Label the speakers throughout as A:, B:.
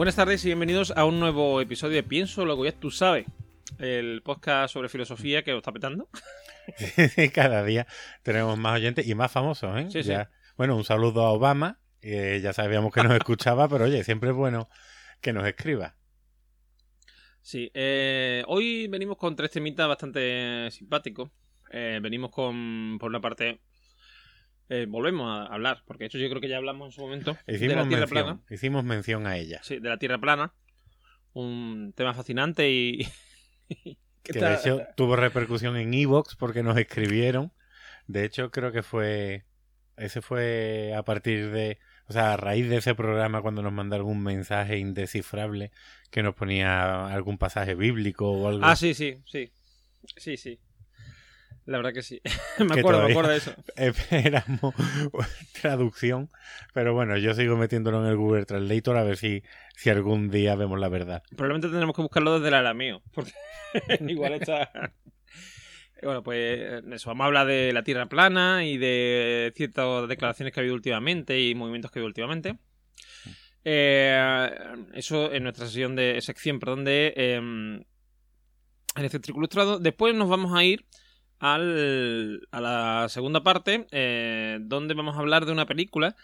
A: Buenas tardes y bienvenidos a un nuevo episodio de Pienso lo que ya tú sabes, el podcast sobre filosofía que lo está petando.
B: Cada día tenemos más oyentes y más famosos, ¿eh?
A: Sí, sí.
B: Bueno, un saludo a Obama, ya sabíamos que nos escuchaba, pero oye, siempre es bueno que nos escriba.
A: Sí, eh, hoy venimos con tres temitas bastante simpáticos. Eh, venimos con, por una parte, eh, volvemos a hablar, porque de hecho yo creo que ya hablamos en su momento de
B: Hicimos
A: la Tierra
B: mención,
A: plana.
B: hicimos mención a ella.
A: Sí, de la Tierra plana. Un tema fascinante y... que
B: de hecho tuvo repercusión en Evox porque nos escribieron. De hecho, creo que fue. Ese fue a partir de. O sea, a raíz de ese programa, cuando nos mandaron un mensaje indescifrable que nos ponía algún pasaje bíblico o algo.
A: Ah, sí, sí, sí. Sí, sí. La verdad que sí. me
B: Que
A: acuerdo, me acuerdo de eso.
B: Esperamos traducción. Pero bueno, yo sigo metiéndolo en el Google Translator a ver si, si algún día vemos la verdad.
A: Probablemente tendremos que buscarlo desde el arameo. Porque igual está. Bueno, pues eso, vamos a hablar de la Tierra plana y de ciertas declaraciones que ha habido últimamente y movimientos que ha habido últimamente. Eh, eso en nuestra sesión de sección, perdón, de eh, el excéntrico ilustrado. Después nos vamos a ir al, a la segunda parte, eh, donde vamos a hablar de una película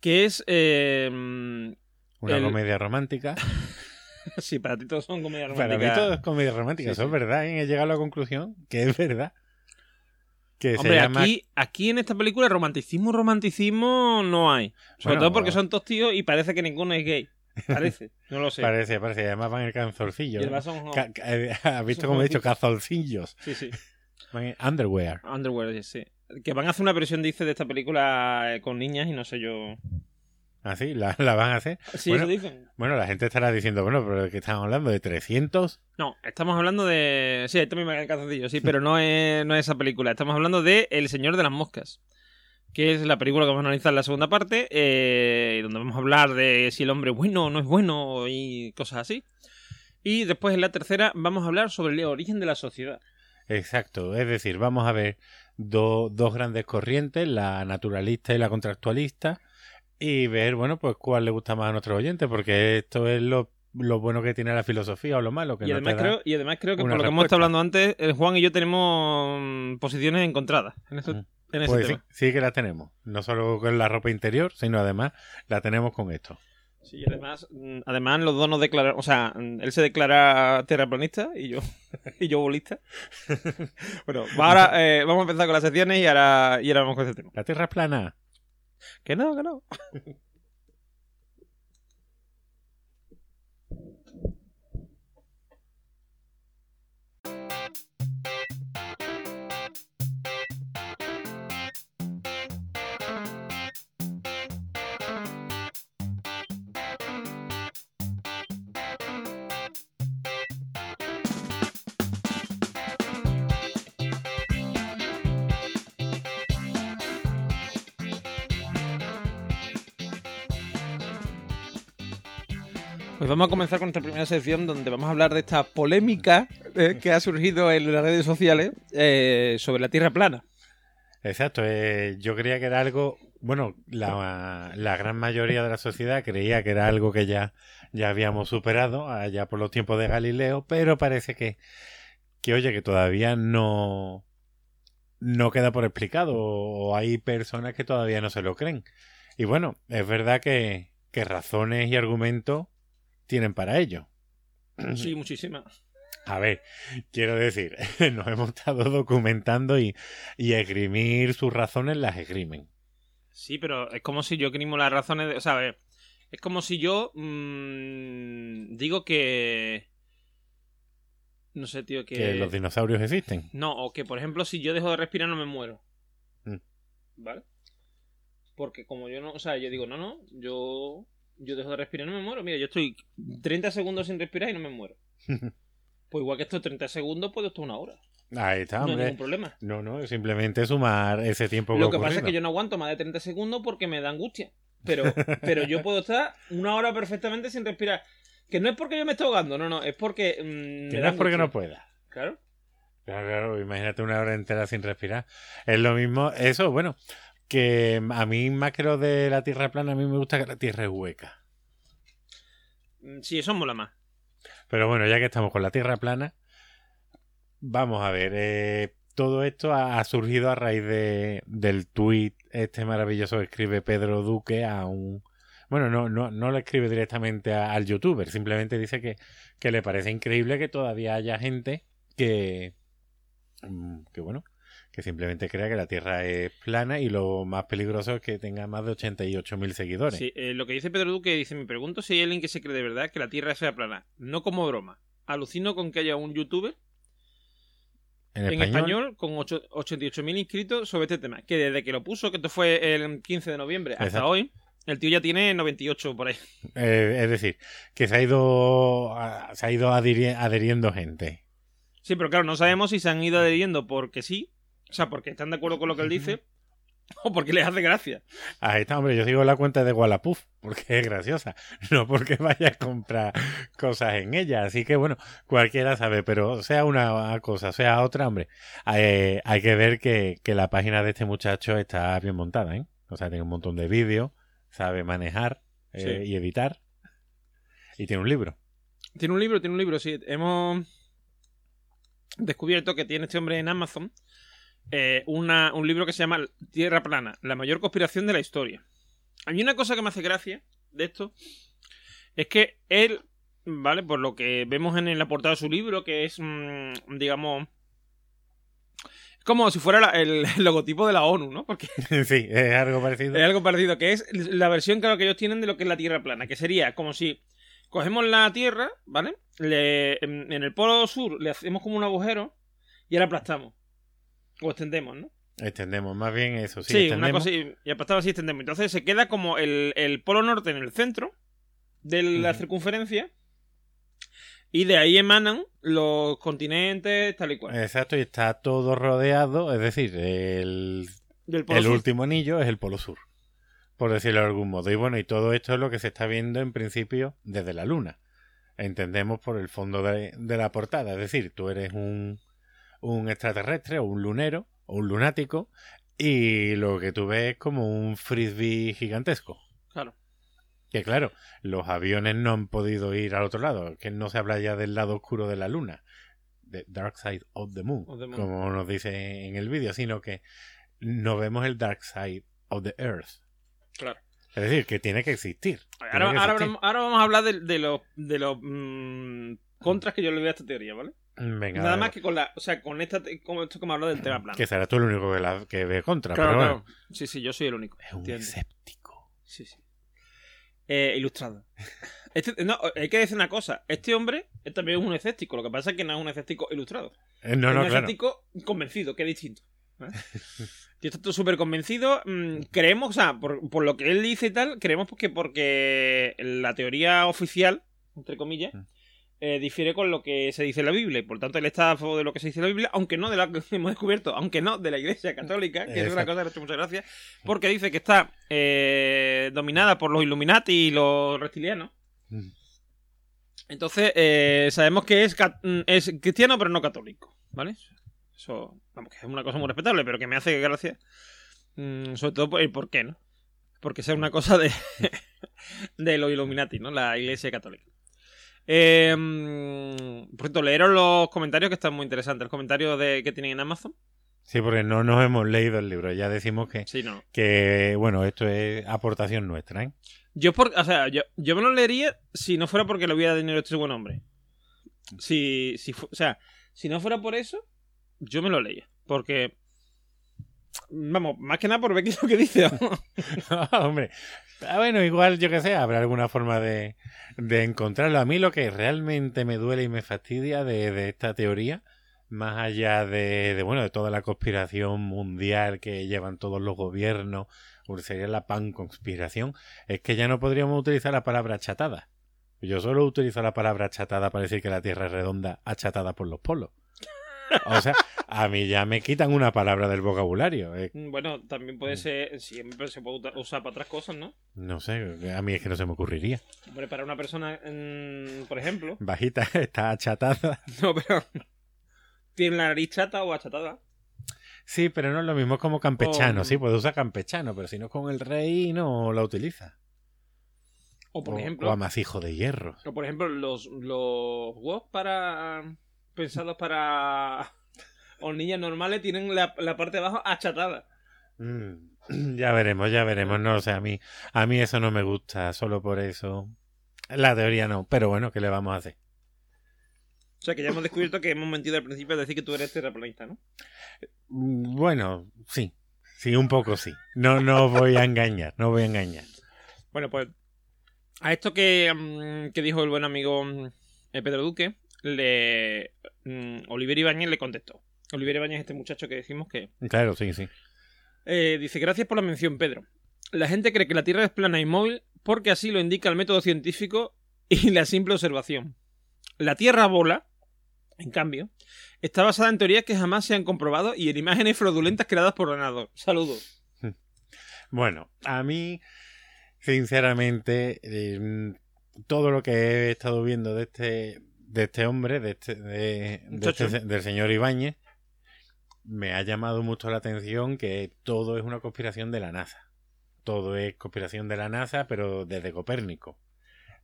A: que es eh,
B: Una
A: El-
B: comedia romántica.
A: Sí, para ti todos son comedias
B: Para
A: románticas.
B: mí todo es comedia romántica,
A: Sí,
B: eso
A: sí.
B: es verdad. ¿eh? He llegado a la conclusión que es verdad. Que se
A: Hombre,
B: llama
A: aquí, aquí en esta película romanticismo, romanticismo no hay. Sobre
B: Bueno,
A: todo porque
B: bueno.
A: son todos tíos y parece que ninguno es gay. Parece, no lo sé.
B: Parece, parece. Además van el canzorcillo.
A: Son-
B: eh, ¿Has visto cómo he dicho? Calzoncillos.
A: Sí, sí.
B: Underwear.
A: Underwear, sí. Que van a hacer una versión, dice, de esta película eh, con niñas y no sé yo.
B: Así, la, la van a hacer.
A: Sí,
B: Bueno,
A: eso dicen.
B: Bueno, la gente estará diciendo, bueno, pero ¿de qué estamos hablando? ¿De 300?
A: No, estamos hablando de. Sí, ahí también me calzoncillo, sí, pero no es, no es esa película. Estamos hablando de El Señor de las Moscas. Que es la película que vamos a analizar en la segunda parte. eh, donde vamos a hablar de si el hombre es bueno o no es bueno y cosas así. Y después en la tercera vamos a hablar sobre el origen de la sociedad.
B: Exacto. Es decir, vamos a ver do- dos grandes corrientes, la naturalista y la contractualista, y ver, bueno, pues cuál le gusta más a nuestros oyentes, porque esto es lo, lo bueno que tiene la filosofía o lo malo que
A: Y
B: no
A: además,
B: te da.
A: creo, y además creo que por lo que hemos estado hablando antes, el Juan y yo tenemos mm, posiciones encontradas en, esto-
B: Mm.
A: en ese
B: Pues sí, sí que la tenemos. No solo con la ropa interior, sino además la tenemos con esto.
A: Sí, y además, mm, además los dos nos declararon, o sea, mm, él se declara terraplanista y yo, y yo bolista. bueno, ahora eh, vamos a empezar con las secciones y ahora, y ahora vamos con este tema.
B: La Tierra es plana.
A: Que no, que no. Pues vamos a comenzar con nuestra primera sección donde vamos a hablar de esta polémica eh, que ha surgido en las redes sociales eh, sobre la Tierra plana.
B: Exacto. eh, yo creía que era algo. Bueno, la, la gran mayoría de la sociedad creía que era algo que ya, ya habíamos superado allá por los tiempos de Galileo, pero parece que, que oye, que todavía no, no queda por explicado o hay personas que todavía no se lo creen. Y bueno, es verdad que, que razones y argumentos tienen para ello.
A: Sí, muchísimas.
B: A ver, quiero decir, nos hemos estado documentando y, y esgrimir sus razones las esgrimen.
A: Sí, pero es como si yo crimo las razones de... O sea, a ver, es como si yo mm, digo que... No sé, tío, que...
B: Que los dinosaurios existen.
A: No, o que, por ejemplo, si yo dejo de respirar no me muero.
B: Mm.
A: ¿Vale? Porque como yo no... O sea, yo digo, no, no, yo... Yo dejo de respirar y no me muero. Mira, yo estoy 30 segundos sin respirar y no me muero. Pues igual que estos 30 segundos puedo estar una hora.
B: Ahí está,
A: no hay
B: hombre.
A: ningún problema.
B: No, no, simplemente sumar ese tiempo
A: Lo que pasa es que yo no aguanto más de 30 segundos porque me da angustia. Pero, pero yo puedo estar una hora perfectamente sin respirar. Que no es porque yo me esté ahogando, no, no, es porque. mm,
B: Que no es porque no pueda.
A: Claro.
B: Claro, claro, imagínate una hora entera sin respirar. Es lo mismo, eso, bueno, que a mí más que lo de la tierra plana, a mí me gusta que la tierra es hueca.
A: Mm, Sí, eso mola más.
B: Pero bueno, ya que estamos con la Tierra plana, vamos a ver. eh, todo esto ha, ha surgido a raíz de, del tuit este maravilloso que escribe Pedro Duque a un... Bueno, no, no, no lo escribe directamente a- al youtuber, simplemente dice que, que le parece increíble que todavía haya gente que... mm, que bueno, que simplemente crea que la Tierra es plana y lo más peligroso es que tenga más de 88.000 seguidores.
A: Sí, eh, lo que dice Pedro Duque dice, me pregunto si hay alguien que se cree de verdad que la Tierra sea plana. No como broma. Alucino con que haya un youtuber en español, con ocho- 88.000 inscritos sobre este tema. Que desde que lo puso, que esto fue el 15 de noviembre, hasta
B: Exacto.
A: hoy, el tío ya tiene 98 por ahí.
B: Eh, es decir, que se ha ido, se ha ido adhiri- adheriendo gente.
A: Sí, pero claro, no sabemos si se han ido adheriendo porque sí, o sea, porque están de acuerdo con lo que él dice, o porque les hace gracia.
B: Ahí está, hombre, yo sigo la cuenta de Wallapuf porque es graciosa, no porque vaya a comprar cosas en ella. Así que bueno, cualquiera sabe, pero sea una cosa, sea otra, hombre, eh, hay que ver que, que la página de este muchacho está bien montada, ¿eh? O sea, tiene un montón de vídeos, sabe manejar eh,
A: Sí.
B: y editar, y tiene un libro.
A: Tiene un libro, tiene un libro, sí. Hemos descubierto que tiene este hombre en Amazon eh, una- un libro que se llama Tierra Plana, la mayor conspiración de la historia. A mí una cosa que me hace gracia de esto es que él, ¿vale? Por lo que vemos en la portada de su libro, que es, mm, digamos, como si fuera la- el, logotipo de la ONU, ¿no? Porque
B: sí, es algo parecido.
A: es algo parecido, que es la versión claro que ellos tienen de lo que es la Tierra plana, que sería como si cogemos la Tierra, ¿vale? Le- en, en el polo sur le hacemos como un agujero y ahora aplastamos. O extendemos, ¿no?
B: Extendemos más bien eso, sí,
A: Sí, una cosa y, y aplastamos y extendemos. Entonces se queda como el, el polo norte en el centro de la circunferencia y de ahí emanan los continentes tal y cual.
B: Exacto, y está todo rodeado, es decir, el, el
A: sur.
B: último anillo es el polo sur, por decirlo de algún modo. Y bueno, y todo esto es lo que se está viendo en principio desde la luna. Entendemos por el fondo de, de la portada, es decir, tú eres un, un extraterrestre o un lunero o un lunático y lo que tú ves es como un frisbee gigantesco.
A: Claro.
B: Que claro, los aviones no han podido ir al otro lado, que no se habla ya del lado oscuro de la luna, de Dark Side of the Moon,
A: Of the moon.
B: como nos dice en el vídeo, sino que no vemos el Dark Side of the Earth.
A: Claro.
B: Es decir, que tiene que existir. Tiene
A: Ahora,
B: que
A: ahora,
B: existir.
A: ahora vamos a hablar de, de los, de los mm, contras que yo le veo a esta teoría, ¿vale?
B: Venga,
A: Nada más que con la. O sea, con esta. Con esto que me habla del tema plano.
B: Que será tú el único que, la, que ve contra.
A: Claro,
B: pero
A: claro. Sí, sí, yo soy el único.
B: es un
A: ¿entiendes?
B: escéptico.
A: Sí, sí. Eh, ilustrado. Este- no, hay que decir una cosa. Este hombre es también un escéptico. Lo que pasa es que no es un escéptico ilustrado.
B: Eh, No,
A: es
B: no,
A: un
B: claro.
A: escéptico convencido, que es distinto. ¿eh? Yo estoy súper convencido. mm, creemos, o sea, por, por lo que él dice y tal, creemos que porque la teoría oficial, entre comillas,
B: Mm.
A: Eh, difiere con lo que se dice en la Biblia. y Por tanto, él está a favor de lo que se dice en la Biblia, aunque no de la que hemos descubierto, aunque no de la Iglesia Católica, que es una cosa que le ha hecho muchas gracias, porque dice que está eh, dominada por los Illuminati y los reptilianos.
B: Mm.
A: Entonces, eh, sabemos que es, mm, es cristiano, pero no católico, ¿vale? Eso, vamos, que es una cosa muy respetable, pero que me hace gracia. mm, sobre todo por el por qué, ¿no? Porque sea una cosa de, de los Illuminati, ¿no? La Iglesia Católica. Eh, mm, por cierto, leeros los comentarios que están muy interesantes. Los comentarios de, que tienen en Amazon.
B: Sí, porque no nos hemos leído el libro. Ya decimos que,
A: Sí, no.
B: que bueno, esto es aportación nuestra, ¿eh?
A: Yo, por, o sea, yo, yo me lo leería si no fuera porque le hubiera dinero a este buen hombre. Si, si, o sea, si no fuera por eso, yo me lo leía. Porque, vamos, más que nada por ver qué es lo que dice.
B: Hombre, ah, bueno, igual yo que sé, habrá alguna forma de, de encontrarlo. A mí lo que realmente me duele y me fastidia de, esta teoría, más allá de, de, bueno, de toda la conspiración mundial que llevan todos los gobiernos, sería la pan conspiración, es que ya no podríamos utilizar la palabra achatada. Yo solo utilizo la palabra achatada para decir que la Tierra es redonda, achatada por los polos. O sea, a mí ya me quitan una palabra del vocabulario. Eh,
A: bueno, también puede ser, siempre se puede usar para otras cosas, ¿no?
B: No sé, a mí es que no se me ocurriría.
A: Hombre, para una persona, mm, por ejemplo.
B: Bajita, está achatada.
A: No, pero. Tiene la nariz chata o achatada.
B: Sí, pero no es lo mismo como campechano.
A: Oh.
B: Sí, puede usar campechano, pero si no con el rey no la utiliza.
A: O por
B: o,
A: ejemplo,
B: o amasijo de hierro.
A: o por ejemplo los, los para pensados para hornillas normales tienen la, la parte de abajo achatada.
B: Mm, ya veremos, ya veremos. No sé, a mí, a mí eso no me gusta, solo por eso. La teoría no, pero bueno, ¿qué le vamos a hacer?
A: O sea que ya hemos descubierto que hemos mentido al principio de decir que tú eres terraplanista, ¿no?
B: Mm, Bueno, sí, sí, un poco sí. No, no voy a engañar, no voy a engañar.
A: Bueno, pues a esto que, mm, que dijo el buen amigo eh, Pedro Duque, le mm, Oliver Ibáñez le contestó. Oliver Ibáñez es este muchacho que decimos que
B: Claro, sí, sí.
A: Eh, dice, gracias por la mención, Pedro. La gente cree que la Tierra es plana y móvil porque así lo indica el método científico y la simple observación. La Tierra bola, en cambio, está basada en teorías que jamás se han comprobado y en imágenes fraudulentas creadas por ordenador. Saludos.
B: Bueno, a mí, sinceramente, eh, todo lo que he estado viendo de este, de este hombre, de este, de, este del señor Ibáñez, me ha llamado mucho la atención que todo es una conspiración de la NASA. Todo es conspiración de la NASA, pero desde Copérnico.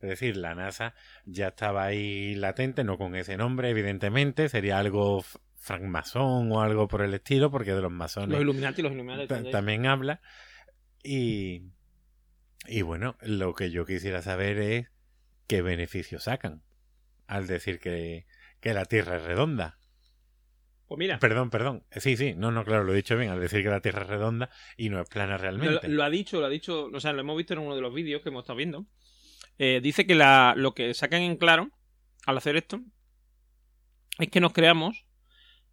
B: Es decir, la NASA ya estaba ahí latente, no con ese nombre, evidentemente, sería algo francmasón o algo por el estilo, porque de los masones
A: Los Illuminati, los Illuminati.
B: también habla. Y, y bueno, lo que yo quisiera saber es qué beneficios sacan al decir que, que la Tierra es redonda.
A: Pues mira,
B: Perdón, perdón. Sí, sí, no, no, claro, lo he dicho bien, al decir que la Tierra es redonda y no es plana realmente.
A: lo ha dicho, lo ha dicho, o sea, lo hemos visto en uno de los vídeos que hemos estado viendo. Eh, dice que la, lo que sacan en claro al hacer esto es que nos creamos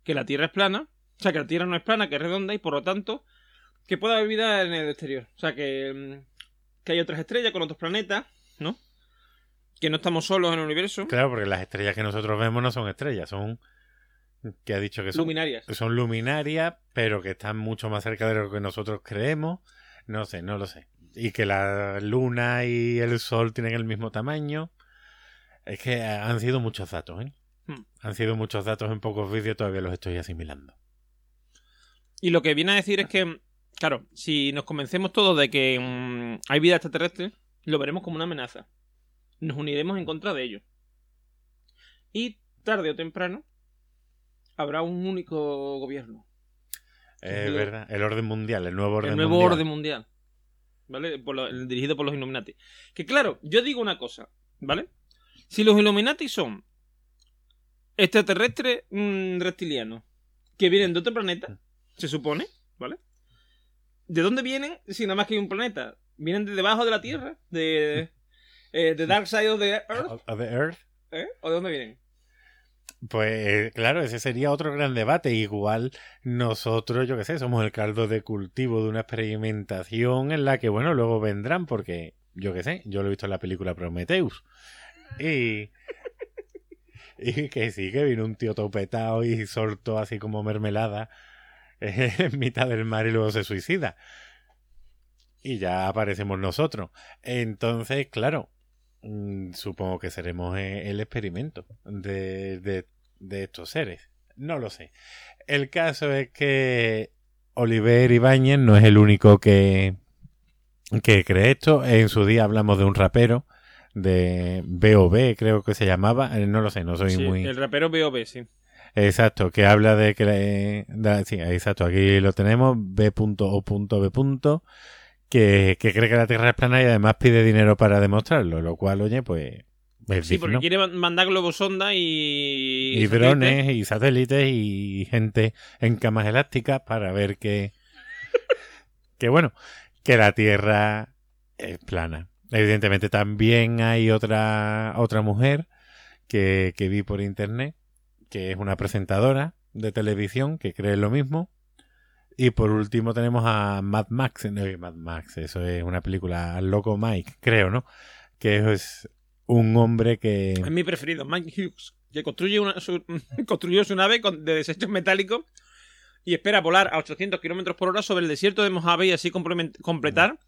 A: que la Tierra es plana, o sea, que la Tierra no es plana, que es redonda y por lo tanto que pueda haber vida en el exterior. O sea, que, mm, que hay otras estrellas con otros planetas, ¿no? Que no estamos solos en el universo.
B: Claro, porque las estrellas que nosotros vemos no son estrellas, son... que ha dicho que son?
A: Luminarias.
B: son luminarias, pero que están mucho más cerca de lo que nosotros creemos. No sé, no lo sé. Y que la luna y el sol tienen el mismo tamaño. Es que han sido muchos datos, ¿eh?
A: Hmm.
B: Han sido muchos datos en pocos vídeos, todavía los estoy asimilando.
A: Y lo que viene a decir es que, claro, si nos convencemos todos de que mm, hay vida extraterrestre, lo veremos como una amenaza. Nos uniremos en contra de ello. Y tarde o temprano habrá un único gobierno.
B: Es verdad, el orden mundial, el nuevo orden
A: el nuevo
B: mundial.
A: orden mundial. ¿Vale? Por lo- el dirigido por los Illuminati. Que claro, yo digo una cosa, ¿vale? Si los Illuminati son extraterrestres mm, reptilianos que vienen de otro planeta, se supone, ¿vale? ¿De dónde vienen si nada más que hay un planeta? ¿Vienen de debajo de la Tierra? ¿De, eh, de Dark Side of the Earth?
B: Of- of the Earth.
A: ¿Eh? ¿O de dónde vienen?
B: Pues claro, ese sería otro gran debate. Igual nosotros, yo qué sé, somos el caldo de cultivo de una experimentación en la que, bueno, luego vendrán, porque yo qué sé, yo lo he visto en la película Prometheus. Y, y que sí, que vino un tío topetado y soltó así como mermelada en mitad del mar y luego se suicida. Y ya aparecemos nosotros. Entonces, claro, supongo que seremos eh, el experimento de, de, de estos seres. No lo sé. El caso es que Oliver Ibáñez no es el único que, que cree esto. En su día hablamos de un rapero de BOB, creo que se llamaba. Eh, No lo sé, no soy
A: Sí,
B: muy...
A: El rapero B.O.B., sí.
B: Exacto, que habla de que... le- da- sí, exacto, aquí lo tenemos, B.O.B. Que, que cree que la Tierra es plana y además pide dinero para demostrarlo, lo cual, oye, pues... Es
A: Sí, porque quiere man- mandar globos sonda y...
B: y drones y satélites y gente en camas elásticas para ver que que bueno que la Tierra es plana. Evidentemente también hay otra otra mujer que, que vi por internet que es una presentadora de televisión que cree lo mismo y por último tenemos a Mad Max no, Mad Max eso es una película al loco Mike creo no que es un hombre que
A: Es mi preferido, Mike Hughes, que construye una, su, construyó su nave con, de desechos metálicos y espera volar a 800 kilómetros por hora sobre el desierto de Mojave y así completar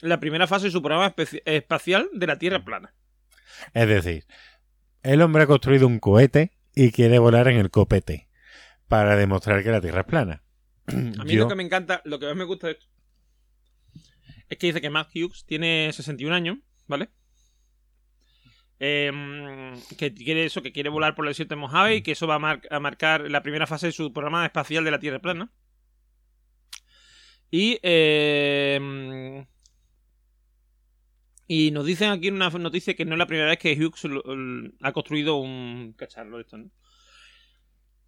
A: la primera fase de su programa espacial de la Tierra plana.
B: Es decir, el hombre ha construido un cohete y quiere volar en el copete para demostrar que la Tierra es plana.
A: A mí
B: Yo-
A: lo que me encanta, lo que más me gusta de esto, es que dice que Matt Hughes tiene 61 años, ¿vale? em, que quiere eso, que quiere volar por el desierto de Mojave y que eso va a, mar- a marcar la primera fase de su programa espacial de la Tierra plana. Y em, y nos dicen aquí en una noticia que no es la primera vez que Hughes ha construido un cacharro de esto, ¿no?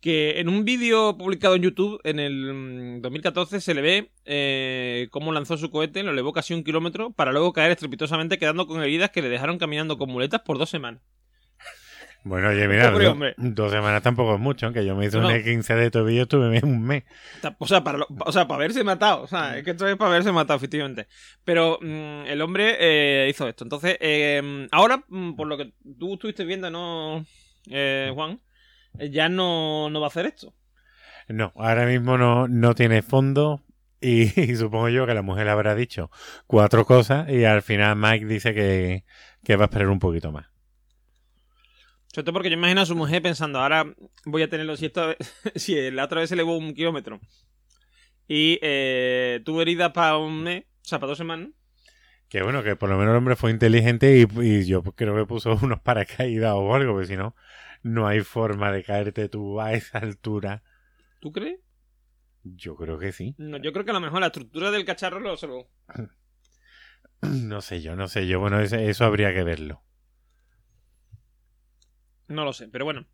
A: Que en un vídeo publicado en YouTube en el mm, 2014 se le ve eh, cómo lanzó su cohete, lo elevó casi un kilómetro para luego caer estrepitosamente quedando con heridas que le dejaron caminando con muletas por dos semanas.
B: Bueno, oye, mira, do- dos semanas tampoco es mucho, aunque yo me hice
A: No,
B: un
A: no.
B: E15 de tobillo, estuve un mes.
A: O sea, para, lo- o sea, para haberse matado. O sea, es que esto es para haberse matado, efectivamente. Pero mm, el hombre eh, hizo esto. Entonces, eh, ahora, mm, por lo que tú estuviste viendo, ¿no, eh, Juan? Ya no, no va a hacer esto.
B: No, ahora mismo no, no tiene fondo y, y supongo yo que la mujer le habrá dicho cuatro cosas y al final Mike dice que, que va a esperar un poquito más.
A: Sobre todo porque yo imagino a su mujer pensando, ahora voy a tenerlo si, esta vez- si la otra vez se elevó un kilómetro y eh, tuvo heridas para un mes, o sea, para dos semanas.
B: Que bueno, que por lo menos el hombre fue inteligente y, y yo creo que puso unos paracaídas o algo, porque si no, no hay forma de caerte tú a esa altura.
A: ¿Tú crees?
B: Yo creo que sí.
A: No, yo creo que a lo mejor la estructura del cacharro lo salvó.
B: No sé yo, no sé yo. Bueno, eso habría que verlo.
A: No lo sé, pero bueno.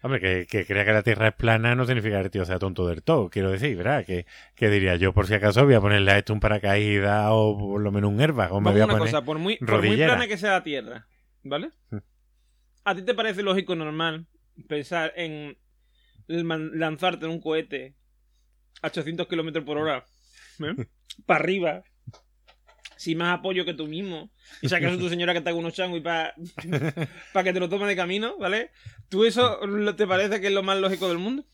B: Hombre, que, que crea que la Tierra es plana no significa que el tío sea tonto del todo, quiero decir, ¿verdad? Que, que diría yo, por si acaso, voy a ponerle a esto un paracaídas o por lo menos un airbag, o me voy
A: a una
B: poner...
A: cosa, por muy, por muy plana que sea la Tierra, ¿vale? ¿A ti te parece lógico normal pensar en lanzarte en un cohete a 800 kilómetros por hora para arriba sin más apoyo que tú mismo y sacas a tu señora que te haga unos changos y para que te lo tome de camino, ¿vale? ¿Tú eso te parece que es lo más lógico del mundo?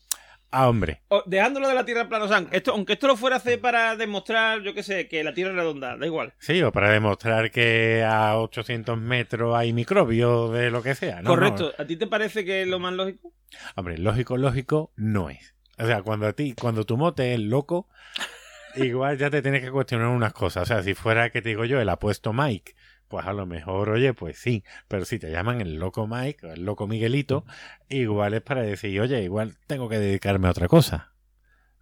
B: Ah, hombre.
A: O, dejándolo de la Tierra plana, o sea, esto, aunque esto lo fuera a hacer para demostrar, yo qué sé, que la Tierra es redonda, da igual.
B: Sí, o para demostrar que a 800 metros hay microbios de lo que sea, ¿no?
A: Correcto. ¿A ti te parece que es lo más lógico?
B: Hombre, lógico, lógico no es. O sea, cuando a ti, cuando tu mote es loco, igual ya te tienes que cuestionar unas cosas. O sea, si fuera que te digo yo el apuesto Mike, pues a lo mejor, oye, pues sí. Pero si te llaman el loco Mike o el loco Miguelito, igual es para decir, oye, igual tengo que dedicarme a otra cosa.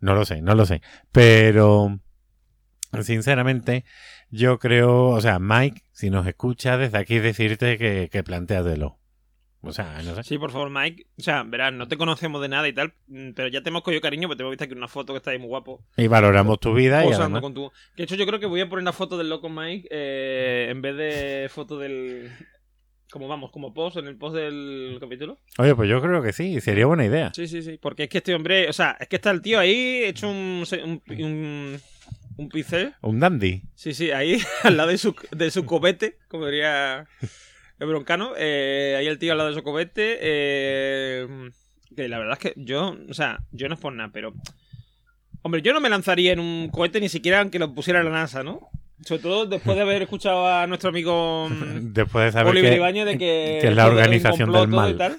B: No lo sé, no lo sé. Pero, sinceramente, yo creo, o sea, Mike, si nos escucha desde aquí, decirte que, que planteatelo. O sea, no sé.
A: Sí, por favor, Mike. O sea, verás, no te conocemos de nada y tal, pero ya te hemos cogido cariño porque te hemos visto aquí una foto que está ahí muy guapo.
B: Y valoramos tu vida y además...
A: con tu... Que de hecho yo creo que voy a poner una foto del loco Mike eh, en vez de foto del... Como vamos, como post en el post del capítulo.
B: Oye, pues yo creo que sí, sería buena idea.
A: Sí, sí, sí. Porque es que este hombre, o sea, es que está el tío ahí hecho un, un, un, un pincel.
B: Un dandy.
A: Sí, sí, ahí al lado de su, de su cobete, como diría el broncano. eh, ahí el tío al lado de su cobete. eh, que la verdad es que yo, o sea, yo no es por nada, pero. Hombre, yo no me lanzaría en un cohete ni siquiera aunque lo pusiera la NASA, ¿no? Sobre todo después de haber escuchado a nuestro amigo
B: Después de saber
A: Oliver
B: que,
A: Ibáñez de que,
B: que es la organización del mal.
A: tal.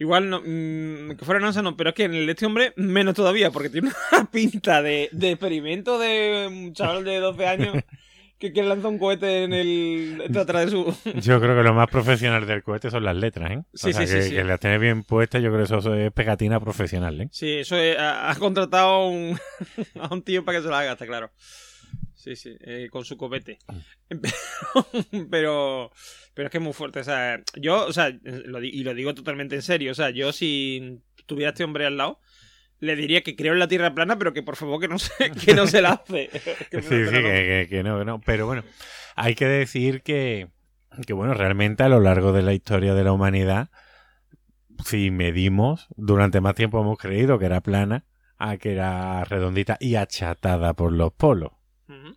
A: Igual no, mm, que fuera NASA no, pero es que en el este hombre menos todavía, porque tiene una pinta de, de experimento de un chaval de 12 años que quiere lanzar un cohete en el atrás de su
B: Yo creo que lo más profesional del cohete son las letras, ¿eh?
A: Sí,
B: o sea,
A: sí,
B: que,
A: sí,
B: que las tiene bien puestas, yo creo que eso es pegatina profesional, ¿eh?
A: Sí, eso es, ha, ha contratado a un, a un tío para que se lo haga, está claro. Sí, sí, eh, con su copete. Pero, pero, es que es muy fuerte. O sea, yo, o sea, lo y lo digo totalmente en serio. O sea, yo si tuviera este hombre al lado, le diría que creo en la tierra plana, pero que por favor que no se, que no se la hace. Que
B: Sí, sí, que, que- no, que no. Pero bueno, hay que decir que, que, bueno, realmente a lo largo de la historia de la humanidad, si medimos, durante más tiempo hemos creído que era plana, a que era redondita y achatada por los polos.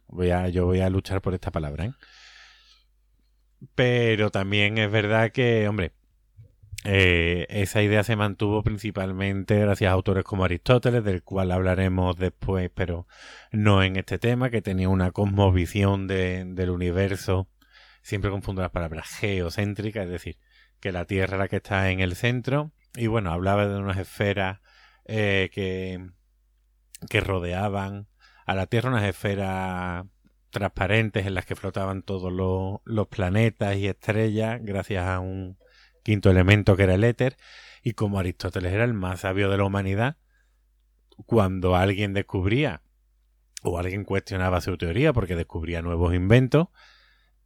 B: Voy a, yo voy a luchar por esta palabra, ¿eh? Pero también es verdad que, hombre, eh, esa idea se mantuvo principalmente gracias a autores como Aristóteles, del cual hablaremos después, pero no en este tema, que tenía una cosmovisión de- del universo, siempre confundo las palabras, geocéntrica, es decir, que la Tierra la que está en el centro, y bueno, hablaba de unas esferas eh, que, que rodeaban a la Tierra, unas esferas transparentes en las que flotaban todos los, los planetas y estrellas gracias a un quinto elemento que era el éter, y como Aristóteles era el más sabio de la humanidad, cuando alguien descubría o alguien cuestionaba su teoría porque descubría nuevos inventos,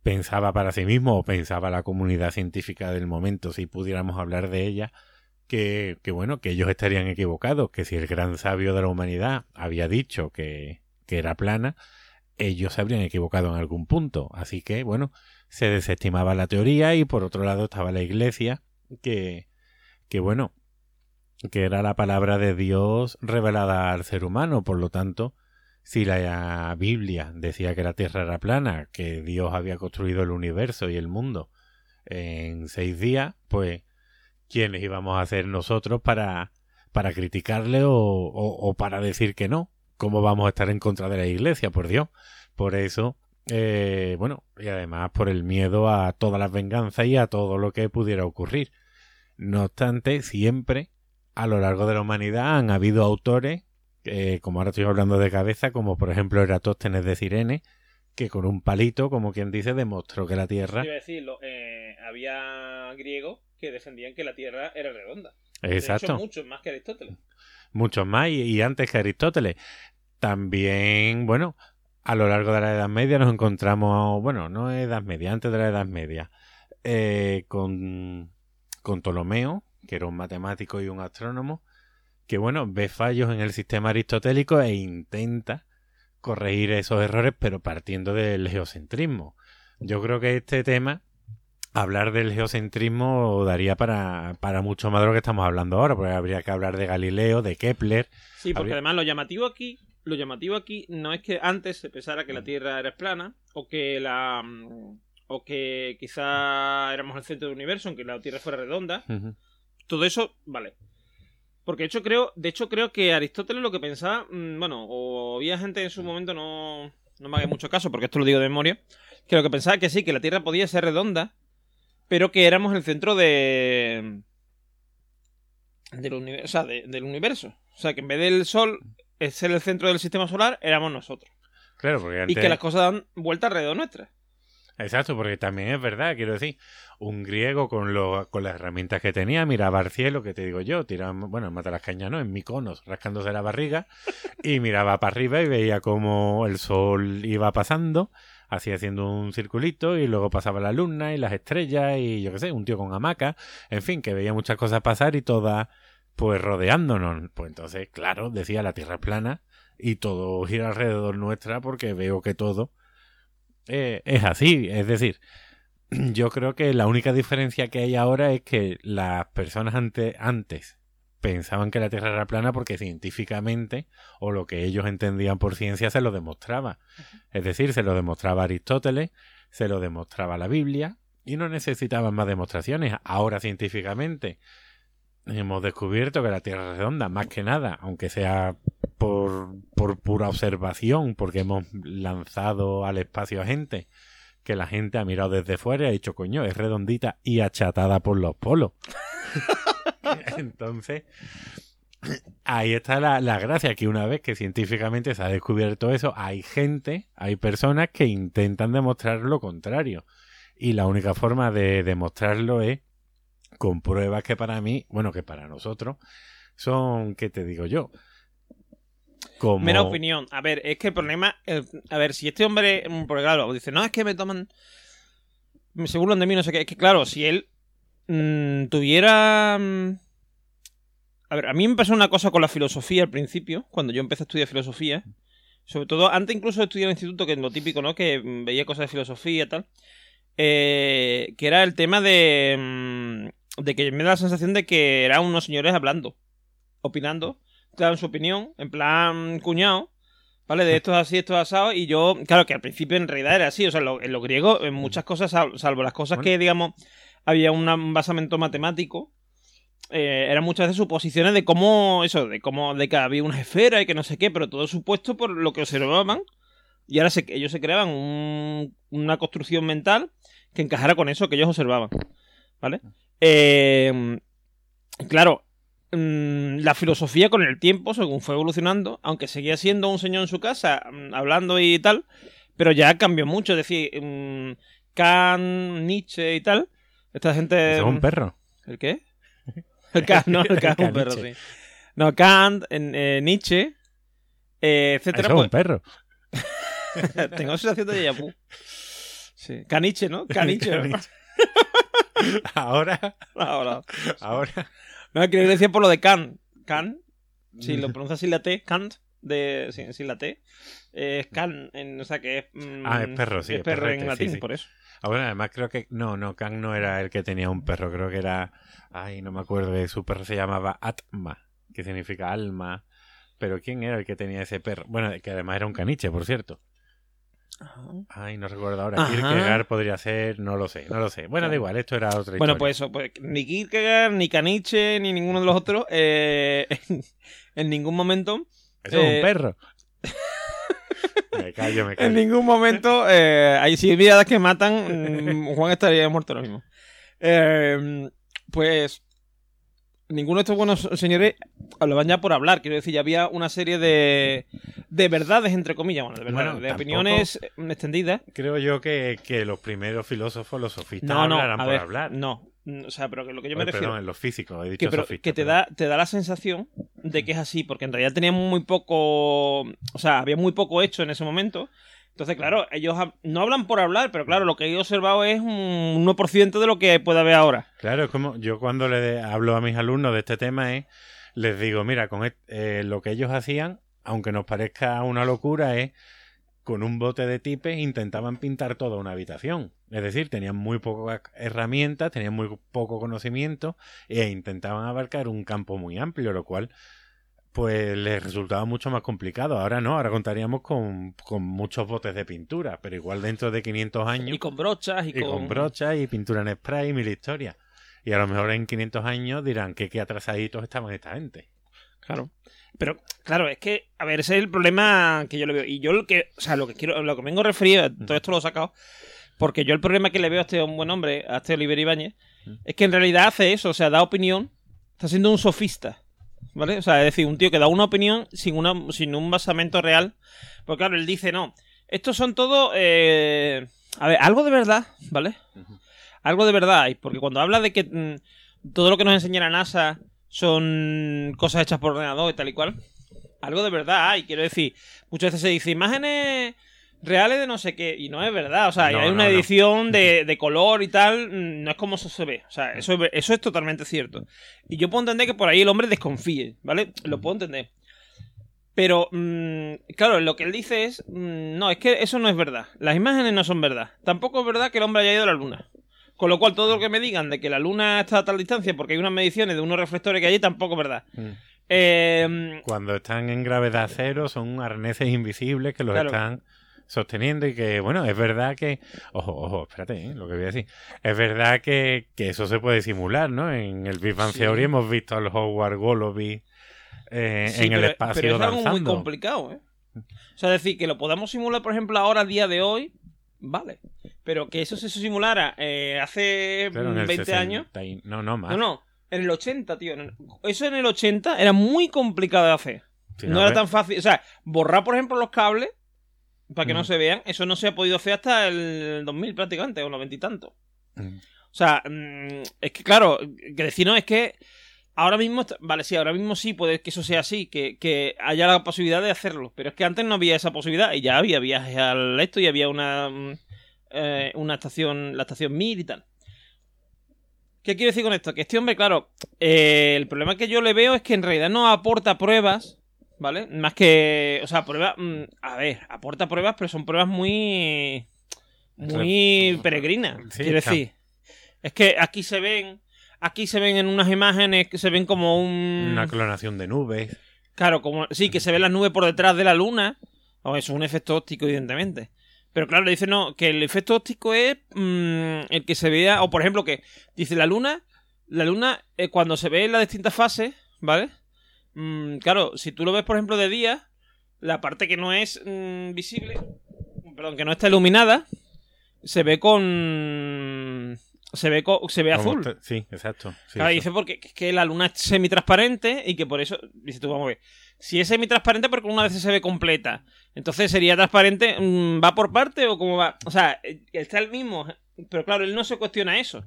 B: pensaba para sí mismo o pensaba la comunidad científica del momento, si pudiéramos hablar de ella, que, que, bueno, que ellos estarían equivocados, que si el gran sabio de la humanidad había dicho que, que era plana, ellos se habrían equivocado en algún punto. Así que, bueno, se desestimaba la teoría y por otro lado estaba la iglesia, que, que bueno, que era la palabra de Dios revelada al ser humano, por lo tanto, si la Biblia decía que la Tierra era plana, que Dios había construido el universo y el mundo en seis días, pues ¿quiénes íbamos a ser nosotros para, para criticarle o, o, para decir que no? ¿Cómo vamos a estar en contra de la Iglesia, por Dios? Por eso, eh, bueno, y además por el miedo a todas las venganzas y a todo lo que pudiera ocurrir. No obstante, siempre a lo largo de la humanidad han habido autores, eh, como ahora estoy hablando de cabeza, como por ejemplo Eratóstenes de Cirene, que con un palito, como quien dice, demostró que la Tierra...
A: Iba a decirlo, eh, había griegos que defendían que la Tierra era redonda.
B: Exacto.
A: De hecho, muchos más que Aristóteles.
B: Muchos más y, antes que Aristóteles. También, bueno, a lo largo de la Edad Media nos encontramos, bueno, no Edad Media, antes de la Edad Media, eh, con, con Ptolomeo, que era un matemático y un astrónomo, que bueno, ve fallos en el sistema aristotélico e intenta corregir esos errores, pero partiendo del geocentrismo. Yo creo que este tema, hablar del geocentrismo, daría para, para mucho más de lo que estamos hablando ahora, porque habría que hablar de Galileo, de Kepler.
A: Sí, porque además lo llamativo aquí, lo llamativo aquí no es que antes se pensara que la Tierra era plana, o que la o que quizá éramos el centro del universo, aunque la Tierra fuera redonda. Todo eso, vale. Porque de hecho creo, de hecho creo que Aristóteles lo que pensaba, mm, bueno, o había gente en su momento, no, no me haga mucho caso, porque esto lo digo de memoria, que lo que pensaba que sí, que la Tierra podía ser redonda, pero que éramos el centro de... Del, universo, o sea, del universo. O sea, que en vez del Sol ser el centro del sistema solar, éramos nosotros.
B: Claro, porque
A: Y que las cosas dan vuelta alrededor nuestra.
B: Exacto, porque también es verdad, quiero decir, un griego con, lo, con las herramientas que tenía miraba al cielo, que te digo yo, tiraba, bueno, en Matalascaña no, en Miconos, rascándose la barriga, y miraba para arriba y veía cómo el sol iba pasando, así haciendo un circulito, y luego pasaba la luna y las estrellas, y yo qué sé, un tío con hamaca, en fin, que veía muchas cosas pasar y todas, pues rodeándonos. Pues entonces, claro, decía la Tierra es plana y todo gira alrededor nuestra porque veo que todo eh, es así. Es decir, yo creo que la única diferencia que hay ahora es que las personas antes pensaban que la Tierra era plana porque científicamente o lo que ellos entendían por ciencia se lo demostraba. Es decir, se lo demostraba Aristóteles, se lo demostraba la Biblia y no necesitaban más demostraciones. Ahora científicamente hemos descubierto que la Tierra es redonda, más que nada, aunque sea por, por pura observación, porque hemos lanzado al espacio a gente, que la gente ha mirado desde fuera y ha dicho, coño, es redondita y achatada por los polos. Entonces, ahí está la, la, gracia, que una vez que científicamente se ha descubierto eso, hay gente, hay personas que intentan demostrar lo contrario. Y la única forma de demostrarlo es con pruebas que para mí, bueno, que para nosotros, son, ¿qué te digo yo?
A: Como... Mera opinión. A ver, es que el problema. a ver, si este hombre. Mm, porque claro, dice, no, es que me toman. Se burlan de mí, no sé qué. Es que claro, si él mm, tuviera. Mm, a ver, a mí me pasó una cosa con la filosofía al principio, cuando yo empecé a estudiar filosofía. Sobre todo, antes incluso de estudiar en el instituto, que es lo típico, ¿no? Que veía cosas de filosofía y tal. Eh, que era el tema de. De que me da la sensación de que eran unos señores hablando, opinando en su opinión, en plan cuñado, ¿vale? De esto es así, esto es asado, y yo, claro que al principio en realidad era así, o sea, en lo griego, en muchas cosas, salvo las cosas que, digamos, había un basamento matemático, eh, eran muchas veces suposiciones de cómo, eso, de cómo, de que había una esfera y que no sé qué, pero todo supuesto por lo que observaban, y ahora se, ellos se creaban una construcción mental que encajara con eso que ellos observaban, ¿vale? Eh, claro, Mm, la filosofía con el tiempo, según fue evolucionando, aunque seguía siendo un señor en su casa, mm, hablando y tal, pero ya cambió mucho. Es decir, mm, Kant, Nietzsche y tal, esta gente.
B: ¿Es un perro?
A: ¿El qué? El Kant, no, el Kant es un perro, sí. No, Kant, eh, Nietzsche, eh, etcétera.
B: Es un
A: pues-
B: perro.
A: tengo sensación de vu. Sí. Caniche, ¿no? Caniche. ¿no?
B: Ahora,
A: Ahora.
B: ahora.
A: No, que decía por lo de Kant. Kant, si lo pronuncias sin la T, Kant, de, sin, sin la T, eh, es Kant, en- o sea que es... mm,
B: Ah, es perro, sí,
A: Es perro
B: perrete,
A: en latín,
B: sí, sí.
A: por eso.
B: Ahora, además creo que... No, no, Kang no era el que tenía un perro. Creo que era... Ay, no me acuerdo. de Su perro se llamaba Atma, que significa alma. Pero ¿quién era el que tenía ese perro? Bueno, que además era un caniche, por cierto. Ay, no recuerdo ahora.
A: Ajá.
B: Kierkegaard podría ser, no lo sé, no lo sé. Bueno, da
A: Claro.
B: igual, esto era otra
A: Bueno,
B: historia.
A: pues eso, pues ni Kierkegaard, ni Caniche, ni ninguno de los otros, eh, en, en ningún momento,
B: Eso es
A: eh,
B: un perro. me callo, me
A: en
B: callo.
A: ningún momento, eh, hay si hay miradas que matan, mm, Juan estaría muerto ahora mismo. Eh, pues ninguno de estos buenos señores hablaban ya por hablar, quiero decir, ya había una serie de, de verdades, entre comillas, bueno, de, verdades,
B: Bueno,
A: de opiniones eh, extendidas.
B: Creo yo que, que los primeros filósofos, los sofistas,
A: No, no,
B: hablarán
A: a
B: por
A: ver,
B: hablar.
A: no, Mm, o sea, pero que lo que yo me refiero...
B: Perdón, los físicos, he dicho
A: que, pero que te da, te da la sensación de que es así, porque en realidad tenían muy poco, o sea, había muy poco hecho en ese momento. Entonces, claro, ellos no hablan por hablar, pero claro, lo que he observado es un 1% de lo que puede haber ahora.
B: Claro, es como yo cuando le hablo a mis alumnos de este tema es, les digo, mira, con et- eh, lo que ellos hacían, aunque nos parezca una locura, es con un bote de tipes intentaban pintar toda una habitación. Es decir, tenían muy pocas herramientas, tenían muy poco conocimiento e intentaban abarcar un campo muy amplio, lo cual pues les resultaba mucho más complicado. Ahora no, ahora contaríamos con, con muchos botes de pintura, pero igual dentro de 500 años
A: Y con brochas y,
B: y con brochas y pintura en spray y mil historias. Y a lo mejor en 500 años dirán que qué atrasaditos estaban esta gente.
A: Claro. Pero, claro, es que, a ver, ese es el problema que yo le veo. Y yo lo que, o sea, lo que quiero, lo que vengo a referir, todo esto lo he sacado, porque yo el problema que le veo a este buen hombre, a este Oliver Ibáñez, es que en realidad hace eso, o sea, da opinión, está siendo un sofista, ¿vale? O sea, es decir, un tío que da una opinión sin, una, sin un basamento real. Porque claro, él dice, no, estos son todo, eh, a ver, algo de verdad, ¿vale? Algo de verdad hay, porque cuando habla de que mm, todo lo que nos enseña la NASA son cosas hechas por ordenador y tal y cual, algo de verdad hay, quiero decir, muchas veces se dice imágenes reales de no sé qué, y no es verdad, o sea,
B: No,
A: hay una
B: no.
A: edición de, de color y tal, mm, no es como eso se ve, o sea, eso, es- eso es totalmente cierto. Y yo puedo entender que por ahí el hombre desconfíe, ¿vale? Lo puedo entender. Pero, mm, claro, lo que él dice es, mm, no, es que eso no es verdad. Las imágenes no son verdad. Tampoco es verdad que el hombre haya ido a la luna. Con lo cual, todo lo que me digan de que la luna está a tal distancia porque hay unas mediciones de unos reflectores que hay, tampoco es verdad. Eh,
B: Cuando están en gravedad cero son arneses invisibles que los
A: Claro.
B: están sosteniendo y que, bueno, es verdad que... Ojo, ojo, espérate, ¿eh? lo que voy a decir. Es verdad que, que eso se puede simular, ¿no? En el Big Bang
A: Sí.
B: Theory hemos visto a los Howard Golovy eh,
A: sí,
B: en el
A: pero-
B: espacio
A: pero es algo
B: danzando.
A: muy complicado, ¿eh? O sea, decir, que lo podamos simular, por ejemplo, ahora, a día de hoy, vale. Pero que eso se simulara eh, hace
B: Claro, en el
A: 20 años...
B: 60 y- No, no, más.
A: No, no. En el 80, tío. Eso en el 80 era muy complicado de hacer. No era tan fácil. O sea, borrar, por ejemplo, los cables para que no
B: Mm.
A: se vean. Eso no se ha podido hacer hasta el 2000 prácticamente, o 90 y tanto.
B: Mm.
A: O sea, mm, es que claro, que decir no, es que ahora mismo, vale, sí, ahora mismo sí puede que eso sea así, que, que haya la posibilidad de hacerlo, pero es que antes no había esa posibilidad y ya había viajes al esto y había una, mm, eh, una estación, la estación Mir y tal. ¿Qué quiero decir con esto? Que este hombre, claro, eh, el problema que yo le veo es que en realidad no aporta pruebas, ¿vale? Más que, o sea, pruebas, mm, a ver, aporta pruebas, pero son pruebas muy, muy peregrinas,
B: Sí,
A: quiero decir. Es que aquí se ven, aquí se ven en unas imágenes que se ven como un...
B: Una clonación de nubes.
A: Claro, como sí, que se ven las nubes por detrás de la luna. O eso es un efecto óptico, evidentemente. Pero claro, dice no, que el efecto óptico es mm, el que se vea. O por ejemplo, que dice la luna. La luna, eh, cuando se ve en las distintas fases, ¿vale? Mm, claro, si tú lo ves, por ejemplo, de día, la parte que no es mm, visible, perdón, que no está iluminada, se ve con. Se ve, co- se ve azul.
B: te- Sí, exacto. sí,
A: Claro, dice porque es que la luna es semitransparente y que por eso, dice tú, vamos a ver, si es semitransparente porque una vez se ve completa, entonces sería transparente, mm, ¿va por parte o cómo va? O sea, eh, está el mismo, pero claro, él no se cuestiona eso.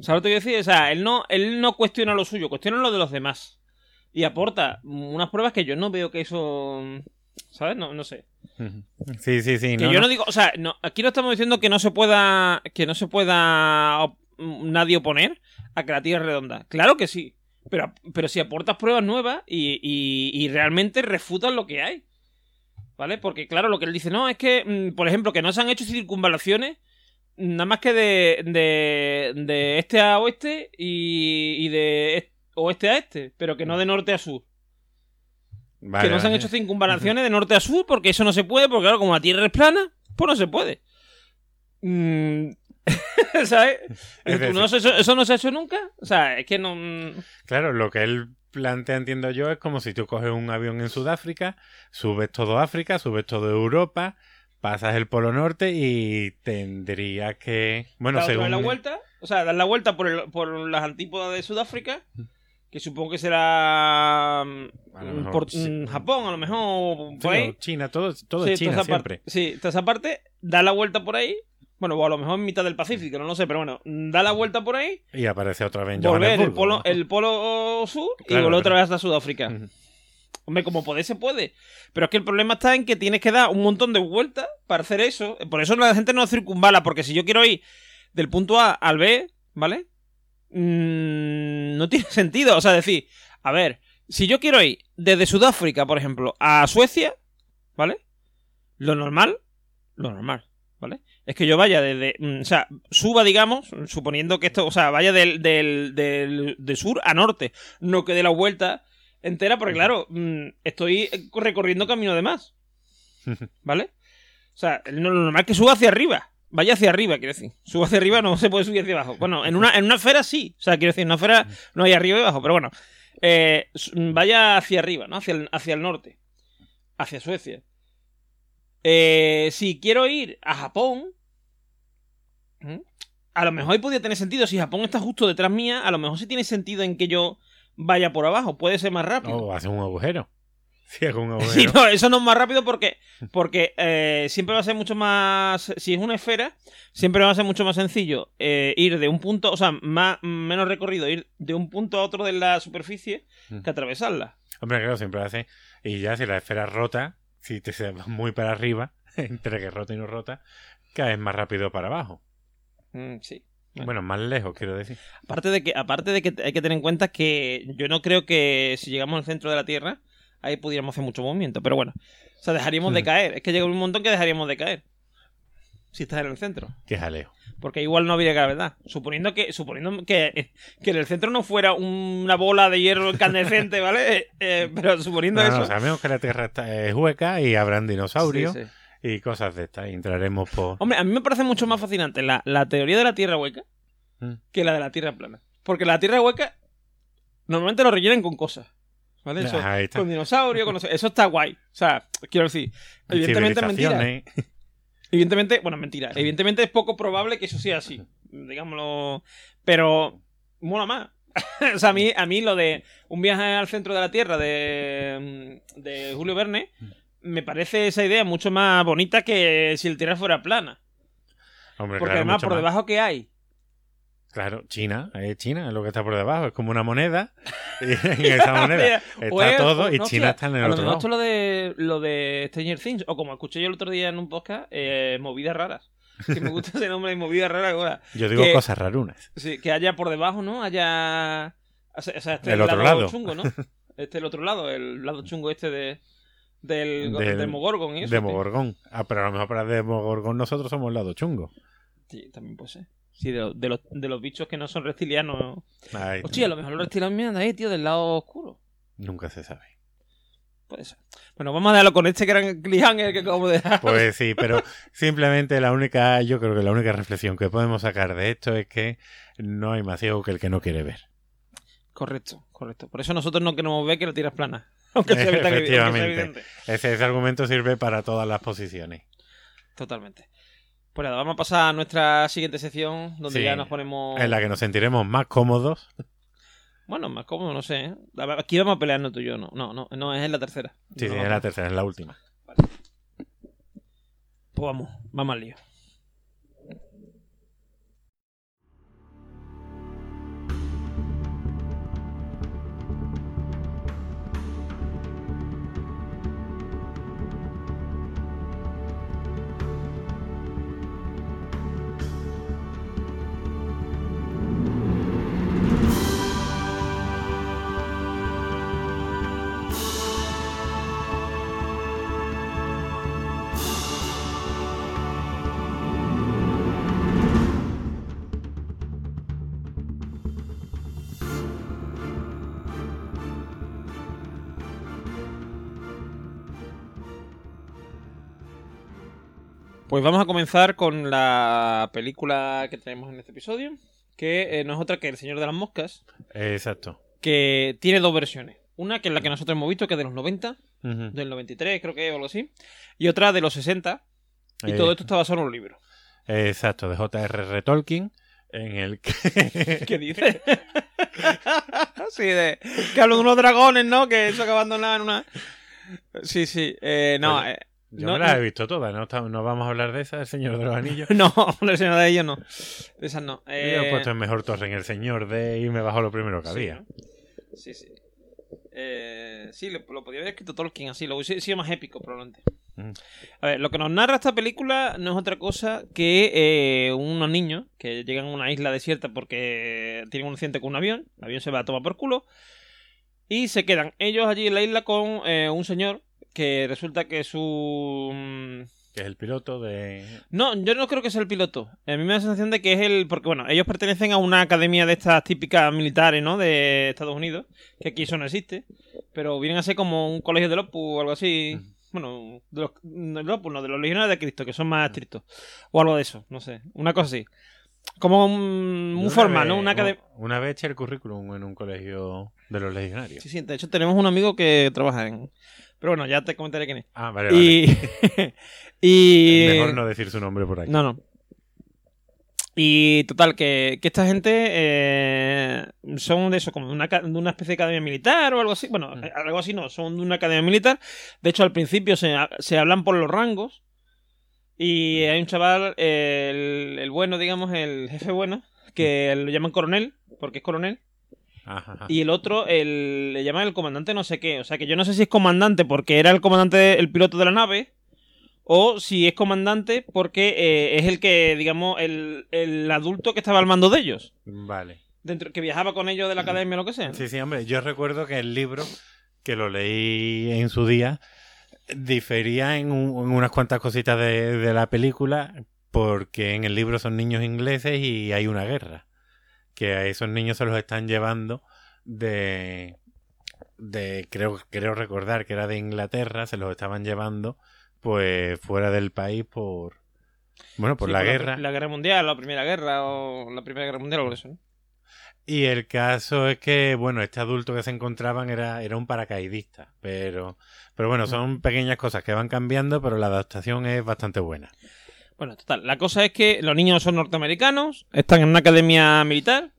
A: ¿Sabes lo que quiero decir? O sea, él no, él no cuestiona lo suyo, cuestiona lo de los demás. Y aporta unas pruebas que yo no veo que eso. ¿Sabes? No, no sé.
B: Sí, sí, sí.
A: Que
B: no,
A: yo
B: no.
A: no digo, o sea, no, aquí no estamos diciendo que no se pueda, que no se pueda op- nadie oponer a que la Tierra es redonda. Claro que sí, pero, pero si aportas pruebas nuevas y, y, y realmente refutas lo que hay, ¿vale? Porque claro, lo que él dice, no, es que, mm, por ejemplo, que no se han hecho circunvalaciones nada más que de, de, de este a oeste y, y de est- oeste a este, pero que no de norte a sur
B: Vale,
A: que no se han
B: vale.
A: hecho circunvalaciones de norte a sur porque eso no se puede, porque claro, como la Tierra es plana, pues no se puede. Mm, ¿Sabes?
B: Es decir-
A: No se- eso, eso no se ha hecho nunca. O sea, es que no... mm,
B: Claro, lo que él plantea, entiendo yo, es como si tú coges un avión en Sudáfrica, subes todo África, subes todo Europa, pasas el Polo Norte y tendría que... Bueno,
A: vez
B: según...
A: la vuelta, o sea, dar la vuelta por, el- por las antípodas de Sudáfrica, que supongo que será mm,
B: A lo mejor,
A: por
B: sí.
A: Japón, a lo mejor,
B: Sí,
A: por ahí.
B: China, todo, todo
A: Sí,
B: es China
A: toda esa
B: siempre.
A: parte- sí, toda esa parte, da la vuelta por ahí. Bueno, o a lo mejor en mitad del Pacífico, no lo sé, pero bueno, da la vuelta por ahí
B: Y aparece otra vez en
A: volver el polo,
B: ¿no?
A: el polo sur y
B: Claro,
A: volver otra vez hasta Sudáfrica. Hombre, como puede, se puede. Pero es que el problema está en que tienes que dar un montón de vueltas para hacer eso. Por eso la gente no circunvala, porque si yo quiero ir del punto A al B, ¿vale? Mm, no tiene sentido. O sea, decir, a ver, si yo quiero ir desde Sudáfrica, por ejemplo, a Suecia, ¿vale? Lo normal, lo normal, ¿vale? Es que yo vaya desde, mm, o sea, suba, digamos, suponiendo que esto, o sea, vaya del, del, del, de sur a norte, no que dé la vuelta entera, porque claro, mm, estoy recorriendo camino de más, ¿vale? O sea, lo normal es que suba hacia arriba. Vaya hacia arriba, quiero decir. Suba hacia arriba, no se puede subir hacia abajo. Bueno, en una, en una esfera sí. O sea, quiero decir, en una esfera no hay arriba y abajo. Pero bueno, eh, vaya hacia arriba, ¿no? Hacia el, hacia el norte. Hacia Suecia. Eh, si quiero ir a Japón, a lo mejor ahí podría tener sentido. Si Japón está justo detrás mía, a lo mejor sí tiene sentido en que yo vaya por abajo. Puede ser más rápido.
B: O hace un agujero. Si hago un agujero.
A: Sí, no, eso no es más rápido porque, porque eh, siempre va a ser mucho más. Si es una esfera, siempre va a ser mucho más sencillo eh, ir de un punto, o sea, más, menos recorrido, ir de un punto a otro de la superficie
B: Mm.
A: que atravesarla.
B: Hombre, claro, siempre hace. Y ya si la esfera es rota, si te se va muy para arriba, entre que rota y no rota, caes más rápido para abajo.
A: Mm, sí. Bueno,
B: más lejos, quiero decir.
A: Aparte de que, aparte de que hay que tener en cuenta que yo no creo que si llegamos al centro de la Tierra, ahí pudiéramos hacer mucho movimiento. Pero bueno, o sea, dejaríamos de caer. Es que llega un montón que dejaríamos de caer. Si estás en el centro.
B: Qué jaleo.
A: Porque igual no habría gravedad. Suponiendo que, suponiendo que, que en el centro no fuera una bola de hierro incandescente, ¿vale? Eh, eh, pero suponiendo
B: No,
A: eso.
B: no, sabemos que la Tierra está, es hueca y habrán dinosaurios
A: Sí, sí.
B: y cosas de estas. Y entraremos por.
A: Hombre, a mí me parece mucho más fascinante la, la teoría de la Tierra hueca
B: Mm.
A: que la de la Tierra plana. Porque la Tierra hueca normalmente lo rellenan con cosas. Con dinosaurios, con Eso está guay. O sea, quiero decir, evidentemente es mentira. Evidentemente, bueno, mentira. Evidentemente es poco probable que eso sea así. Digámoslo. Pero mola más. o sea, a mí, a mí lo de un viaje al centro de la Tierra de, de Julio Verne me parece esa idea mucho más bonita que si el Tierra fuera plana.
B: Hombre,
A: Porque
B: claro,
A: además, por
B: más.
A: debajo que hay.
B: Claro, China, es China, es lo que está por debajo, es como una moneda. Y en esa moneda
A: O
B: está
A: es-
B: todo
A: o-
B: y
A: no,
B: China está en el
A: a
B: otro lado.
A: esto es lo de, lo de Stranger Things, o como escuché yo el otro día en un podcast, eh, movidas raras. Que me gusta ese nombre de movidas raras. ahora.
B: Yo digo
A: que-
B: cosas rarunas.
A: Sí, que haya por debajo, ¿no? Haya. O sea, este
B: El otro lado.
A: chungo, ¿no? Este el otro lado, el lado chungo este de. Del,
B: Del-
A: Demogorgon y eso.
B: Demogorgón. Ah, pero a lo mejor para Demogorgón nosotros somos el lado chungo.
A: Sí, también puede ser. Sí, de, lo- de los, de los bichos que no son reptilianos.
B: Ay,
A: Hostia, a lo mejor los reptilianos miran ahí, tío, del lado oscuro.
B: Nunca se sabe.
A: Puede ser. Bueno, vamos a dejarlo con este gran cliffhanger que acabo de dejar.
B: Pues sí, pero simplemente la única, yo creo que la única reflexión que podemos sacar de esto es que no hay más ciego que el que no quiere ver.
A: Correcto, correcto. Por eso nosotros no queremos ver que la tierra es plana. Aunque sea, evidente- aunque sea
B: Efectivamente. ese argumento sirve para todas las posiciones.
A: Totalmente. Pues nada, vamos a pasar a nuestra siguiente sección donde
B: Sí,
A: ya nos ponemos.
B: En la que nos sentiremos más cómodos.
A: Bueno, más cómodo, no sé. ¿eh? Aquí vamos a pelearnos tú y yo, no. No, no, no, es en la tercera.
B: Sí,
A: No,
B: sí,
A: no,
B: es
A: no.
B: la tercera, es la última.
A: Pues vamos, vamos al lío. Pues vamos a comenzar con la película que tenemos en este episodio, que eh, no es otra que El Señor de las Moscas,
B: Exacto.
A: que tiene dos versiones. Una que es la que nosotros hemos visto, que es de los 90,
B: Ujú.
A: del 93 creo que o algo así, y otra de los 60, y
B: Eh,
A: todo esto está basado en un libro.
B: Exacto, de J.R.R. Tolkien, en el que...
A: ¿Qué dice? sí, de, que hablo de unos dragones, ¿no? Que eso que abandonaban una... Sí, sí, eh, no,
B: Oye,
A: eh,
B: Yo
A: No,
B: me las he visto todas, ¿no? No vamos a hablar de esas, El Señor de los Anillos.
A: no, la escena de ellos no, de esas no.
B: Yo
A: Eh,
B: he puesto en mejor torre en El Señor de y me bajo lo primero que
A: Sí,
B: había.
A: ¿no? Sí, sí. Eh, sí, lo, lo podía haber escrito Tolkien así, lo hubiese sido más épico probablemente.
B: Mm.
A: A ver, lo que nos narra esta película no es otra cosa que eh, unos niños que llegan a una isla desierta porque tienen un accidente con un avión, el avión se va a tomar por culo, y se quedan ellos allí en la isla con eh, un señor que resulta que su... mm,
B: Que es el piloto de...
A: no, yo no creo que sea el piloto. A mí me da la sensación de que es el. Porque, bueno, ellos pertenecen a una academia de estas típicas militares, ¿no? De Estados Unidos. Que aquí eso no existe. Pero vienen a ser como un colegio de Opus o algo así. Bueno, de los, no, del Opus, no, de los legionarios de Cristo, que son más estrictos. O algo de eso, no sé. Una cosa así. Como un,
B: una
A: formal, ¿no? Una academia.
B: Una vez eché el currículum en un colegio de los legionarios.
A: Sí, sí, de hecho tenemos un amigo que trabaja en. Pero bueno, ya te comentaré quién es.
B: Ah, vale, vale.
A: Y.
B: Mejor no decir su nombre por aquí.
A: No, no. Y total, que, que esta gente eh, son de eso, como de una, ca- de una especie de academia militar o algo así. Bueno,
B: Mm.
A: algo así no, son de una academia militar. De hecho, al principio se, se hablan por los rangos. Y
B: Mm.
A: hay un chaval, el, el bueno, digamos, el jefe bueno, que
B: Mm.
A: lo llaman coronel, porque es coronel.
B: Ajá.
A: Y el otro, el, le llaman el comandante no sé qué. O sea que yo no sé si es comandante porque era el comandante, el piloto de la nave. O si es comandante porque eh, es el que, digamos, el, el adulto que estaba al mando de ellos.
B: Vale.
A: Dentro, que viajaba con ellos de la academia o lo que sea.
B: Sí, sí, hombre. Yo recuerdo que el libro, que lo leí en su día, difería en, un- en unas cuantas cositas de, de la película, porque en el libro son niños ingleses y hay una guerra. Que a esos niños se los están llevando de. de creo, creo recordar que era de Inglaterra, se los estaban llevando pues fuera del país por. Bueno, por
A: Sí,
B: la guerra.
A: La guerra mundial, la primera guerra, o la primera guerra mundial o eso, ¿no?
B: Y el caso es que, bueno, este adulto que se encontraban era, era un paracaidista, pero, pero bueno, son pequeñas cosas que van cambiando, pero la adaptación es bastante buena.
A: Bueno, total. La cosa es que los niños son norteamericanos, están en una academia militar,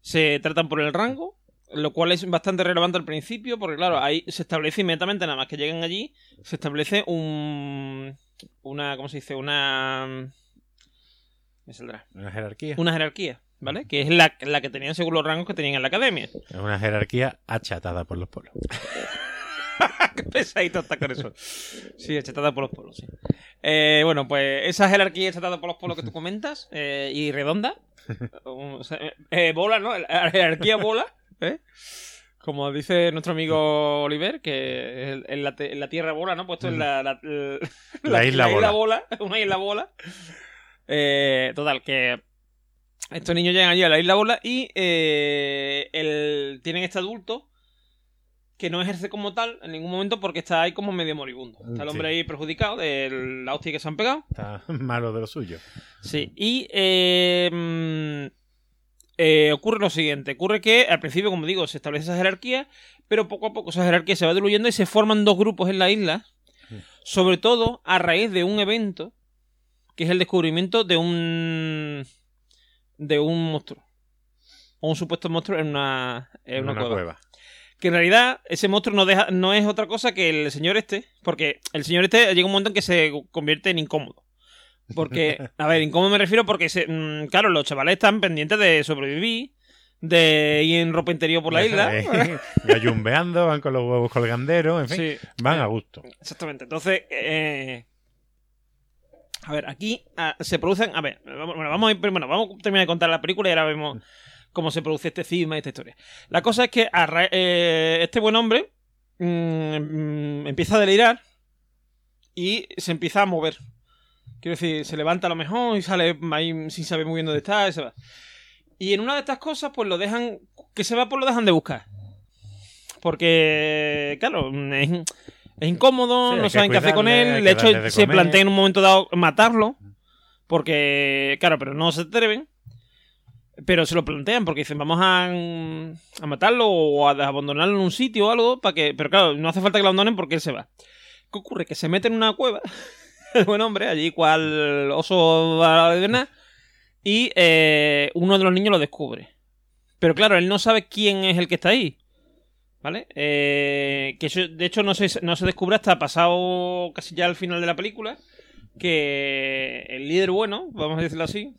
A: se tratan por el rango, lo cual es bastante relevante al principio, porque claro, ahí se establece inmediatamente, nada más que lleguen allí, se establece un. Una. ¿Cómo se dice? Una. Me saldrá.
B: Una jerarquía.
A: Una jerarquía, ¿vale? Que es la, la que tenían según los rangos que tenían en la academia.
B: Es una jerarquía achatada por los polos.
A: Qué pesadito está con eso. Sí, achatada por los polos, sí. Eh, bueno, pues esa jerarquía achatada por los polos que tú comentas eh, y redonda. o sea, eh, bola, ¿no? La jerarquía bola. Como dice nuestro amigo Oliver, que en- la, te- en la tierra bola, ¿no? Puesto en la, la,
B: La isla bola.
A: bola. Una isla bola. Total, que estos niños llegan allí a la isla bola y el, tienen este adulto que no ejerce como tal en ningún momento porque está ahí como medio moribundo. Está el hombre
B: Sí.
A: ahí perjudicado de la hostia que se han pegado.
B: Está malo de lo suyo.
A: Sí, y eh, eh, ocurre lo siguiente. Ocurre que al principio, como digo, se establece esa jerarquía, pero poco a poco esa jerarquía se va diluyendo y se forman dos grupos en la isla, sobre todo a raíz de un evento que es el descubrimiento de un de un monstruo. O un supuesto monstruo en una, en una, cueva. Que en realidad ese monstruo no, deja, no es otra cosa que el señor este, porque el señor este llega un momento en que se convierte en incómodo. Porque, a ver, incómodo me refiero porque, se, mm, claro, los chavales están pendientes de sobrevivir, de ir en ropa interior por la isla.
B: Eh, Gallumbeando, van con los huevos colganderos, en fin.
A: Sí,
B: Van a gusto.
A: exactamente. Entonces, eh, a ver, aquí ah, se producen. A ver, bueno, vamos a, ir- bueno, vamos a terminar de contar la película y ahora vemos cómo se produce este cisma y esta historia. La cosa es que a eh, este buen hombre mm, mm, empieza a delirar y se empieza a mover. Quiero decir, se levanta a lo mejor y sale ahí sin saber muy bien dónde está y se va. Y en una de estas cosas, pues lo dejan. Que se va, pues lo dejan de buscar. Porque, claro, es- Es incómodo,
B: Sí,
A: no saben qué hacer con él. De hecho,
B: de
A: se plantea en un momento dado matarlo. Porque, claro, pero no se atreven. Pero se lo plantean porque dicen, vamos a, a matarlo o a abandonarlo en un sitio o algo. para que Pero claro, no hace falta que lo abandonen porque él se va. ¿Qué ocurre? Que se mete en una cueva, el buen hombre, allí cual oso de nada, y eh, uno de los niños lo descubre. Pero claro, él no sabe quién es el que está ahí. ¿Vale? Eh, que eso, de hecho no se, no se descubre hasta pasado casi ya al final de la película. Que el líder bueno, vamos a decirlo así.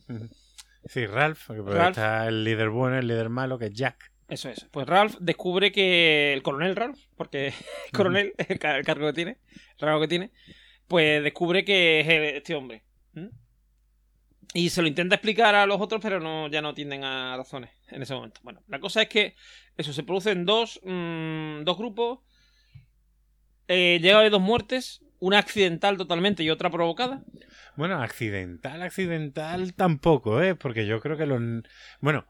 B: Sí, Ralph, porque
A: Ralph.
B: está el líder bueno, el líder malo, que es Jack.
A: Eso es. Pues Ralph descubre que el coronel Ralph, porque el coronel es el, ca- el cargo que tiene, el rango que tiene, pues descubre que es el- este hombre. ¿Mm? Y se lo intenta explicar a los otros, pero no, ya no tienden a razones en ese momento. Bueno, la cosa es que eso se producen dos, mm, dos grupos. Eh, llega a haber dos muertes, una accidental totalmente y otra provocada.
B: Bueno, accidental, accidental tampoco, ¿eh? Porque yo creo que los... Bueno,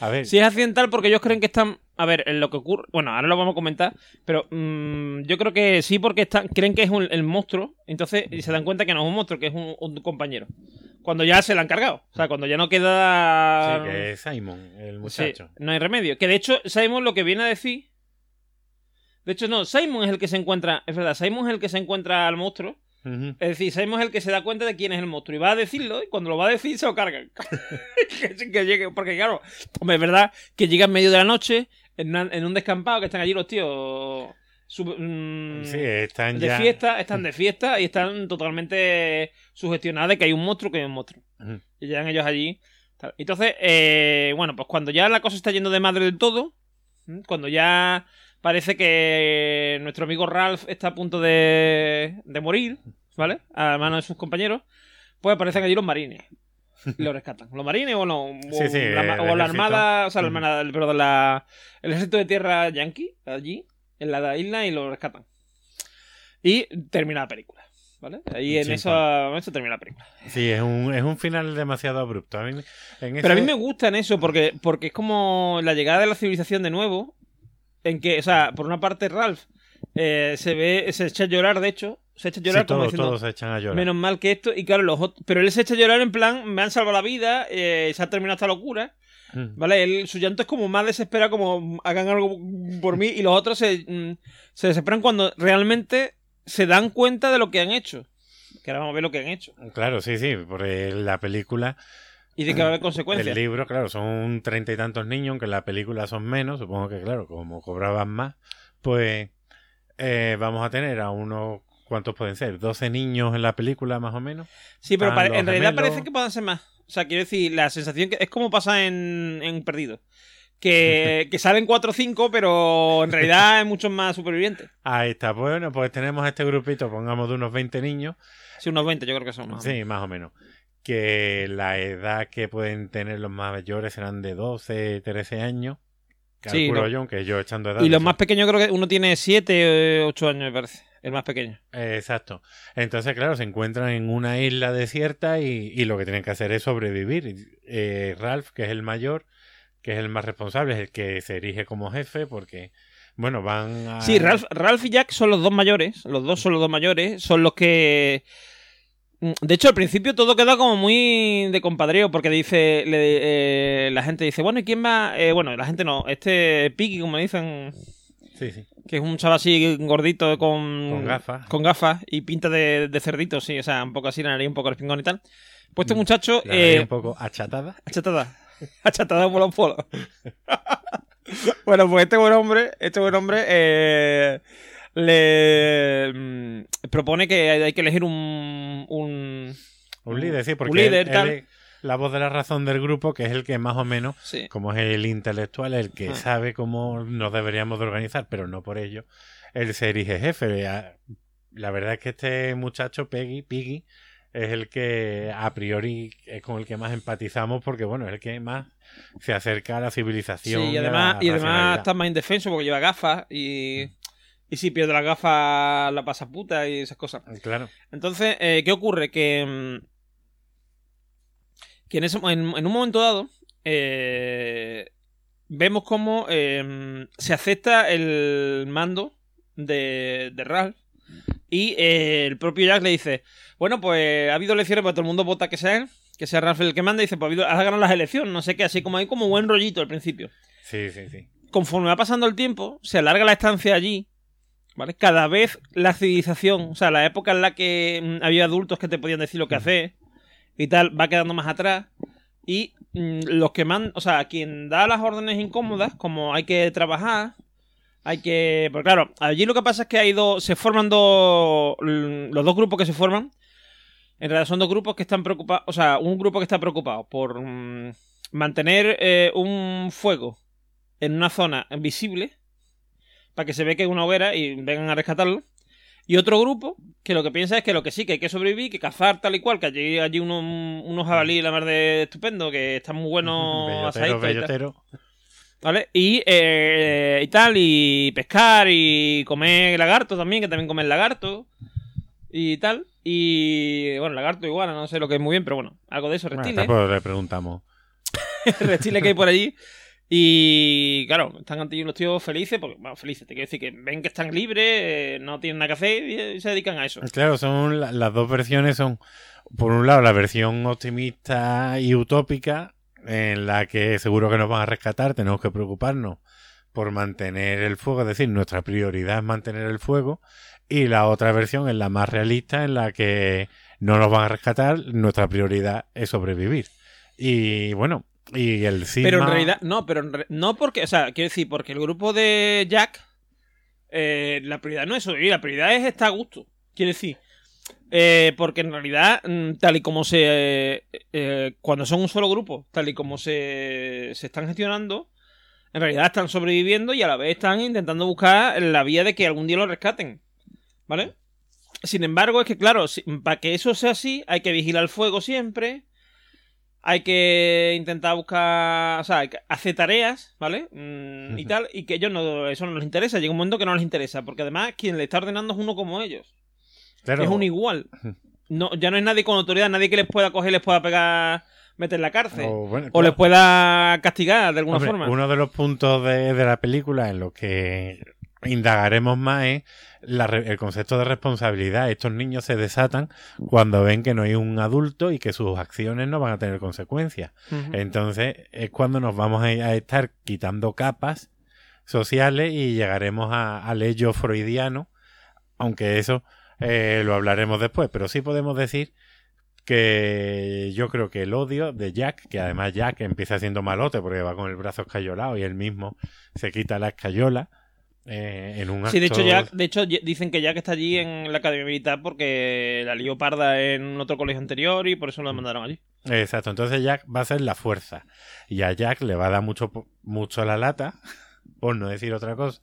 B: a ver,
A: Si es accidental, porque ellos creen que están. A ver, en lo que ocurre. Bueno, ahora lo vamos a comentar. Pero mm, yo creo que sí, porque están, creen que es un- el monstruo. Entonces y se dan cuenta que no es un monstruo, que es un, un compañero. Cuando ya se lo han cargado. O sea, cuando ya no queda.
B: sí, que es Simon, el
A: Sí,
B: muchacho.
A: no hay remedio. Que de hecho, Simon lo que viene a decir. De hecho, no, Simon es el que se encuentra. Es verdad, Simon es el que se encuentra al monstruo. Es decir, Simon es el que se da cuenta de quién es el monstruo. Y va a decirlo, y cuando lo va a decir, se lo cargan. que, sí que llegue, porque claro, hombre, es verdad que llega en medio de la noche, en, una- en un descampado, que están allí los tíos. sub- mm,
B: Sí, están
A: de
B: ya...
A: fiesta, están de fiesta y están totalmente sugestionados de que hay un monstruo que hay un monstruo. Y llegan ellos allí. tal. Entonces, eh, bueno, pues cuando ya la cosa está yendo de madre del todo, cuando ya parece que nuestro amigo Ralph está a punto de, de morir, ¿vale? A manos de sus compañeros, pues aparecen allí los marines. Y lo rescatan. Los marines o no. O,
B: Sí, sí,
A: la,
B: el
A: o la
B: ejército.
A: armada, o sea, la
B: Ujú.
A: armada, perdón, la, el ejército de tierra yankee, allí, en la isla, y lo rescatan. Y termina la película. ¿Vale? Ahí en eso, en eso termina la película.
B: Sí, es un, es un final demasiado abrupto. A mí, en
A: Pero a mí me gusta en eso, porque, porque es como la llegada de la civilización de nuevo. En que, o sea, por una parte Ralph eh, se ve, se echa a llorar, de hecho. Se echa a llorar
B: Sí,
A: como
B: todos,
A: diciendo,
B: todos se echan a llorar.
A: menos mal que esto. Y claro, los ot- pero él se echa a llorar en plan, me han salvado la vida, eh, se ha terminado esta locura.
B: Mm.
A: ¿Vale? Él, su llanto es como más desesperado, como hagan algo por mí. Y los otros se, mm, se desesperan cuando realmente se dan cuenta de lo que han hecho. Que ahora vamos a ver lo que han hecho.
B: Claro, sí, sí, porque la película,
A: Y de que va a haber
B: el
A: consecuencias.
B: libro, claro, son treinta y tantos niños, aunque en la película son menos, supongo que, claro, como cobraban más, pues eh, vamos a tener a unos, ¿cuántos pueden ser? 12 niños en la película, más o menos.
A: Sí, pero en realidad parece que puedan ser más. O sea, quiero decir, la sensación que es como pasa en, en Perdido. Que, que salen 4 o 5, pero en realidad hay muchos más supervivientes.
B: Ahí está, bueno, pues tenemos este grupito, pongamos de unos 20 niños,
A: Sí, unos 20 yo creo que son más.
B: sí, más o menos, que la edad que pueden tener los mayores serán de 12, 13 años.
A: Sí,
B: Calculo
A: no.
B: yo, aunque yo echando edad.
A: Y los más pequeños creo que uno tiene 7 o 8 años, me parece. El más pequeño.
B: Exacto. Entonces, claro, se encuentran en una isla desierta y, y lo que tienen que hacer es sobrevivir. Eh, Ralph, que es el mayor, que es el más responsable, es el que se erige como jefe porque, bueno, van a...
A: Sí, Ralph, Ralph y Jack son los dos mayores. Los dos son los dos mayores. Son los que. Mm, De hecho, al principio todo queda como muy de compadreo, porque dice. le- eh, la gente dice, bueno, ¿y quién va? Eh, bueno, la gente no. Este Piggy, como dicen,
B: Sí, sí.
A: que es un chaval así gordito con.
B: Con gafas.
A: Con gafas y pinta de, de cerdito, sí, o sea, un poco así, la nariz un poco respingón y tal. Pues este
B: Mm,
A: muchacho.
B: La nariz
A: eh,
B: un poco achatada.
A: Achatada. Achatada por los polos. bueno, pues este buen hombre, este buen hombre eh, le mm, propone que hay, que elegir un, un
B: Un líder, sí, porque
A: un líder,
B: él-
A: tal.
B: él es la voz de la razón del grupo, que es el que más o menos,
A: sí.
B: como es el intelectual, el que
A: Ah.
B: sabe cómo nos deberíamos de organizar, pero no por ello, él se erige jefe. La verdad es que este muchacho, Peggy, Piggy, es el que a priori es con el que más empatizamos porque, bueno, es el que más se acerca a la
A: Sí,
B: civilización.
A: y además, y además está más indefenso porque lleva gafas y, y si pierde las gafas la pasa puta y esas cosas.
B: Claro.
A: Entonces, eh, ¿qué ocurre? Que, mm, que en, ese, en, en un momento dado eh, vemos cómo eh, se acepta el mando de, de Ralph Y eh, el propio Jack le dice, bueno, pues ha habido elecciones, pues todo el mundo vota que sea él, que sea Ralph el que manda, y dice, pues ha, habido, ha ganado las elecciones, no sé qué, así como hay como buen rollito al principio.
B: Sí, sí, sí.
A: Conforme va pasando el tiempo, se alarga la estancia allí, ¿vale? Cada vez la civilización, o sea, la época en la que mm, había adultos que te podían decir lo que hacer y tal, va quedando más atrás. Y mm, los que mandan, o sea, quien da las órdenes incómodas, como hay que trabajar, hay que. Pues claro, allí lo que pasa es que hay dos. Se forman dos. Los dos grupos que se forman. En realidad son dos grupos que están preocupados. O sea, un grupo que está preocupado por mm, mantener eh, un fuego en una zona visible. Para que se ve que es una hoguera y vengan a rescatarlo. Y otro grupo que lo que piensa es que lo que sí, que hay que sobrevivir, que cazar tal y cual, que allí hay unos, unos jabalíes la mar de estupendo, que están muy buenos
B: Bellotero,
A: y tal. ¿Vale? Y, eh, y tal, y pescar, y comer lagarto también, que también comen lagarto. Y tal. Y bueno, lagarto igual, no sé lo que es muy bien, pero bueno, algo de eso,
B: Bueno,
A: reptiles.
B: tampoco le preguntamos.
A: reptiles que hay por allí. Y claro, están ante los tíos felices, porque, bueno, felices, te quiero decir que ven que están libres, eh, no tienen nada que hacer y, y se dedican a eso.
B: Claro, son la- las dos versiones son, por un lado, la versión optimista y utópica, en la que seguro que nos van a rescatar, tenemos que preocuparnos por mantener el fuego, es decir, nuestra prioridad es mantener el fuego, y la otra versión es la más realista, en la que no nos van a rescatar, nuestra prioridad es sobrevivir. Y bueno, y el cisma...
A: Pero en realidad, no, pero no porque, o sea, quiero decir, porque el grupo de Jack, eh, la prioridad no es sobrevivir, la prioridad es estar a gusto. Quiero decir, eh, porque en realidad, mm, tal y como se. eh, cuando son un solo grupo, tal y como se, se están gestionando, en realidad están sobreviviendo y a la vez están intentando buscar la vía de que algún día lo rescaten. ¿Vale? Sin embargo, es que, claro, para que eso sea así, hay que vigilar el fuego siempre. Hay que intentar buscar, o sea, hacer tareas, ¿vale? Mm, y tal, y que ellos no, eso no les interesa. Llega un momento que no les interesa, porque además quien le está ordenando es uno como ellos.
B: Claro,
A: Es un igual. No, ya no es nadie con autoridad, nadie que les pueda coger, les pueda pegar, meter en la cárcel. O, les pueda castigar de alguna
B: Hombre,
A: forma.
B: Uno de los puntos de, de la película en los que indagaremos más es la el concepto de responsabilidad. Estos niños se desatan cuando ven que no hay un adulto y que sus acciones no van a tener consecuencias. Entonces es cuando nos vamos a, a estar quitando capas sociales y llegaremos a- al ello freudiano, aunque eso eh, lo hablaremos después, pero sí podemos decir que yo creo que el odio de Jack, que además Jack empieza siendo malote porque va con el brazo escayolado y él mismo se quita la escayola eh, en un acto...
A: Sí, de hecho, Jack, de hecho, dicen que Jack está allí en la Academia Militar porque la lió parda en otro colegio anterior y por eso lo mandaron allí.
B: Exacto, entonces Jack va a ser la fuerza y a Jack le va a dar mucho, mucho la lata, por no decir otra cosa,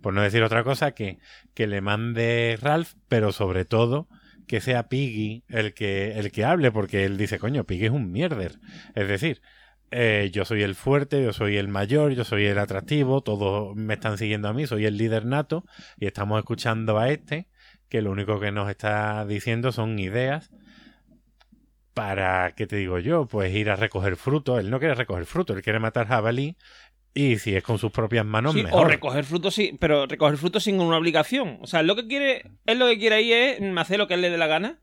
B: por no decir otra cosa que, que le mande Ralph, pero sobre todo que sea Piggy el que, el que hable, porque él dice, coño, Piggy es un mierder. Es decir, eh, yo soy el fuerte, yo soy el mayor, yo soy el atractivo, todos me están siguiendo a mí, soy el líder nato, y estamos escuchando a este, que lo único que nos está diciendo son ideas para, ¿qué te digo yo? Pues ir a recoger frutos. Él no quiere recoger frutos, él quiere matar jabalí. Y si es con sus propias manos,
A: Sí,
B: mejor.
A: o recoger frutos sí, pero recoger frutos sin una obligación. O sea, lo que quiere, él lo que quiere ahí es mm, hacer lo que él le dé la gana.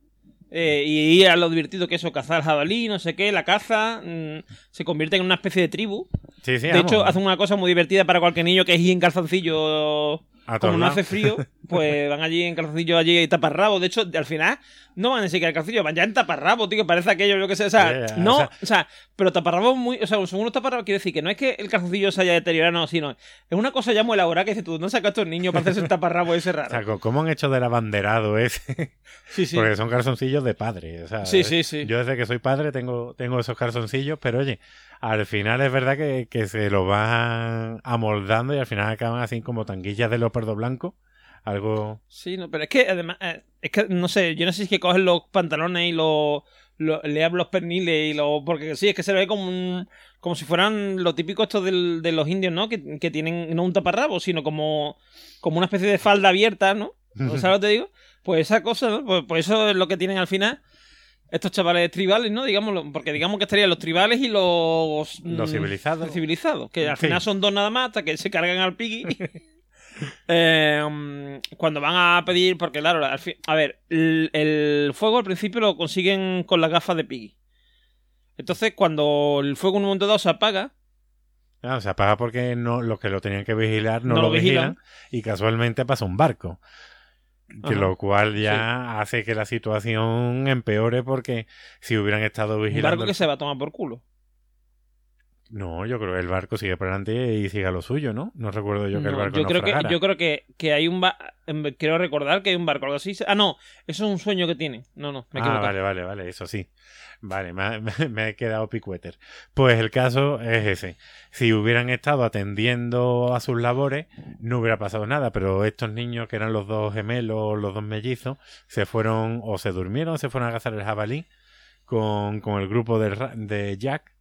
A: Eh, y ir a lo divertido que es eso, cazar jabalí, no sé qué, la caza, mm, se convierte en una especie de tribu.
B: Sí, sí,
A: de
B: vamos,
A: hecho, hacen una cosa muy divertida para cualquier niño que es ir en calzoncillo.
B: A
A: Como no hace frío, pues van allí en calzoncillo allí y taparrabos. De hecho, al final no van ni siquiera en calzoncillo, van ya en taparrabos, tío, que parece aquello, yo que sé. O sea, no,
B: o
A: o
B: sea-
A: pero taparrabos muy. O sea, son unos taparrabos, quiere decir que no es que el calzoncillo se haya deteriorado, no, sino es una cosa ya muy elaborada que dices tú, no sacas a estos niños para hacerse el taparrabo ese
B: O
A: raro.
B: sea, ¿cómo han hecho del abanderado ese?
A: Sí, sí.
B: Porque son calzoncillos de padre. O sea,
A: Sí, sí, sí.
B: Yo desde que soy padre tengo, tengo esos calzoncillos, pero oye, al final es verdad que, que se lo van amoldando y al final acaban así como tanguillas de leopardo blanco. Algo.
A: Sí, no, pero es que además, eh, es que no sé, yo no sé si es que cogen los pantalones y los, lo- le abren los perniles y lo porque sí, es que se ve como un, como si fueran lo típico esto del- de los indios, ¿no? Que, que tienen no un taparrabo, sino como, como una especie de falda abierta, ¿no? ¿No ¿Sabes lo que te digo? Pues esa cosa, ¿no? Pues, pues eso es lo que tienen al final estos chavales tribales, ¿no? Digámoslo, porque digamos que estarían los tribales y los...
B: Los
A: mm,
B: civilizados.
A: civilizados, que al
B: Sí.
A: final son dos nada más hasta que se cargan al piggy. Eh, cuando van a pedir, porque claro, al fin, a ver, el, el fuego al principio lo consiguen con las gafas de Piggy. Entonces, cuando el fuego en un momento dado se apaga,
B: Ah, se apaga porque no, los que lo tenían que vigilar no,
A: No
B: lo,
A: lo
B: vigilan.
A: vigilan.
B: y casualmente pasa un barco. Que lo cual ya hace que la situación empeore porque si hubieran estado
A: un
B: vigilando...
A: barco que se va a tomar por culo.
B: No, yo creo que el barco sigue por delante y siga lo suyo, ¿no? No recuerdo yo que el barco
A: yo creo que yo creo que, que hay un ba- em, quiero recordar que hay un barco algo así ah no eso es un sueño que tiene no no me he
B: ah, vale, vale, vale, eso sí. Vale, me, me- me he quedado picueter. Pues el caso es ese. Si hubieran estado atendiendo a sus labores, no hubiera pasado nada, pero estos niños, que eran los dos gemelos, los dos mellizos, se fueron o se durmieron, se fueron a cazar el jabalí con, con el grupo de, de Jack.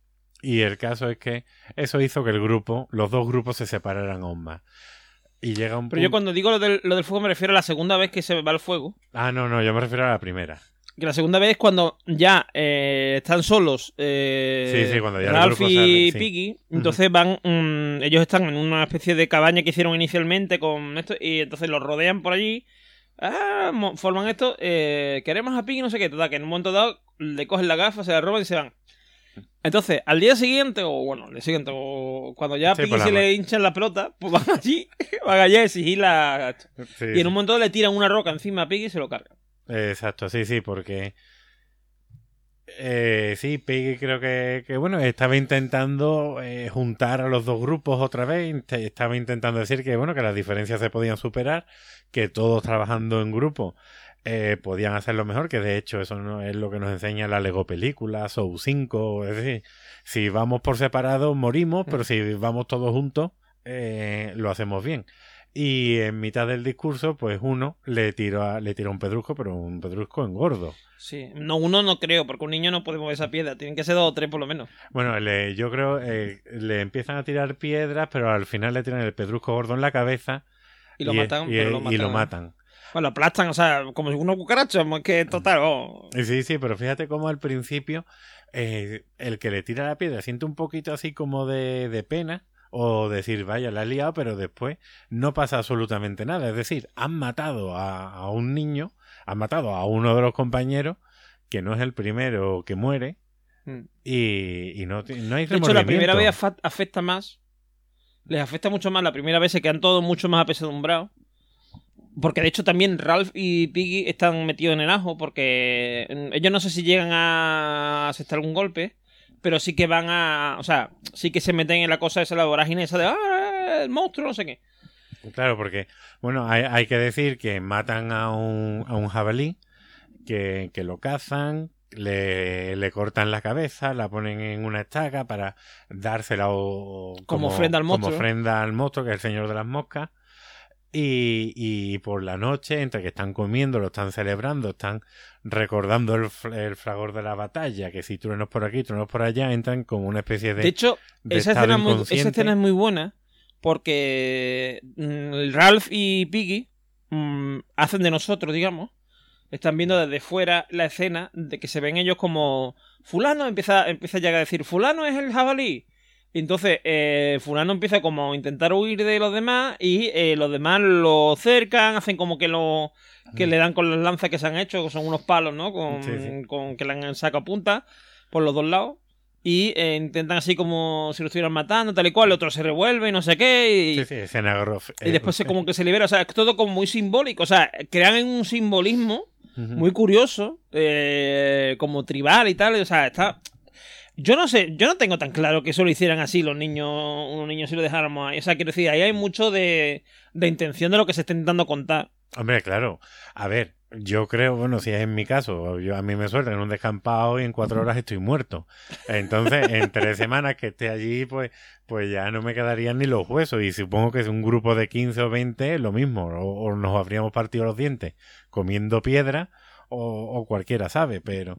B: Y el caso es que eso hizo que el grupo, los dos grupos se separaran aún más. Y llega un
A: pero yo
B: punto-
A: cuando digo lo del, lo del fuego me refiero a la segunda vez que se va el fuego
B: Ah, no, no, yo me refiero a la primera.
A: que la segunda vez es cuando ya eh, están solos eh,
B: Sí, sí, cuando ya el
A: Ralph y
B: sí.
A: Piggy entonces van mm, ellos están en una especie de cabaña que hicieron inicialmente con esto y entonces los rodean por allí ah, forman esto eh, queremos a Piggy no sé qué total que en un momento dado le cogen la gafa se la roban y se van entonces al día siguiente o bueno al día siguiente o cuando ya a
B: Sí,
A: Piggy se le hinchan la pelota pues van allí van allí a exigir la
B: Sí,
A: y en un momento le tiran una roca encima a Piggy y se lo cargan.
B: Exacto, sí, sí, porque eh, sí, Peggy creo que, que, bueno, estaba intentando eh, juntar a los dos grupos otra vez, estaba intentando decir que bueno, que las diferencias se podían superar, que todos trabajando en grupo eh, podían hacerlo mejor, que de hecho eso no es lo que nos enseña la Lego película, Soul 5, es decir, si vamos por separado morimos, pero si vamos todos juntos eh, lo hacemos bien. Y en mitad del discurso, pues uno le tiró, a- le tiró un pedrusco, pero un pedrusco engordo.
A: Sí, no, uno no creo, porque un niño no puede mover esa piedra, tienen que ser dos o tres por lo menos.
B: Bueno, le, yo creo eh, le empiezan a tirar piedras, pero al final le tiran el pedrusco gordo en la cabeza
A: Y lo
B: y,
A: matan,
B: y-
A: pero lo
B: y
A: matan.
B: lo matan.
A: Bueno, aplastan, o sea, como si una cucaracha, es que total, oh.
B: Sí, sí, pero fíjate cómo al principio eh, el que le tira la piedra siente un poquito así como de, de pena o decir, vaya, la he liado, pero después no pasa absolutamente nada. Es decir, han matado a, a un niño, han matado a uno de los compañeros, que no es el primero que muere,
A: Mm.
B: y, y no, no hay
A: De hecho, la primera vez
B: remordimiento.
A: afecta más. Les afecta mucho más. La primera vez se quedan todos mucho más apesadumbrados. Porque de hecho también Ralph y Piggy están metidos en el ajo. Porque mm, ellos no sé si llegan a aceptar algún golpe. Pero sí que van a. O sea, sí que se meten en la cosa esa, la vorágine esa de. ¡Ah! El monstruo, no sé qué.
B: Claro, porque, bueno, hay, hay que decir que matan a un, a un jabalí, que, que lo cazan, le, le cortan la cabeza, la ponen en una estaca para dársela o,
A: Como ofrenda al monstruo.
B: Como ofrenda al monstruo, que es el señor de las moscas. Y, y por la noche, entre que están comiendo, lo están celebrando, están recordando el, el fragor de la batalla, que si truenos por aquí, truenos por allá, entran como una especie de...
A: De hecho,
B: de
A: esa escena, es muy, esa escena es muy buena porque mm, Ralph y Piggy mm, hacen de nosotros, digamos. Están viendo desde fuera la escena de que se ven ellos como fulano empieza, empieza ya a decir fulano es el jabalí. Entonces eh, fulano empieza como a intentar huir de los demás y eh, los demás lo cercan, hacen como que lo que le dan con las lanzas que se han hecho, que son unos palos, ¿no? Con,
B: Sí, sí.
A: con que le han sacado punta por los dos lados. Y eh, intentan así como si lo estuvieran matando, tal y cual, el otro se revuelve y no sé qué. Y,
B: Sí, sí, escena
A: y después se
B: eh,
A: como que se libera. O sea, es todo como muy simbólico. O sea, crean un simbolismo muy curioso, eh, como tribal y tal. O sea, está. Yo no sé, yo no tengo tan claro que eso lo hicieran así los niños, unos niños si lo dejáramos ahí. O sea, quiero decir, ahí hay mucho de, de intención de lo que se está intentando contar.
B: Hombre, claro. A ver, yo creo, bueno, si es en mi caso, yo a mí me sueltan en un descampado y en cuatro horas estoy muerto. Entonces, en tres semanas que esté allí, pues, pues ya no me quedarían ni los huesos. Y supongo que es un grupo de 15 o 20, lo mismo. O, nos habríamos partido los dientes comiendo piedra, o, o cualquiera sabe, pero,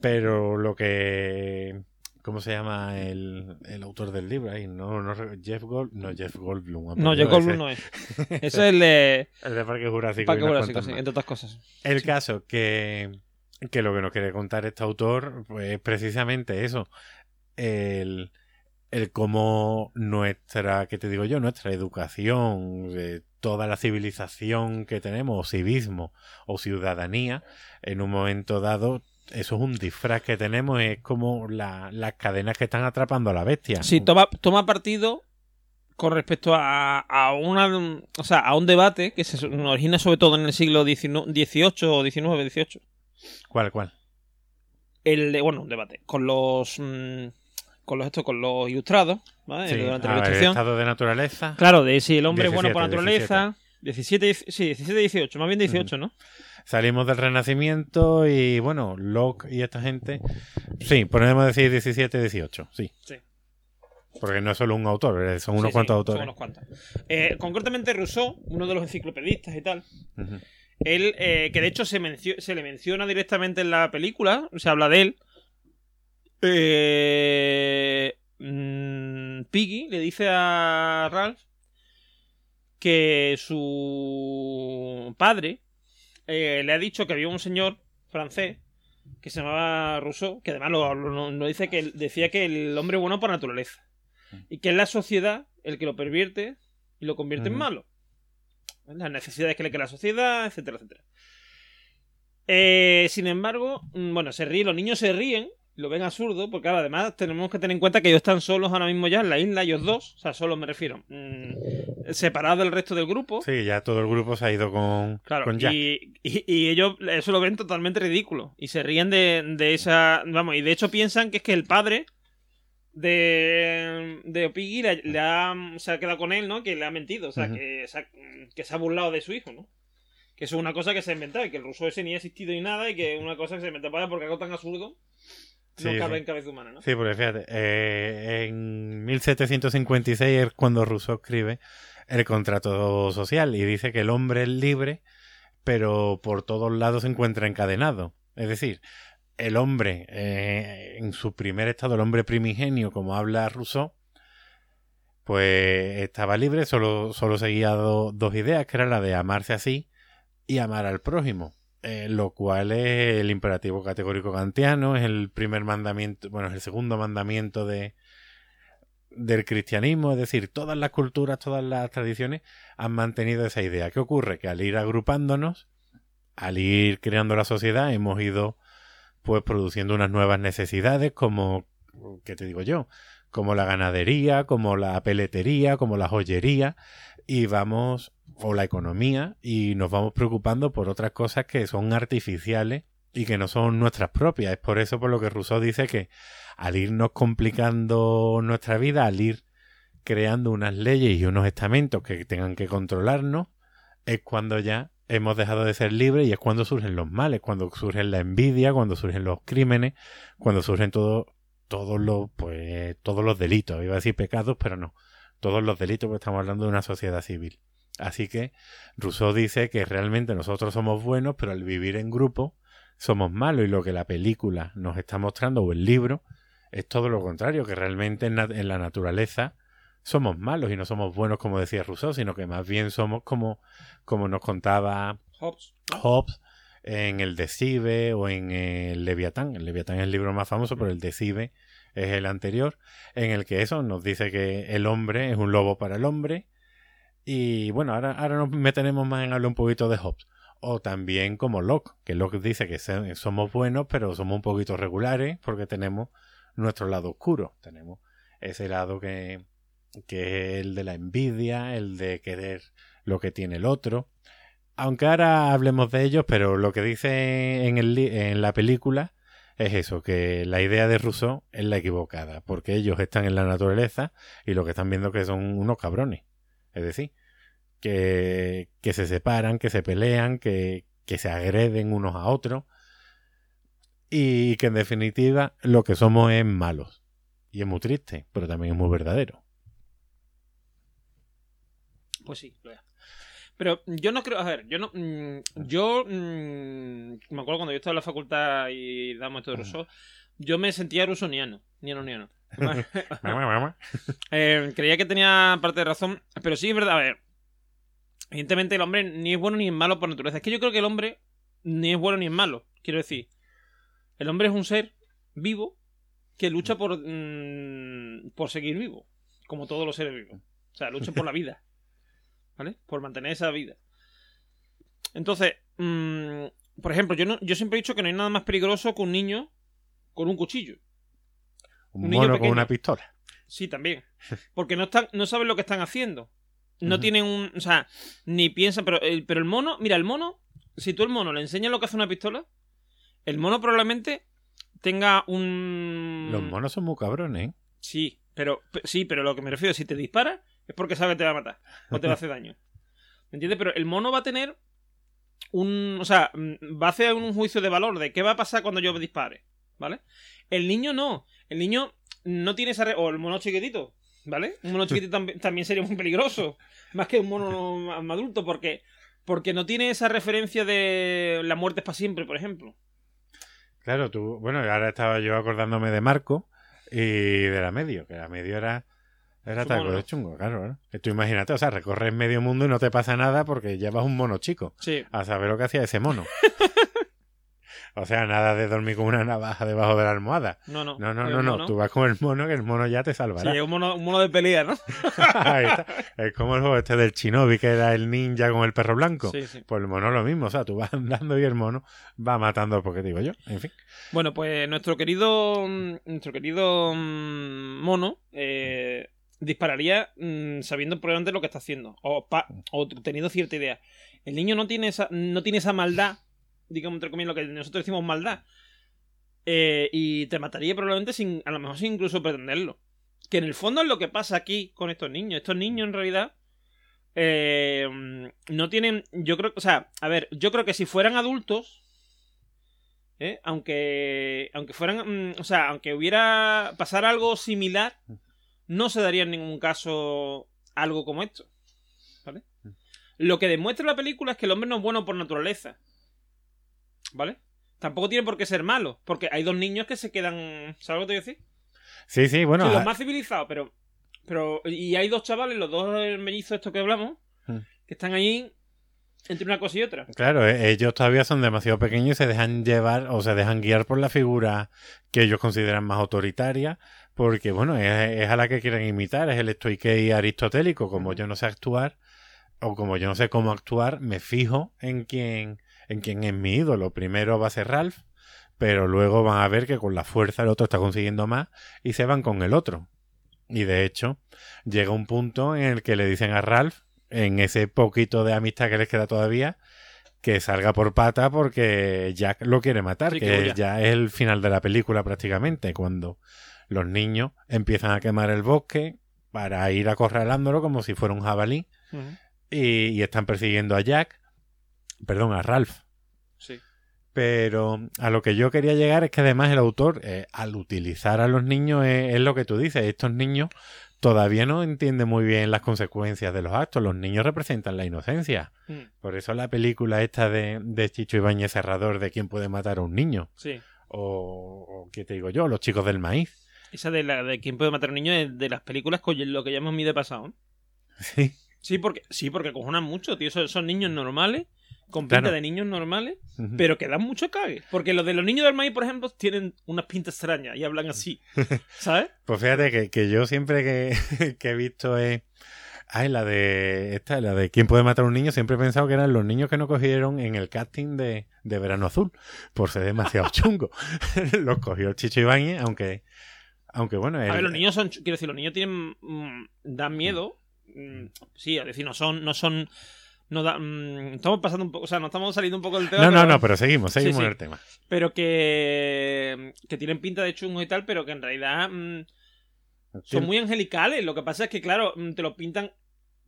B: pero lo que. ¿Cómo se llama el, el autor del libro? Ahí, no, no, Jeff Gold, no, Jeff Goldblum.
A: No, con
B: ese-
A: no es. Eso es el de.
B: El de Parque Jurásico.
A: Parque Jurásico, sí, entre otras cosas.
B: El caso que, que lo que nos quiere contar este autor pues, es precisamente eso. El, el cómo nuestra, ¿qué te digo yo? Nuestra educación, eh, toda la civilización que tenemos, o civismo o ciudadanía, en un momento dado, eso es un disfraz que tenemos, es como la- las cadenas que están atrapando a la bestia.
A: Sí, toma, toma partido con respecto a, a una o sea, a un debate que se origina sobre todo en el siglo XVIII o XIX, XVIII.
B: ¿Cuál, cuál?
A: El de, bueno, un debate con los mm, con los esto, con los ilustrados, ¿vale?
B: Sí,
A: Durante la
B: ver, el estado de naturaleza.
A: Claro, de si el hombre es bueno
B: 17,
A: por naturaleza. 17, dieci- sí, 17, 18, más bien 18, ¿no?
B: Salimos del Renacimiento y, bueno, Locke y esta gente. Sí, podemos decir 17, 18, sí.
A: Sí.
B: Porque no es solo un autor, eh, son unos
A: Sí,
B: cuantos
A: sí,
B: autores.
A: Son unos cuantos. Eh, concretamente Rousseau, uno de los enciclopedistas y tal,
B: Ujú.
A: Él, eh, que de hecho se, mencio- se le menciona directamente en la película, se habla de él. Eh, mm, Piggy le dice a Ralph que su padre eh, le ha dicho que había un señor francés que se llamaba Rousseau, que además lo, lo- lo dice que decía que el hombre es bueno por naturaleza. Y que es la sociedad el que lo pervierte y lo convierte en malo. Las necesidades que le crea la sociedad, etcétera, etcétera. Eh, sin embargo, mm, bueno, se ríen, los niños se ríen, lo ven absurdo, porque claro, además tenemos que tener en cuenta que ellos están solos ahora mismo ya en la isla, ellos dos, o sea, solos me refiero, mm, separados del resto del grupo.
B: Sí, ya todo el grupo se ha ido con,
A: Claro,
B: con Jack.
A: y, y- y ellos eso lo ven totalmente ridículo. Y se ríen de, de esa. Vamos, y de hecho piensan que es que el padre de, de le, le ha, se ha quedado con él, ¿no? Que le ha mentido, o sea, que, se ha, que se ha burlado de su hijo, ¿no? Que eso es una cosa que se ha inventado y que el ruso ese ni ha existido ni nada y que es una cosa que se inventó para porque algo tan absurdo no cabe
B: sí.
A: en cabeza humana, ¿no?
B: Sí, porque fíjate, eh, en 1756 es cuando Rousseau escribe el contrato social y dice que el hombre es libre, pero por todos lados se encuentra encadenado. Es decir, el hombre, eh, en su primer estado, el hombre primigenio, como habla Rousseau, pues estaba libre, solo, solo seguía do- dos ideas, que era la de amarse así y amar al prójimo. Eh, lo cual es el imperativo categórico kantiano, es el primer mandamiento, bueno, es el segundo mandamiento de del cristianismo, es decir, todas las culturas, todas las tradiciones han mantenido esa idea. ¿Qué ocurre? Que al ir agrupándonos, al ir creando la sociedad, hemos ido pues produciendo unas nuevas necesidades como, ¿qué te digo yo? Como la ganadería, como la peletería, como la joyería, y vamos, o la economía, y nos vamos preocupando por otras cosas que son artificiales y que no son nuestras propias. Es por eso por lo que Rousseau dice que al irnos complicando nuestra vida, al ir creando unas leyes y unos estamentos que tengan que controlarnos, es cuando ya hemos dejado de ser libres y es cuando surgen los males, cuando surgen la envidia, cuando surgen los crímenes, cuando surgen todo, todos los, pues, todos los delitos. Iba a decir pecados, pero no. Todos los delitos, porque estamos hablando de una sociedad civil. Así que Rousseau dice que realmente nosotros somos buenos, pero al vivir en grupo somos malos y lo que la película nos está mostrando o el libro es todo lo contrario, que realmente en, la naturaleza somos malos y no somos buenos como decía Rousseau, sino que más bien somos como, como nos contaba
A: Hobbes.
B: Hobbes en el Decibe o en el Leviatán. El Leviatán es el libro más famoso, pero el Decibe es el anterior, en el que eso nos dice que el hombre es un lobo para el hombre. Y bueno, ahora, ahora nos meteremos más en hablar un poquito de Hobbes. O también como Locke, que Locke dice que somos buenos, pero somos un poquito regulares porque tenemos nuestro lado oscuro. Tenemos ese lado que, que es el de la envidia, el de querer lo que tiene el otro. Aunque ahora hablemos de ellos, pero lo que dice en, el, en la película es eso, que la idea de Rousseau es la equivocada, porque ellos están en la naturaleza y lo que están viendo que son unos cabrones. Es decir, que, que se separan, que se pelean, que, que se agreden unos a otros y que en definitiva lo que somos es malos. Y es muy triste, pero también es muy verdadero.
A: Pues sí, lo es. Pero yo no creo, a ver, yo no, mm, yo mm, me acuerdo cuando yo estaba en la facultad y damos esto de Rousseau, yo me sentía rusoniano, niano, niano. Eh, creía que tenía parte de razón, pero sí es verdad, a ver, evidentemente el hombre ni es bueno ni es malo por naturaleza. Es que yo creo que el hombre ni es bueno ni es malo, quiero decir, el hombre es un ser vivo que lucha por, mm, por seguir vivo, como todos los seres vivos. O sea, lucha por la vida, ¿vale? Por mantener esa vida. Entonces, mm, por ejemplo, yo, yo siempre he dicho que no hay nada más peligroso que un niño con un cuchillo.
B: Un,
A: Un niño
B: mono con una pistola.
A: Sí, también. Porque no están, no saben lo que están haciendo. No tienen un. O sea, ni piensan. Pero el, pero el mono, mira, el mono, si tú el mono le enseñas lo que hace una pistola, el mono probablemente tenga un.
B: Los monos son muy cabrones, ¿eh?
A: Sí, pero pe- sí, pero lo que me refiero, si te dispara, es porque sabe que te va a matar o te va a hacer daño. ¿Me entiendes? Pero el mono va a tener un. O sea, mm, va a hacer un juicio de valor de qué va a pasar cuando yo dispare. ¿Vale? El niño no. El niño no tiene esa. re- O el mono chiquitito. ¿Vale? Un mono chiquitito tambi- también sería muy peligroso. Más que un mono adulto, porque. Porque no tiene esa referencia de la muerte es para siempre, por ejemplo.
B: Claro, tú, bueno, ahora estaba yo acordándome de Marco y de la medio, que la medio era, era
A: mono,
B: de
A: ¿no?
B: chungo, claro. Que tú imagínate, o sea, recorres medio mundo y no te pasa nada porque llevas un mono chico.
A: Sí.
B: A saber lo que hacía ese mono. o sea, nada de dormir con una navaja debajo de la almohada.
A: No, no.
B: No, no, no, no, tú vas con el mono que el mono ya te
A: Sí,
B: salvará.
A: es un mono, un mono de pelea, ¿no?
B: Ahí está. Es como el juego este del Shinobi, que era el ninja con el perro blanco.
A: Sí, sí.
B: Pues el mono lo mismo, o sea, tú vas andando y el mono va matando porque digo yo, en fin.
A: Bueno, pues nuestro querido mm, nuestro querido mm, mono eh, dispararía mm, sabiendo probablemente lo que está haciendo o, pa- o teniendo cierta idea. El niño no tiene esa no tiene esa maldad, digamos entre comillas lo que nosotros decimos maldad, Eh, y te mataría probablemente sin a lo mejor sin incluso pretenderlo. Que en el fondo es lo que pasa aquí con estos niños. Estos niños en realidad eh, mm, no tienen, yo creo, o sea, a ver, yo creo que si fueran adultos ¿eh? aunque aunque fueran mm, o sea aunque hubiera pasar algo similar no se daría en ningún caso algo como esto vale lo que demuestra la película es que el hombre no es bueno por naturaleza vale tampoco tiene por qué ser malo porque hay dos niños que se quedan sabes lo que te voy a decir
B: Sí, sí, bueno.
A: Sí, los
B: a-
A: más civilizados pero pero y hay dos chavales los dos mellizos estos que hablamos
B: Mm.
A: que están ahí entre una cosa y otra.
B: Claro, e- ellos todavía son demasiado pequeños y se dejan llevar o se dejan guiar por la figura que ellos consideran más autoritaria, porque bueno, es, es a la que quieren imitar, es el estoiquei aristotélico, como yo no sé actuar o como yo no sé cómo actuar, me fijo en quién en quién es mi ídolo. Primero va a ser Ralph, pero luego van a ver que con la fuerza el otro está consiguiendo más y se van con el otro. Y de hecho, llega un punto en el que le dicen a Ralph en ese poquito de amistad que les queda todavía, que salga por pata porque Jack lo quiere matar,
A: Sí, que
B: ya es el final de la película prácticamente, cuando los niños empiezan a quemar el bosque para ir acorralándolo como si fuera un jabalí y están persiguiendo a Jack, perdón, a Ralph.
A: sí
B: Pero a lo que yo quería llegar es que además el autor, eh, al utilizar a los niños, es, es lo que tú dices, estos niños todavía no entienden muy bien las consecuencias de los actos. Los niños representan la inocencia.
A: Mm,
B: Por eso la película esta de, de Chicho Ibáñez Serrador de quién puede matar a un niño.
A: sí
B: O, o ¿qué te digo yo? Los chicos del maíz.
A: Esa de la de quién puede matar a un niño es de las películas con lo que llamamos mi de pasado.
B: Sí.
A: Sí, porque sí, porque cojonan mucho, tío. Son, son niños normales, con pinta
B: Claro.
A: de niños normales, pero que dan mucho cague. Porque los de los niños del maíz, por ejemplo, tienen unas pintas extrañas y hablan así. ¿Sabes?
B: Pues fíjate que, que yo siempre que, que he visto es. Ay, la de. Esta, la de quién puede matar a un niño, siempre he pensado que eran los niños que no cogieron en el casting de, de Verano Azul, por ser demasiado chungo. los cogió el Chicho Ibáñez, aunque. Aunque bueno,
A: A ver, los niños son, quiero decir, los niños tienen, mm, dan miedo. Mm, sí, es decir, no son, no son, no da, mm, estamos pasando un poco, o sea, no estamos saliendo un poco del tema.
B: No, no,
A: pero-
B: no, pero seguimos, seguimos
A: sí.
B: en el tema.
A: pero que, que tienen pinta de chungos y tal, pero que en realidad mm, son muy angelicales. Lo que pasa es que, claro, mm, te lo pintan.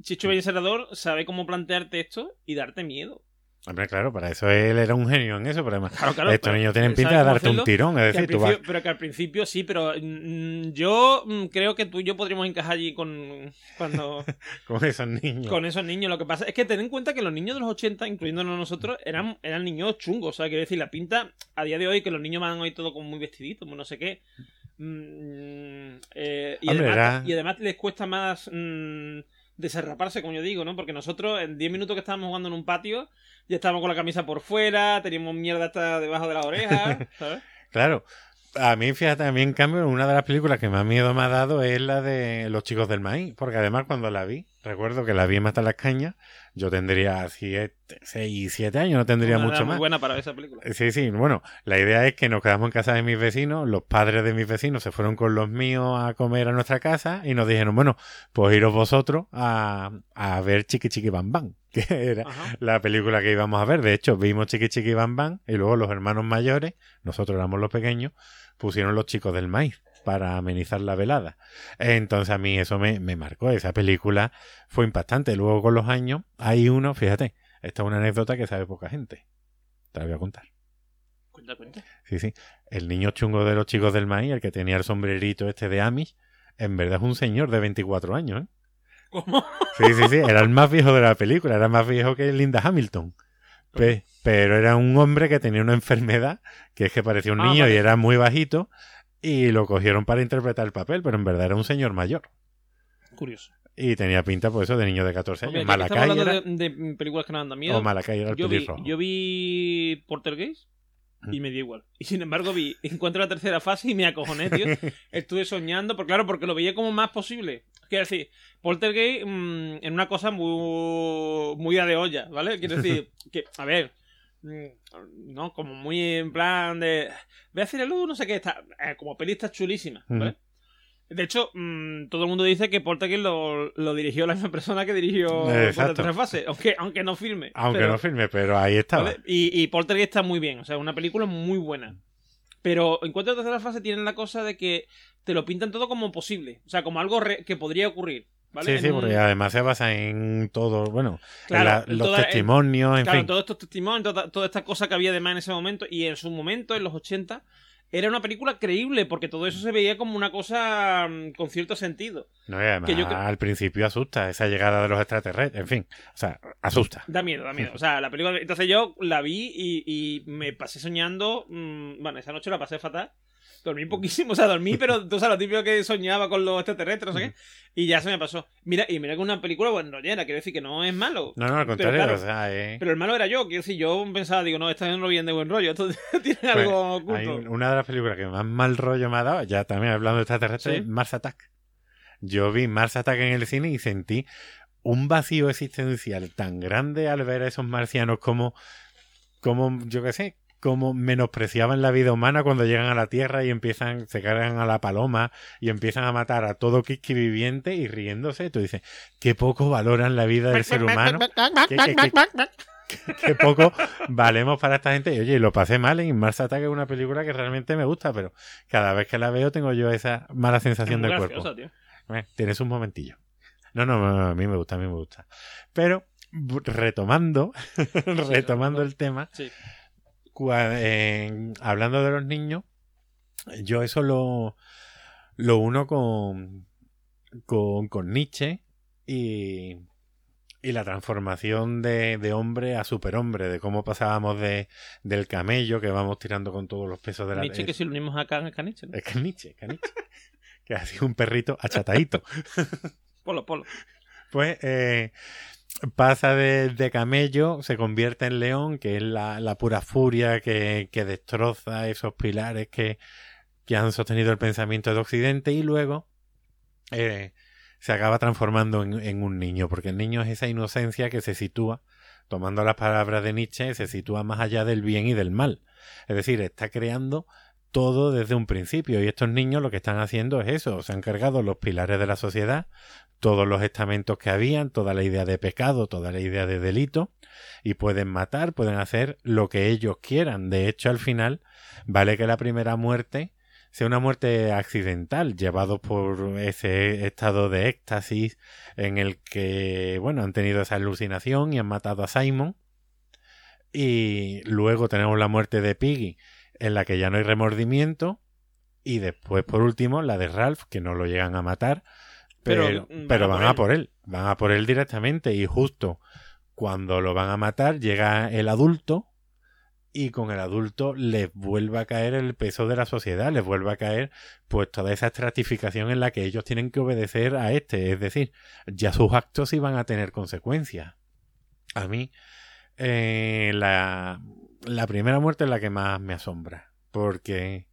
A: Chicho Bellecerrador sabe cómo plantearte esto y darte miedo.
B: Hombre, claro, para eso él era un genio en eso, pero además.
A: Claro, claro.
B: estos
A: pero
B: niños tienen
A: él
B: pinta de darte un tirón, es decir, tú vas.
A: Pero que al principio sí, pero mm, yo mm, creo que tú y yo podríamos encajar allí con cuando
B: con esos niños.
A: con esos niños. Lo que pasa es que ten en cuenta que los niños de los 80, incluyéndonos nosotros, eran, eran niños chungos. O sea, quiero decir, la pinta a día de hoy, que los niños van hoy todo como muy vestiditos, muy no sé qué. Mm, eh, y,
B: Hombre,
A: además,
B: era-
A: y además les cuesta más mm, desarraparse, como yo digo, ¿no? Porque nosotros en 10 minutos que estábamos jugando en un patio, ya estábamos con la camisa por fuera, teníamos mierda hasta debajo de la oreja, ¿sabes?
B: Claro. A mí, fíjate, a mí en cambio, una de las películas que más miedo me ha dado es la de Los chicos del maíz, porque además cuando la vi, recuerdo que la vi en Mata las Cañas, yo tendría 6, 7 años, no tendría
A: Una edad
B: mucho
A: muy
B: más.
A: buena para esa película.
B: Sí, sí, bueno, la idea es que nos quedamos en casa de mis vecinos, los padres de mis vecinos se fueron con los míos a comer a nuestra casa y nos dijeron, bueno, pues iros vosotros a, a ver Chiqui Chiqui Bam Bam, que era
A: Ajá.
B: la película que íbamos a ver. De hecho, vimos Chiqui Chiqui Bam Bam y luego los hermanos mayores, nosotros éramos los pequeños, pusieron los chicos del maíz para amenizar la velada. Entonces a mí eso me, me marcó, esa película fue impactante. Luego con los años hay uno, fíjate, esta es una anécdota que sabe poca gente. Te la voy a contar.
A: Cuenta, cuenta.
B: Sí, sí. El niño chungo de los chicos del maíz, el que tenía el sombrerito este de Amish, en verdad es un señor de 24 años, ¿eh?
A: ¿Cómo?
B: Sí, sí, sí. Era el más viejo de la película. Era más viejo que Linda Hamilton. Pe- pero era un hombre que tenía una enfermedad que es que parecía un
A: Ah,
B: niño y era muy bajito. Y lo cogieron para interpretar el papel, pero en verdad era un señor mayor.
A: Curioso.
B: Y tenía pinta, pues eso, de niño de 14
A: Pues
B: años. Malacay
A: hablando
B: era...
A: de, de películas que nos dan miedo.
B: O era el
A: yo vi, yo vi Portergeist y me dio igual. Y sin embargo vi Encuentro la tercera fase y me acojoné, tío. Estuve soñando, porque claro, porque lo veía como más posible. Quiero decir, Poltergeist mm, en una cosa muy, muy a de olla, ¿vale? Quiero decir, que, a ver, ¿no? Como muy en plan de... Voy a hacer el no sé qué, está, eh, como peli está chulísima. De hecho, mm, todo el mundo dice que Poltergeist lo, lo dirigió la misma persona que dirigió Encuentro la
B: Exacto.
A: tercera fase, aunque, aunque no filme.
B: Aunque
A: pero-
B: no filme, pero ahí estaba.
A: ¿Vale? Y, y Poltergeist está muy bien, o sea, una película muy buena. Pero en cuanto a tercera fase tienen la cosa de que te lo pintan todo como posible, o sea, como algo re- que podría ocurrir, ¿vale?
B: sí,
A: En
B: sí,
A: un-
B: porque además se basa en todo, bueno, en la- los
A: toda-
B: testimonios, en
A: claro,
B: fin.
A: todos estos testimonios, toda, toda esta cosa que había de más en ese momento y en su momento, en los 80, era una película creíble porque todo eso se veía como una cosa mm, con cierto sentido.
B: No, y además
A: que yo creo-
B: al principio asusta esa llegada de los extraterrestres, en fin, o sea, asusta.
A: Da miedo, da miedo. O sea, la película. Entonces yo la vi y, y me pasé soñando. mm, bueno, esa noche la pasé fatal. Dormí poquísimo, o sea, dormí, pero tú sabes, lo típico que soñaba con los extraterrestres, no sé qué. Y ya se me pasó. Mira, y mira que una película bueno llena, quiero decir que no es malo.
B: No, no, al contrario,
A: claro,
B: o sea, eh,
A: Pero el malo era yo, quiero decir, yo pensaba, digo, no, esta no lo vienen de buen rollo, esto tiene
B: Pues,
A: algo
B: hay
A: oculto.
B: una de las películas que más mal rollo me ha dado, ya también hablando de extraterrestres,
A: Sí.
B: es Mars Attack. Yo vi Mars Attack en el cine y sentí un vacío existencial tan grande al ver a esos marcianos como, como yo qué sé, como menospreciaban la vida humana cuando llegan a la Tierra y empiezan, se cargan a la paloma y empiezan a matar a todo Kiki viviente y riéndose. Tú dices, qué poco valoran la vida del ser humano. ¿Qué, qué, qué- qué poco valemos para esta gente. Y oye, lo pasé mal en Mars Attack es una película que realmente me gusta, pero cada vez que la veo tengo yo esa mala sensación del cuerpo.
A: tío.
B: Eh, tienes un momentillo. No, no, no, no, a mí me gusta, a mí me gusta. Pero retomando, retomando el tema,
A: Sí.
B: En- hablando de los niños, yo eso lo, lo uno con, con, con Nietzsche y, y la transformación de, de hombre a superhombre, de cómo pasábamos de, del camello que vamos tirando con todos los pesos de la
A: Nietzsche, que si lo unimos acá en Caniche, ¿no?
B: Es que es Nietzsche, es Nietzsche. que ha sido un perrito achatadito.
A: Polo, polo.
B: Pues eh, pasa de, de camello, se convierte en león, que es la, la pura furia que, que destroza esos pilares que, que han sostenido el pensamiento de Occidente y luego eh, se acaba transformando en, en un niño, porque el niño es esa inocencia que se sitúa, tomando las palabras de Nietzsche, se sitúa más allá del bien y del mal. Es decir, está creando todo desde un principio y estos niños lo que están haciendo es eso, se han cargado los pilares de la sociedad, todos los estamentos que habían, toda la idea de pecado, toda la idea de delito, y pueden matar, pueden hacer lo que ellos quieran. De hecho, al final, vale que la primera muerte sea una muerte accidental, llevados por ese estado de éxtasis en el que, bueno, han tenido esa alucinación y han matado a Simon. Y luego tenemos la muerte de Piggy, en la que ya no hay remordimiento. Y después, por último, la de Ralph, que no lo llegan a matar,
A: Pero,
B: pero,
A: mm,
B: pero
A: van a por
B: él, van a por él directamente y justo cuando lo van a matar llega el adulto y con el adulto les vuelve a caer el peso de la sociedad, les vuelve a caer pues toda esa estratificación en la que ellos tienen que obedecer a este, es decir, ya sus actos iban a tener consecuencias. A mí eh, la, la primera muerte es la que más me asombra, porque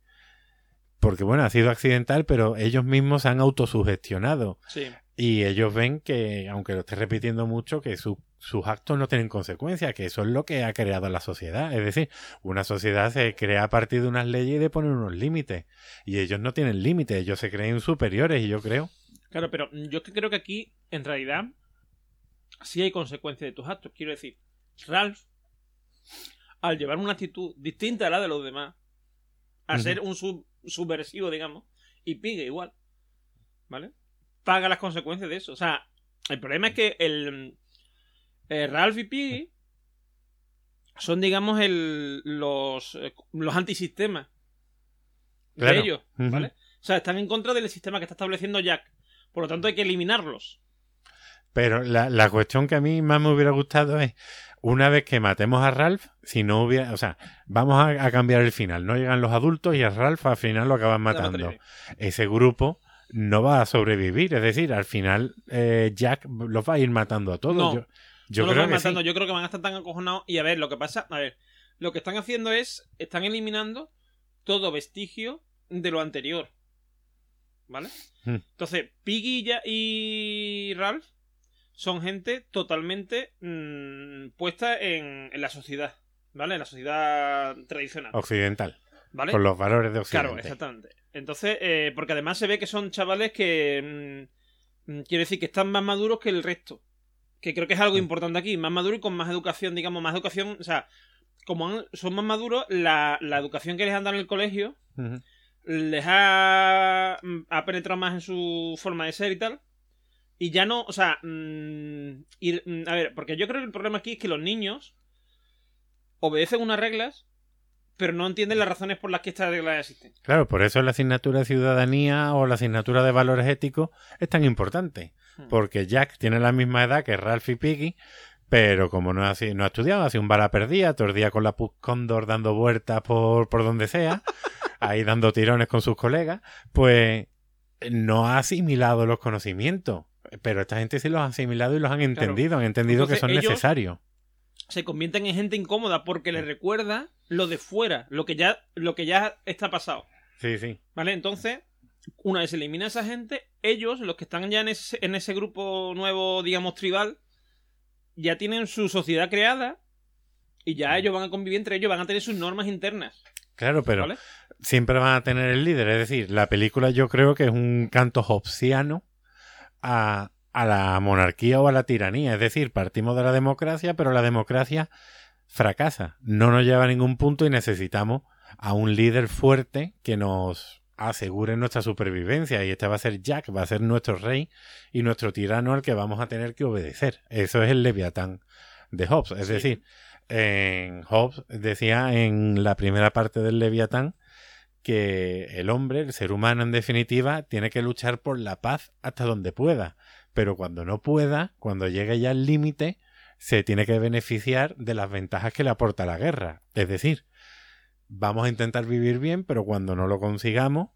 B: porque bueno, ha sido accidental, pero ellos mismos se han autosugestionado.
A: Sí.
B: Y ellos ven que, aunque lo esté repitiendo mucho, que su- sus actos no tienen consecuencias, que eso es lo que ha creado la sociedad. Es decir, una sociedad se crea a partir de unas leyes y de poner unos límites. Y ellos no tienen límites, ellos se creen superiores, y yo creo.
A: Claro, pero yo es que creo que aquí, en realidad, sí hay consecuencias de tus actos. Quiero decir, Ralph, al llevar una actitud distinta a la de los demás, a ser un sub- subversivo, digamos, y Piggy igual, ¿vale? Paga las consecuencias de eso. O sea, el problema es que el, eh, Ralph y Piggy son, digamos, el, los, eh, los antisistemas
B: Claro.
A: de ellos. ¿vale? O sea, están en contra del sistema que está estableciendo Jack. Por lo tanto, hay que eliminarlos.
B: Pero la, la cuestión que a mí más me hubiera gustado es, una vez que matemos a Ralph, si no hubiera, o sea, vamos a, a cambiar el final. No llegan los adultos y a Ralph al final lo acaban matando. Ese grupo no va a sobrevivir. Es decir, al final eh, Jack los va a ir matando a todos.
A: No,
B: yo yo
A: no los
B: creo que
A: matando.
B: sí.
A: Yo creo que van a estar tan acojonados. Y a ver, lo que pasa, a ver, lo que están haciendo es, están eliminando todo vestigio de lo anterior. ¿Vale?
B: Hmm.
A: Entonces, Piggy y Ralph son gente totalmente mm, puesta en, en la sociedad. ¿Vale? En la sociedad tradicional.
B: Occidental.
A: ¿Vale?
B: Con los valores de Occidente.
A: Claro, exactamente. Entonces, eh, porque además se ve que son chavales que. mm, mm, quiero decir, que están más maduros que el resto. Que creo que es algo importante aquí. Más maduro y con más educación, digamos, más educación. O sea, como han- son más maduros, la, la educación que les han dado en el colegio les ha, ha penetrado más en su forma de ser y tal. Y ya no, o sea, mm, ir- mm, a ver, porque yo creo que el problema aquí es que los niños obedecen unas reglas, pero no entienden las razones por las que estas reglas existen.
B: Claro, por eso la asignatura de ciudadanía o la asignatura de valores éticos es tan importante.
A: Hmm.
B: Porque Jack tiene la misma edad que Ralph y Piggy, pero como no ha, no ha estudiado, hace un bala perdida, todo el día con la Puck Condor dando vueltas por, por donde sea, ahí dando tirones con sus colegas, pues no ha asimilado los conocimientos. Pero esta gente sí los ha asimilado y los han entendido, han entendido
A: Entonces,
B: que son necesarios.
A: se convierten en gente incómoda porque les recuerda lo de fuera, lo que ya, lo que ya está pasado.
B: Sí, sí.
A: ¿Vale? Entonces, una vez se elimina a esa gente, ellos, los que están ya en ese, en ese grupo nuevo, digamos, tribal, ya tienen su sociedad creada y ya ellos van a convivir entre ellos, van a tener sus normas internas.
B: Claro, pero
A: ¿Vale?
B: siempre van a tener el líder. Es decir, la película yo creo que es un canto hobbesiano a, a la monarquía o a la tiranía. Es decir, partimos de la democracia, pero la democracia fracasa. No nos lleva a ningún punto y necesitamos a un líder fuerte que nos asegure nuestra supervivencia. Y este va a ser Jack, va a ser nuestro rey y nuestro tirano al que vamos a tener que obedecer. Eso es el leviatán de Hobbes. Es
A: Sí.
B: decir, en Hobbes decía en la primera parte del leviatán que el hombre, el ser humano en definitiva, tiene que luchar por la paz hasta donde pueda. Pero cuando no pueda, cuando llegue ya al límite, se tiene que beneficiar de las ventajas que le aporta la guerra. Es decir, vamos a intentar vivir bien, pero cuando no lo consigamos,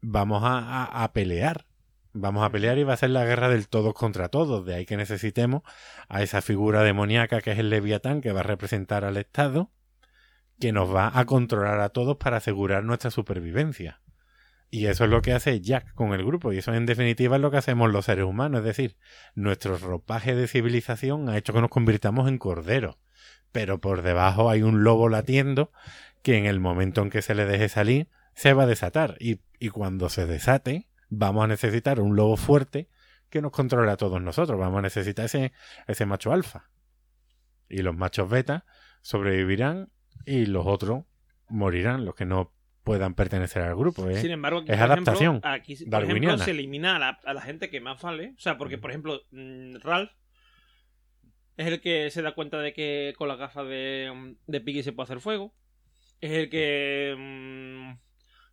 B: vamos a, a- a pelear. Vamos a pelear y va a ser la guerra del todos contra todos. De ahí que necesitemos a esa figura demoníaca que es el leviatán, que va a representar al Estado, que nos va a controlar a todos para asegurar nuestra supervivencia. Y eso es lo que hace Jack con el grupo, y eso en definitiva es lo que hacemos los seres humanos, es decir, nuestro ropaje de civilización ha hecho que nos convirtamos en corderos, pero por debajo hay un lobo latiendo que en el momento en que se le deje salir se va a desatar, y, y cuando se desate vamos a necesitar un lobo fuerte que nos controle a todos nosotros, vamos a necesitar ese, ese macho alfa. Y los machos beta sobrevivirán y los otros morirán, los que no puedan pertenecer al grupo. ¿eh?
A: Sin embargo, aquí,
B: es
A: por
B: adaptación
A: ejemplo, aquí, por
B: darwiniana.
A: ejemplo, se elimina a la, a la gente que más vale. O sea, porque, por ejemplo, mm, Ralph es el que se da cuenta de que con las gafas de, de Piggy se puede hacer fuego. Es el que, mm,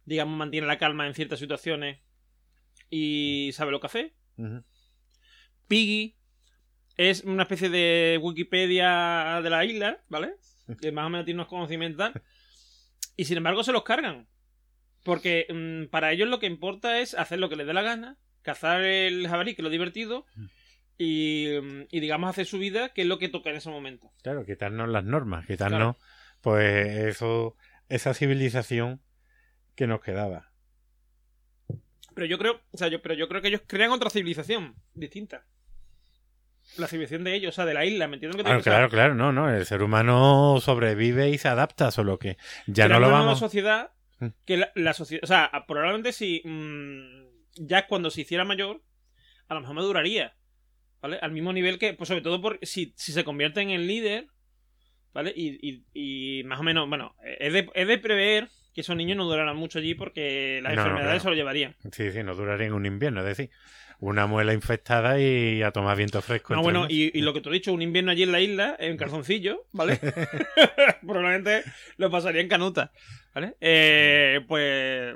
A: digamos, mantiene la calma en ciertas situaciones y sabe lo que hace.
B: Ujú.
A: Piggy es una especie de Wikipedia de la isla, ¿vale? Que más o menos tiene unos conocimientos. tal. Y sin embargo se los cargan. Porque mm, para ellos lo que importa es hacer lo que les dé la gana, cazar el jabalí, que es lo divertido, y, mm, y digamos hacer su vida, que es lo que toca en ese momento.
B: Claro, quitarnos las normas, quitarnos pues eso, esa civilización que nos quedaba.
A: Pero yo creo, o sea, yo, pero yo creo que ellos crean otra civilización distinta. La civilización de ellos, o sea, de la isla, ¿me entiendes te
B: Claro, claro, claro, no, no. El ser humano sobrevive y se adapta, solo que ya no lo
A: una
B: vamos.
A: sociedad
B: Mm.
A: que la, la sociedad, o sea, probablemente si mm, ya cuando se hiciera mayor, a lo mejor me duraría, ¿vale? Al mismo nivel que, pues sobre todo por si, si se convierte en el líder, ¿vale? Y, y, y más o menos, bueno, es de, es de prever que esos niños no durarán mucho allí porque las
B: No, no,
A: enfermedades
B: claro.
A: se lo llevarían.
B: Sí, sí, no duraría en un invierno, es decir, una muela infectada y a tomar viento fresco.
A: No,
B: entre
A: bueno, y, y lo que tú has dicho, un invierno allí en la isla, en calzoncillo, ¿vale? Probablemente lo pasaría en canuta, ¿vale? Eh, pues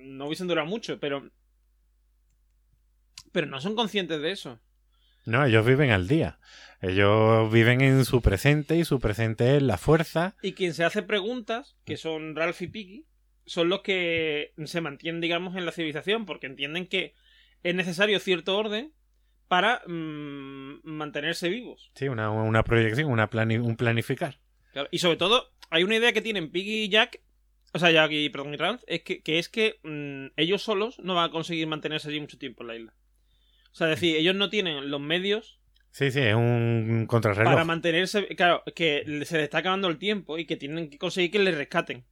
A: no hubiesen durado mucho, pero pero no son conscientes de eso.
B: No, ellos viven al día. Ellos viven en su presente y su presente es la fuerza.
A: Y quien se hace preguntas, que son Ralph y Piggy, son los que se mantienen, digamos, en la civilización, porque entienden que es necesario cierto orden para mm, mantenerse vivos.
B: Sí, una, una proyección, una plani- un planificar.
A: Claro, Y sobre todo, hay una idea que tienen Piggy y Jack, o sea, Jack y, perdón, y Ralph, es que, que es que mm, ellos solos no van a conseguir mantenerse allí mucho tiempo en la isla. O sea, es decir, ellos no tienen los medios
B: Sí, sí, es un contrarreloj.
A: para mantenerse. Claro, que se les está acabando el tiempo y que tienen que conseguir que les rescaten.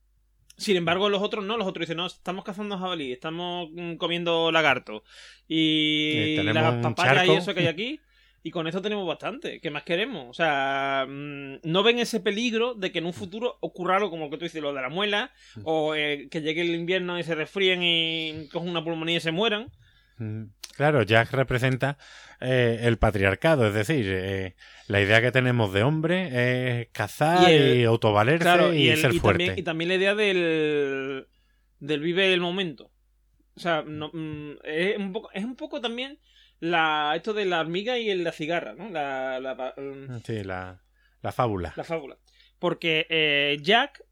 A: Sin embargo, los otros no, los otros dicen, no, estamos cazando jabalí, estamos mm, comiendo lagarto y
B: Eh,
A: las papayas y eso que hay aquí. Y con esto tenemos bastante. ¿Qué más queremos? O sea, mm, no ven ese peligro de que en un futuro ocurra algo como lo que tú dices, lo de la muela,
B: Mm.
A: o eh, que llegue el invierno y se resfríen y cojan una pulmonía y se mueran.
B: Mm, Claro, Jack representa eh, el patriarcado, es decir, eh, la idea que tenemos de hombre es cazar
A: Y
B: y,
A: el-
B: autovalerse
A: Claro,
B: y,
A: y, el-
B: ser
A: y
B: fuerte.
A: también, y también la idea del, del vive el momento. O sea, no, mm, es, un poco, es un poco también la, esto de la hormiga y el- la cigarra, ¿no? La, la, mm,
B: Sí, la, la fábula.
A: la fábula. Porque eh, Jack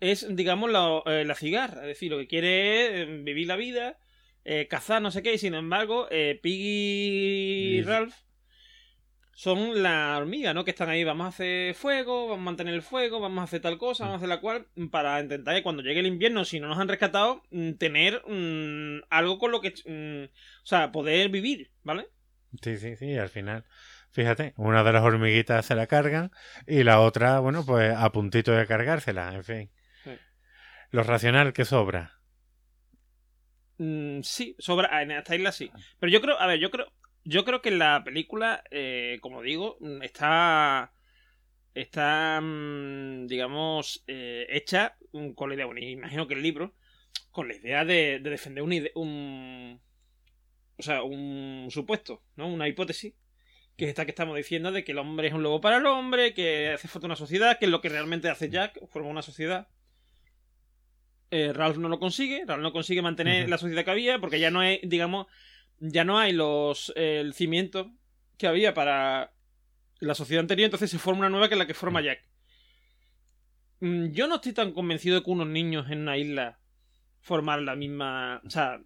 A: es, digamos, la, eh, la cigarra. Es decir, lo que quiere es eh, vivir la vida, eh, cazar, no sé qué. Y sin embargo, eh, Piggy y Ralph son la hormiga, ¿no? Que están ahí, vamos a hacer fuego, vamos a mantener el fuego, vamos a hacer tal cosa, vamos a hacer la cual, para intentar que cuando llegue el invierno, si no nos han rescatado, mm, tener mm, algo con lo que... mm, o sea, poder vivir, ¿vale?
B: Sí, sí, sí, al final. Fíjate, una de las hormiguitas se la cargan y la otra, bueno, pues a puntito de cargársela, en fin.
A: Sí.
B: Lo racional que sobra.
A: Mm, sí, sobra. En esta isla sí. Pero yo creo, a ver, yo creo, yo creo que la película, eh, como digo, mm, está, está, mm, digamos, eh, hecha mm, con la idea, bueno, imagino que el libro, con la idea de, de defender un, un, o sea, un supuesto, ¿no? Una hipótesis. Que es esta que estamos diciendo de que el hombre es un lobo para el hombre, que hace falta una sociedad, que es lo que realmente hace Jack, forma una sociedad. Eh, Ralph no lo consigue, Ralph no consigue mantener la sociedad que había, porque ya no hay, digamos, ya no hay los eh, el cimiento que había para la sociedad anterior, entonces se forma una nueva que es la que forma Jack. Mm, Yo no estoy tan convencido de que unos niños en una isla formar la misma. O sea,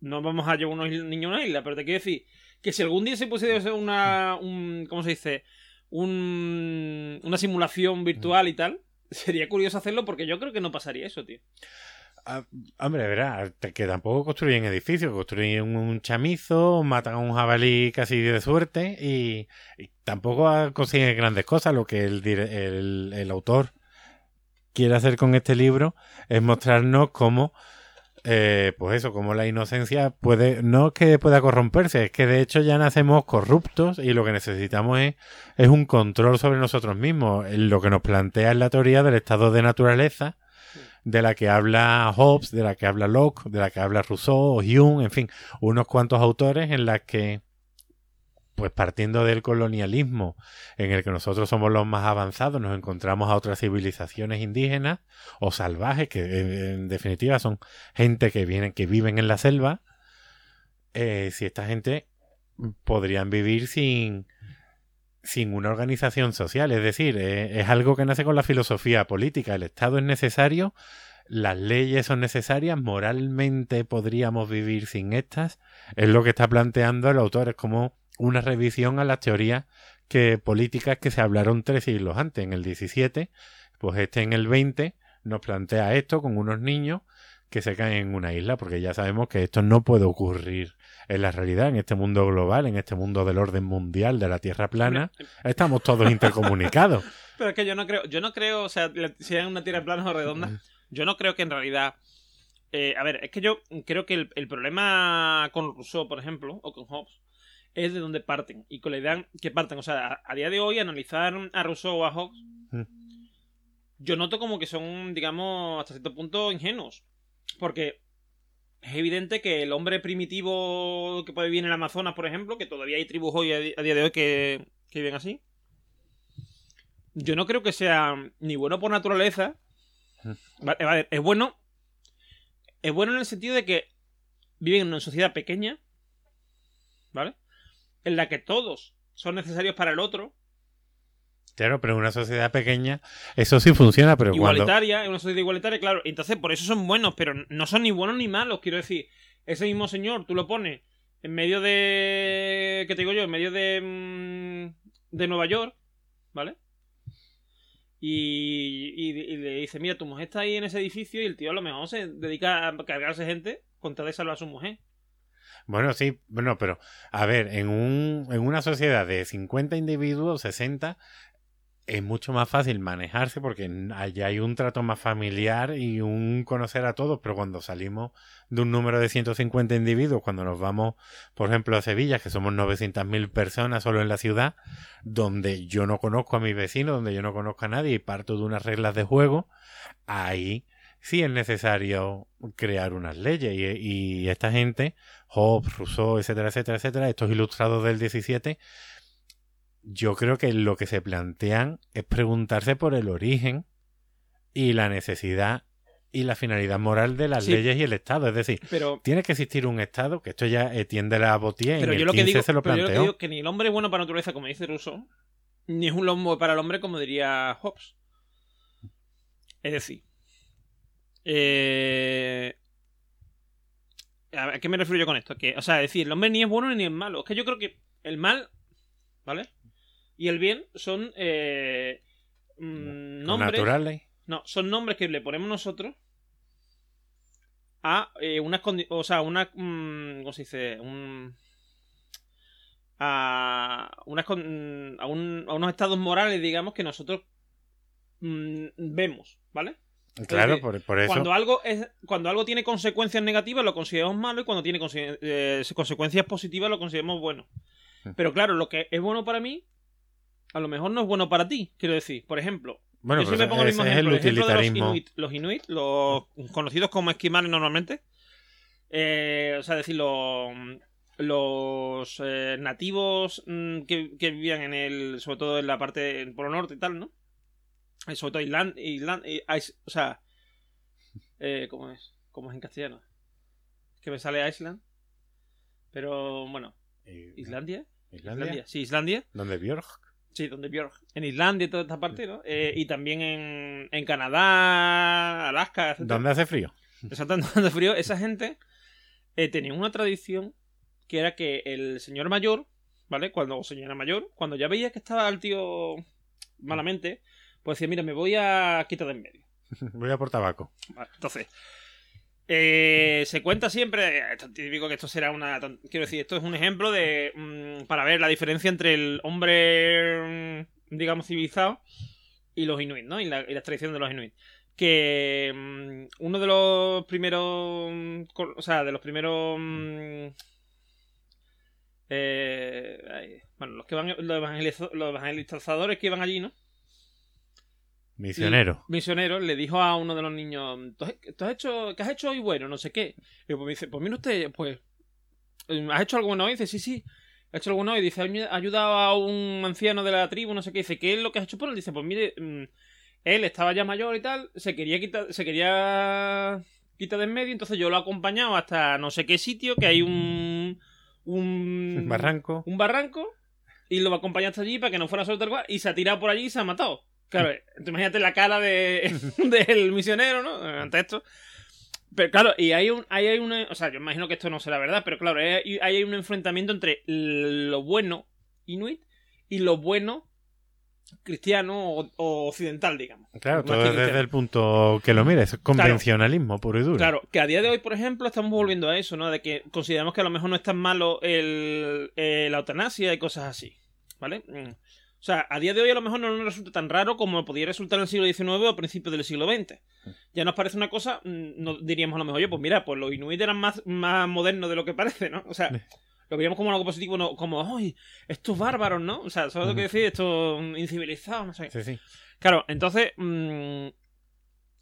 A: no vamos a llevar unos niños a una isla, pero te quiero decir que si algún día se pusiera hacer una. Un, ¿Cómo se dice? Un, una simulación virtual y tal, sería curioso hacerlo porque yo creo que no pasaría eso, tío.
B: Ah, hombre, verá, que tampoco construyen edificios, construyen un chamizo, matan a un jabalí casi de suerte y, tampoco consiguen grandes cosas. Lo que el, el, el autor quiere hacer con este libro es mostrarnos cómo, eh, pues eso, cómo la inocencia puede, no es que pueda corromperse, es que de hecho ya nacemos corruptos y lo que necesitamos es, es un control sobre nosotros mismos. Lo que nos plantea es la teoría del estado de naturaleza de la que habla Hobbes, de la que habla Locke, de la que habla Rousseau, Hume, en fin, unos cuantos autores en las que, pues partiendo del colonialismo, en el que nosotros somos los más avanzados, nos encontramos a otras civilizaciones indígenas o salvajes, que en, en definitiva son gente que vienen, que viven en la selva, eh, si esta gente podrían vivir sin sin una organización social, es decir, eh, es algo que nace con la filosofía política. El Estado es necesario, las leyes son necesarias, moralmente podríamos vivir sin estas. Es lo que está planteando el autor, es como una revisión a las teorías que, políticas que se hablaron tres siglos antes, en el 17, pues este en el 20 nos plantea esto con unos niños que se caen en una isla, porque ya sabemos que esto no puede ocurrir en la realidad, en este mundo global, en este mundo del orden mundial, de la Tierra plana, estamos todos intercomunicados.
A: Pero es que yo no creo, yo no creo, o sea, si hay una Tierra plana o redonda, yo no creo que en realidad... Eh, a ver, es que yo creo que el, problema con Rousseau, por ejemplo, o con Hobbes, es de donde parten y con la idea que parten. O sea, a, día de hoy, analizar a Rousseau o a Hobbes, mm. yo noto como que son, digamos, hasta cierto punto ingenuos. Porque es evidente que el hombre primitivo que puede vivir en el Amazonas, por ejemplo, que todavía hay tribus hoy a, día de hoy que, que viven así, yo no creo que sea ni bueno por naturaleza. Mm. Vale, es bueno. Es bueno en el sentido de que viven en una sociedad pequeña. ¿Vale? En la que todos son necesarios para el otro.
B: Claro, pero en una sociedad pequeña eso sí funciona, pero
A: Igualitaria, en una sociedad igualitaria, claro. Entonces, por eso son buenos, pero no son ni buenos ni malos. Quiero decir, ese mismo señor, tú lo pones en medio de... ¿Qué te digo yo? En medio de... Mm, de Nueva York, ¿vale? Y, le dice, mira, tu mujer está ahí en ese edificio y el tío a lo mejor se dedica a cargarse gente con tal de salvar a su mujer.
B: Bueno, sí, bueno, pero a ver, en, un, en una sociedad de 50 individuos, 60, es mucho más fácil manejarse porque allá hay un trato más familiar y un conocer a todos, pero cuando salimos de un número de 150 individuos, cuando nos vamos, por ejemplo, a Sevilla, que somos 900.000 personas solo en la ciudad, donde yo no conozco a mi vecino, donde yo no conozco a nadie y parto de unas reglas de juego, ahí sí es necesario crear unas leyes y, y esta gente, Hobbes, Rousseau, etcétera, etcétera, etcétera, estos ilustrados del 17, yo creo que lo que se plantean es preguntarse por el origen y la necesidad y la finalidad moral de las leyes y el Estado. Es decir, tiene que existir un Estado, que esto ya tiende la botía
A: pero
B: en
A: yo lo que digo, se lo pero yo lo que digo que ni el hombre es bueno para naturaleza, como dice Rousseau, ni es un lombo para el hombre, como diría Hobbes. Es decir, eh... ¿a qué me refiero yo con esto? Que, o sea, decir, el hombre ni es bueno ni es malo. Es que yo creo que el mal, ¿vale? y el bien son eh, mm, nombres.
B: Naturales.
A: No, son nombres que le ponemos nosotros a eh, unas O sea, una. Mm, ¿Cómo se dice? Un. A, unas, mm, a, un, a unos estados morales, digamos, que nosotros vemos, ¿vale?
B: Claro, por, eso.
A: Cuando algo, es, cuando algo tiene consecuencias negativas lo consideramos malo y cuando tiene eh, consecuencias positivas lo consideramos bueno. Pero claro, lo que es bueno para mí a lo mejor no es bueno para ti, quiero decir. Por ejemplo,
B: bueno, yo siempre pongo el mismo ejemplo, el, ejemplo de los
A: inuit, los inuit, los conocidos como esquimales normalmente. Eh, o sea, decir, los, los eh, nativos mm, que, vivían en el, sobre todo en la parte del Polo Norte y tal, ¿no? Eh, sobre todo Island, Island o sea, ¿cómo es? ¿Cómo es en castellano? que me sale Island. Pero bueno, ¿Islandia?
B: ¿Islandia?
A: Sí, Islandia.
B: ¿Dónde Björk?
A: Sí, donde Björk. En Islandia y toda esta parte, ¿no? Eh, y también en, en Canadá, Alaska, etc.
B: ¿Dónde hace frío?
A: Exactamente, donde hace frío. Esa gente eh, tenía una tradición que era que el señor mayor, ¿vale? Cuando, o señora mayor, cuando ya veía que estaba el tío malamente, pues decía, mira, me voy a quitar de en medio.
B: voy a por tabaco.
A: Vale, entonces, eh, se cuenta siempre, esto típico que esto será una. Quiero decir, esto es un ejemplo de. Mm, para ver la diferencia entre el hombre, mm, digamos, civilizado y los inuit, ¿no? Y la, y tradición de los inuit. Que mm, uno de los primeros. O sea, de los primeros. Eh, bueno, los que van. Los, los evangelizadores que iban allí, ¿no?
B: Misionero.
A: misionero le dijo a uno de los niños, ¿tú has hecho, ¿qué has hecho hoy bueno? No sé qué. Y pues me dice, pues mira usted, pues, ¿has hecho algo bueno hoy? dice, sí, sí, he hecho algo bueno hoy. Dice, ha ayudado a un anciano de la tribu, no sé qué. Dice, ¿qué es lo que has hecho por él? Dice, pues mire, mm, él estaba ya mayor y tal, se quería quitar, se quería quitar de en medio, entonces yo lo he acompañado hasta no sé qué sitio, que hay un... Un
B: barranco.
A: Un barranco. Y lo va a acompañar hasta allí para que no fuera a soltar y se ha tirado por allí y se ha matado. Claro, imagínate la cara de, del misionero, ¿no? Ante esto. Pero claro, y hay un, hay una. O sea, yo imagino que esto no será verdad, pero claro, hay, hay un enfrentamiento entre lo bueno Inuit y lo bueno cristiano o, o occidental, digamos.
B: Claro, todo desde
A: cristiano.
B: el punto que lo mires, convencionalismo puro y duro.
A: Claro, que a día de hoy, por ejemplo, estamos volviendo a eso, ¿no? De que consideramos que a lo mejor no es tan malo el, eh, la eutanasia y cosas así, ¿vale? O sea, a día de hoy a lo mejor no nos resulta tan raro como podía resultar en el siglo XIX o a principios del siglo XX. Ya nos parece una cosa, mm, no diríamos a lo mejor, oye, pues mira, pues los inuit eran más, más modernos de lo que parece, ¿no? O sea, lo veíamos como algo positivo, no, como, ¡ay! Estos bárbaros, ¿no? O sea, ¿sabes lo que decir? Estos incivilizados, no sé.
B: Sí, sí.
A: Claro, entonces, mm,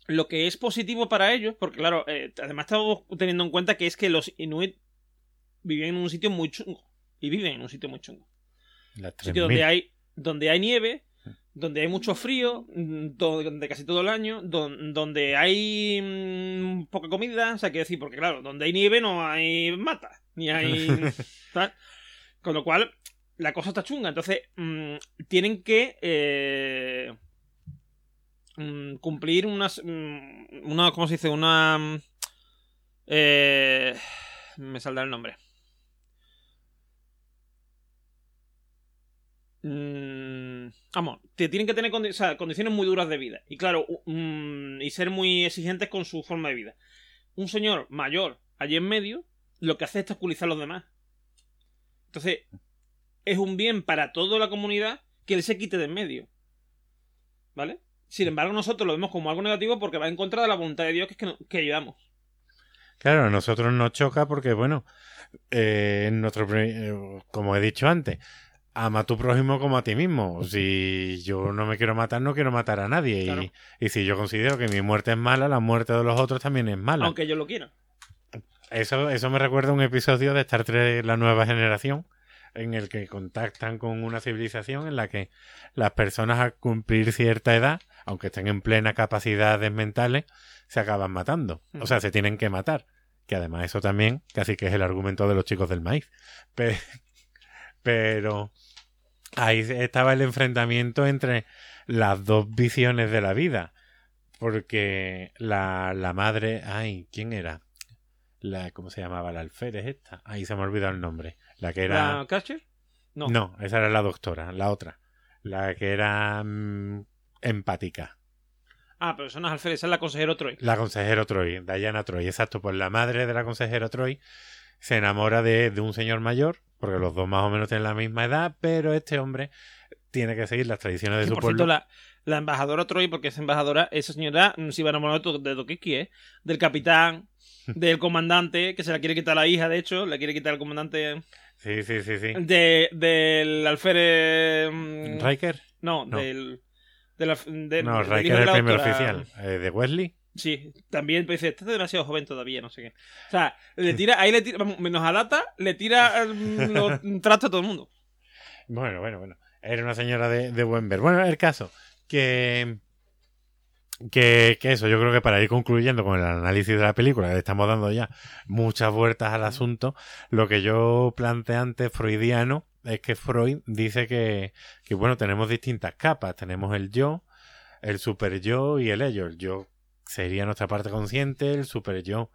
A: lo que es positivo para ellos, porque claro, eh, además estamos teniendo en cuenta que es que los Inuit vivían en un sitio muy chungo. Y viven en un sitio muy chungo. Un sitio
B: 3000.
A: donde hay, donde hay nieve, donde hay mucho frío, mm, donde casi todo el año, don- donde hay mm, poca comida, o sea, quiero decir, porque claro, donde hay nieve no hay mata, ni hay... ¿sabes? Con lo cual, la cosa está chunga, entonces mm, tienen que eh, mm, cumplir unas... mm, una, ¿Cómo se dice? Una... mm, eh, me saldrá el nombre. Mm, vamos, te tienen que tener condiciones muy duras de vida. Y claro, mm, y ser muy exigentes con su forma de vida. Un señor mayor allí en medio lo que hace es obstaculizar a los demás. Entonces, es un bien para toda la comunidad que él se quite de en medio. ¿Vale? Sin embargo, nosotros lo vemos como algo negativo porque va en contra de la voluntad de Dios que es que.
B: Claro, a nosotros nos choca porque, bueno, eh, nuestro, eh, como he dicho antes, ama a tu prójimo como a ti mismo. Si yo no me quiero matar, no quiero matar a nadie.
A: Claro.
B: Y, y si yo considero que mi muerte es mala, la muerte de los otros también es mala.
A: Aunque yo lo quiera.
B: Eso, eso me recuerda a un episodio de Star Trek La Nueva Generación, en el que contactan con una civilización en la que las personas al cumplir cierta edad, aunque estén en plena capacidades mentales, se acaban matando. O sea, se tienen que matar. Que además eso también casi que es el argumento de los chicos del maíz. Pe- Pero ahí estaba el enfrentamiento entre las dos visiones de la vida. Porque la, la madre... Ay, ¿quién era? La, ¿Cómo se llamaba? La alférez esta. Ahí se me ha olvidado el nombre. La que era...
A: ¿La Catcher? No.
B: No, esa era la doctora, la otra. La que era mm, empática.
A: Ah, pero eso no es alférez, esa es la consejera Troy.
B: La consejera Troy, Diana Troy, exacto. Pues la madre de la consejera Troy se enamora de, de un señor mayor, porque los dos más o menos tienen la misma edad, pero este hombre tiene que seguir las tradiciones de
A: Que,
B: su
A: por
B: pueblo.
A: cierto, la, la embajadora Troy, porque es embajadora, esa señora se iba a enamorar de, to- de Tokiki, ¿eh? Del capitán, del comandante, que se la quiere quitar la hija, de hecho, la quiere quitar el comandante
B: Sí, sí, sí, sí.
A: de, del alférez... mm,
B: ¿Riker?
A: No,
B: No.
A: del... de-
B: No, Riker es el primer oficial. Eh, ¿De Wesley?
A: Sí, también pues, dice, este es demasiado joven todavía, no sé qué. O sea, le tira, ahí le tira, vamos, menos a Data, le tira mm, los trastos a todo el mundo.
B: Bueno, bueno, bueno. Era una señora de, de buen ver. Bueno, el caso, que, que, que eso, yo creo que para ir concluyendo con el análisis de la película, que le estamos dando ya muchas vueltas al asunto, lo que yo planteé antes freudiano es que Freud dice que, que bueno, tenemos distintas capas. Tenemos el yo, el super yo y el ello. El yo sería nuestra parte consciente, el super yo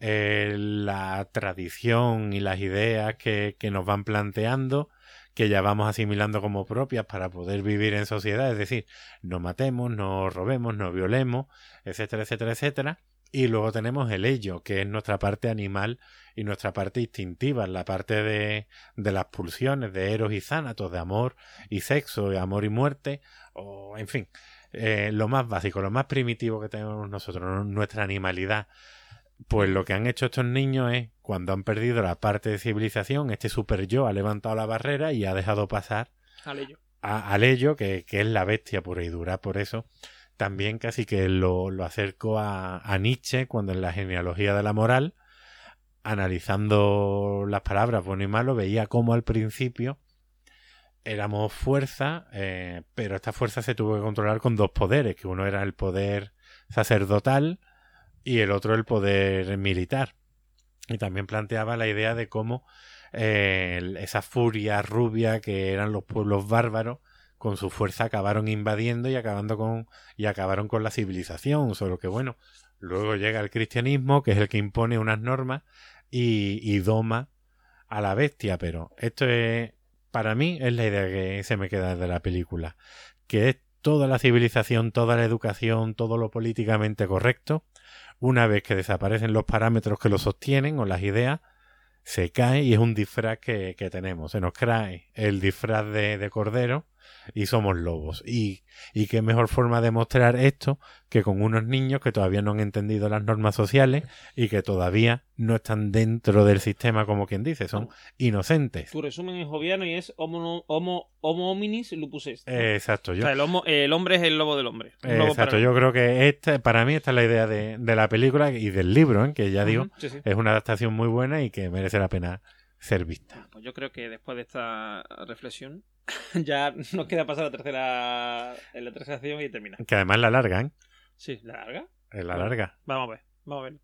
B: eh, la tradición y las ideas que, que nos van planteando, que ya vamos asimilando como propias para poder vivir en sociedad, es decir, no matemos, no robemos, no violemos, etcétera, etcétera, etcétera. Y luego tenemos el ello, que es nuestra parte animal y nuestra parte instintiva, la parte de, de las pulsiones, de eros y zánatos, de amor y sexo, de amor y muerte, o en fin, eh, lo más básico, lo más primitivo que tenemos nosotros, nuestra animalidad. Pues lo que han hecho estos niños es, cuando han perdido la parte de civilización, este super yo ha levantado la barrera y ha dejado pasar
A: Al ello.
B: a, al ello, que, que es la bestia pura y dura. Por eso también casi que lo, lo acerco a, a Nietzsche cuando en la genealogía de la moral, analizando las palabras bueno y malo, veía cómo al principio éramos fuerza, eh, pero esta fuerza se tuvo que controlar con dos poderes, que uno era el poder sacerdotal y el otro el poder militar. Y también planteaba la idea de cómo eh, esa furia rubia que eran los pueblos bárbaros con su fuerza acabaron invadiendo y acabando con y acabaron con la civilización solo que bueno luego llega el cristianismo que es el que impone unas normas y, y doma a la bestia pero esto es para mí es la idea que se me queda de la película, que es toda la civilización, toda la educación, todo lo políticamente correcto, una vez que desaparecen los parámetros que lo sostienen o las ideas, se cae y es un disfraz que, tenemos. Se nos cae el disfraz de cordero y somos lobos. Y, y qué mejor forma de mostrar esto que con unos niños que todavía no han entendido las normas sociales y que todavía no están dentro del sistema, como quien dice, son inocentes.
A: Tu resumen es joviano y es homo, homo, homo hominis lupus est.
B: Exacto,
A: O
B: yo,
A: sea, el, homo- el hombre es el lobo del hombre. Lobo
B: exacto, yo creo que esta, para mí esta es la idea de, de la película y del libro, ¿eh? que ya digo,
A: Ujú, sí, sí.
B: es una adaptación muy buena y que merece la pena ser vista.
A: Pues yo creo que después de esta reflexión ya nos queda pasar la tercera, en la tercera sección y termina.
B: Que además la largan,
A: Sí, ¿la larga?
B: es la larga.
A: Vamos a ver, vamos a ver.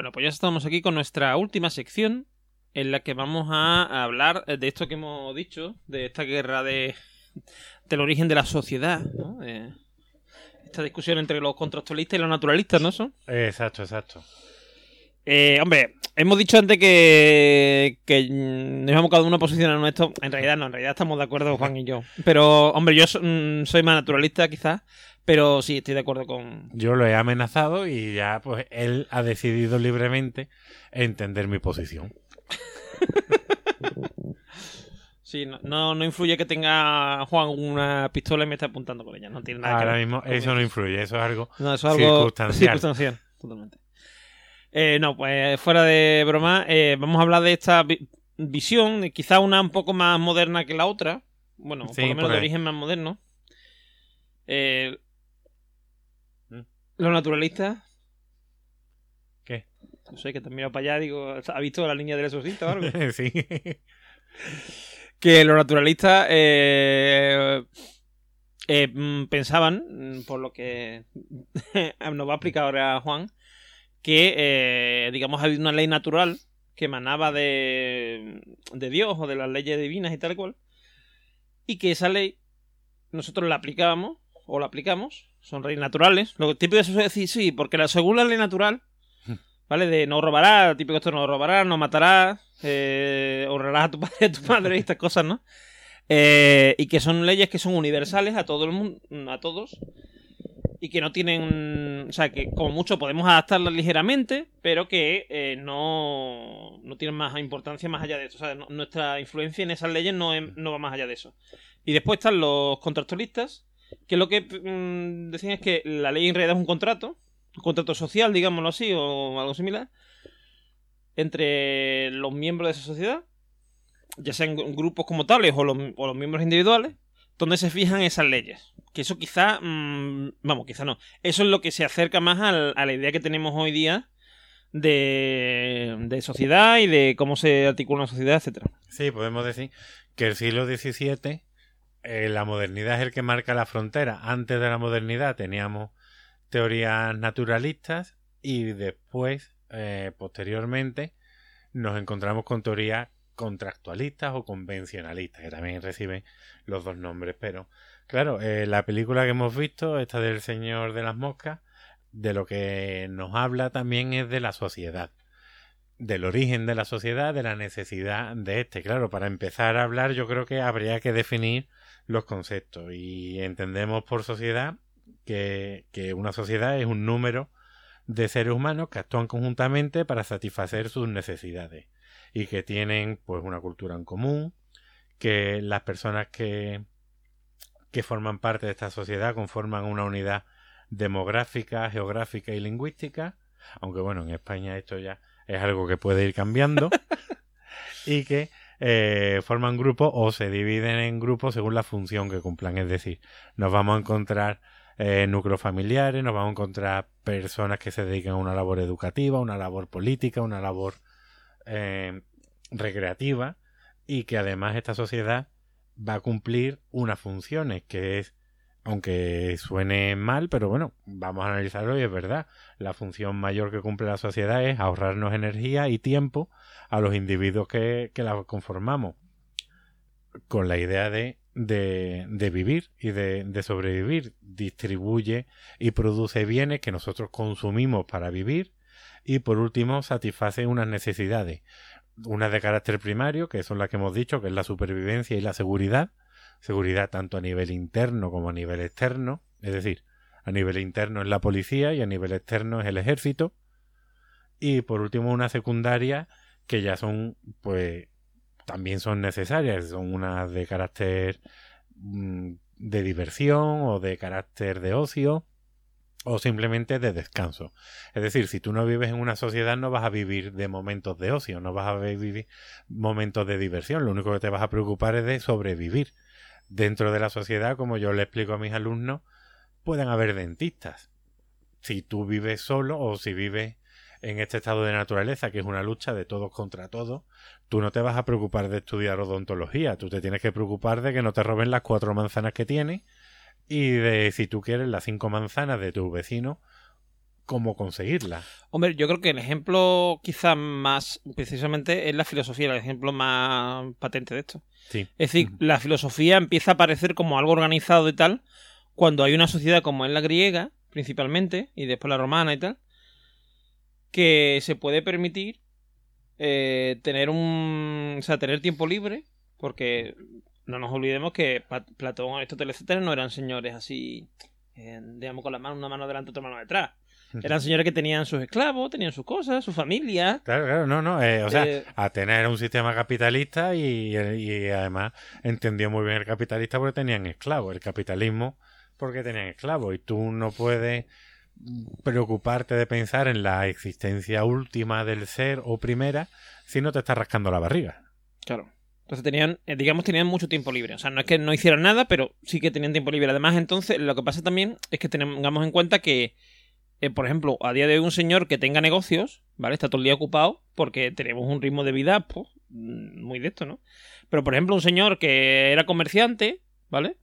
A: Bueno, pues ya estamos aquí con nuestra última sección en la que vamos a hablar de esto que hemos dicho, de esta guerra de del origen de la sociedad, ¿no? De esta discusión entre los contractualistas y los naturalistas, ¿no? Son?
B: Exacto, exacto.
A: Eh, hombre, hemos dicho antes que, que nos hemos cada uno posicionado en esto. En realidad no, en realidad estamos de acuerdo Juan y yo. Pero, hombre, yo so- mm, soy más naturalista quizás, pero sí estoy de acuerdo con...
B: Yo lo he amenazado y ya pues él ha decidido libremente entender mi posición.
A: Sí, no, no, no influye que tenga Juan una pistola y me esté apuntando con ella. No tiene nada que
B: Ahora
A: ver.
B: mismo eso no influye, eso es algo
A: No, eso es algo
B: circunstancial.
A: circunstancial, totalmente. Eh, no, pues fuera de broma, eh, vamos a hablar de esta vi- visión, eh, quizá una un poco más moderna que la otra. Bueno,
B: Sí,
A: por lo menos
B: por
A: de
B: ahí.
A: origen más moderno. Eh. Los naturalistas,
B: ¿Qué?
A: no sé, que te han mirado para allá, digo, ¿ha visto la línea del exorcista o algo?
B: sí.
A: que los naturalistas eh, eh, mm, pensaban, mm, por lo que nos va a explicar ahora Juan, que, eh, digamos, había una ley natural que emanaba de, de Dios o de las leyes divinas y tal cual, y que esa ley nosotros la aplicábamos o la aplicamos, son leyes naturales. Lo típico es decir, sí, porque la, según la ley natural, ¿vale? De no robarás, típico esto no robarás, no matarás, eh, honrarás a tu padre y a tu madre y estas cosas, ¿no? Eh, y que son leyes que son universales a todo el mundo, a todos, y que no tienen, o sea, que como mucho podemos adaptarlas ligeramente, pero que eh, no, no tienen más importancia más allá de eso. O sea, no- nuestra influencia en esas leyes no, no va más allá de eso. Y después están los contractualistas, que lo que mm, decían es que la ley en realidad es un contrato, un contrato social, digámoslo así, o algo similar, entre los miembros de esa sociedad, ya sean gru- grupos como tales o los, miembros individuales, donde se fijan esas leyes. Que eso quizá, mm, vamos, quizá no. Eso es lo que se acerca más al- a la idea que tenemos hoy día de, de sociedad y de cómo se articula una sociedad, etcétera.
B: Sí, podemos decir que el siglo XVII, eh, la modernidad es el que marca la frontera. Antes de la modernidad teníamos teorías naturalistas y después, eh, posteriormente, nos encontramos con teorías contractualistas o convencionalistas, que también reciben los dos nombres. Pero, claro, eh, la película que hemos visto, esta del Señor de las Moscas, de lo que nos habla también es de la sociedad del origen de la sociedad, de la necesidad de este. Claro, para empezar a hablar yo creo que habría que definir los conceptos. Y entendemos por sociedad que, que una sociedad es un número de seres humanos que actúan conjuntamente para satisfacer sus necesidades y que tienen pues una cultura en común, que las personas que, que forman parte de esta sociedad conforman una unidad demográfica, geográfica y lingüística, aunque bueno, en España esto ya es algo que puede ir cambiando, y que eh, forman grupos o se dividen en grupos según la función que cumplan. Es decir, nos vamos a encontrar eh, núcleos familiares, nos vamos a encontrar personas que se dedican a una labor educativa, una labor política, una labor eh, recreativa, y que además esta sociedad va a cumplir unas funciones, que es aunque suene mal, pero bueno, vamos a analizarlo y es verdad. La función mayor que cumple la sociedad es ahorrarnos energía y tiempo a los individuos que, que la conformamos, con la idea de, de, de vivir y de, de sobrevivir. Distribuye y produce bienes que nosotros consumimos para vivir y por último satisface unas necesidades. Unas de carácter primario, que son las que hemos dicho, que es la supervivencia y la seguridad, seguridad tanto a nivel interno como a nivel externo, es decir, a nivel interno es la policía y a nivel externo es el ejército. Y por último una secundaria que ya son, pues, también son necesarias, son unas de carácter mm, de diversión o de carácter de ocio o simplemente de descanso. Es decir, si tú no vives en una sociedad no vas a vivir de momentos de ocio, no vas a vivir momentos de diversión, lo único que te vas a preocupar es de sobrevivir dentro de la sociedad, como yo le explico a mis alumnos, pueden haber dentistas. Si tú vives solo o si vives en este estado de naturaleza, que es una lucha de todos contra todos, tú no te vas a preocupar de estudiar odontología, tú te tienes que preocupar de que no te roben las cuatro manzanas que tienes y de si tú quieres las cinco manzanas de tu vecino, cómo conseguirlas.
A: Hombre, yo creo que el ejemplo quizás más precisamente es la filosofía, el ejemplo más patente de esto.
B: Sí.
A: Es decir, la filosofía empieza a aparecer como algo organizado y tal cuando hay una sociedad como es la griega, principalmente, y después la romana y tal, que se puede permitir eh, tener un. O sea, tener tiempo libre, porque no nos olvidemos que Platón, Aristóteles, etcétera, no eran señores así, eh, digamos, con la mano, una mano delante, otra mano detrás. Eran señores que tenían sus esclavos, tenían sus cosas, su familia.
B: Claro, claro, no, no. Eh, o sea, a tener un sistema capitalista y, y además entendió muy bien el capitalista porque tenían esclavos. El capitalismo porque tenían esclavos. Y tú no puedes preocuparte de pensar en la existencia última del ser o primera si no te estás rascando la barriga.
A: Claro. Entonces tenían, eh, digamos, tenían mucho tiempo libre. O sea, no es que no hicieran nada, pero sí que tenían tiempo libre. Además, entonces, lo que pasa también es que tengamos en cuenta que, eh, por ejemplo, a día de hoy un señor que tenga negocios, ¿vale? Está todo el día ocupado porque tenemos un ritmo de vida, pues, mm, muy de esto, ¿no? Pero, por ejemplo, un señor que era comerciante, ¿vale?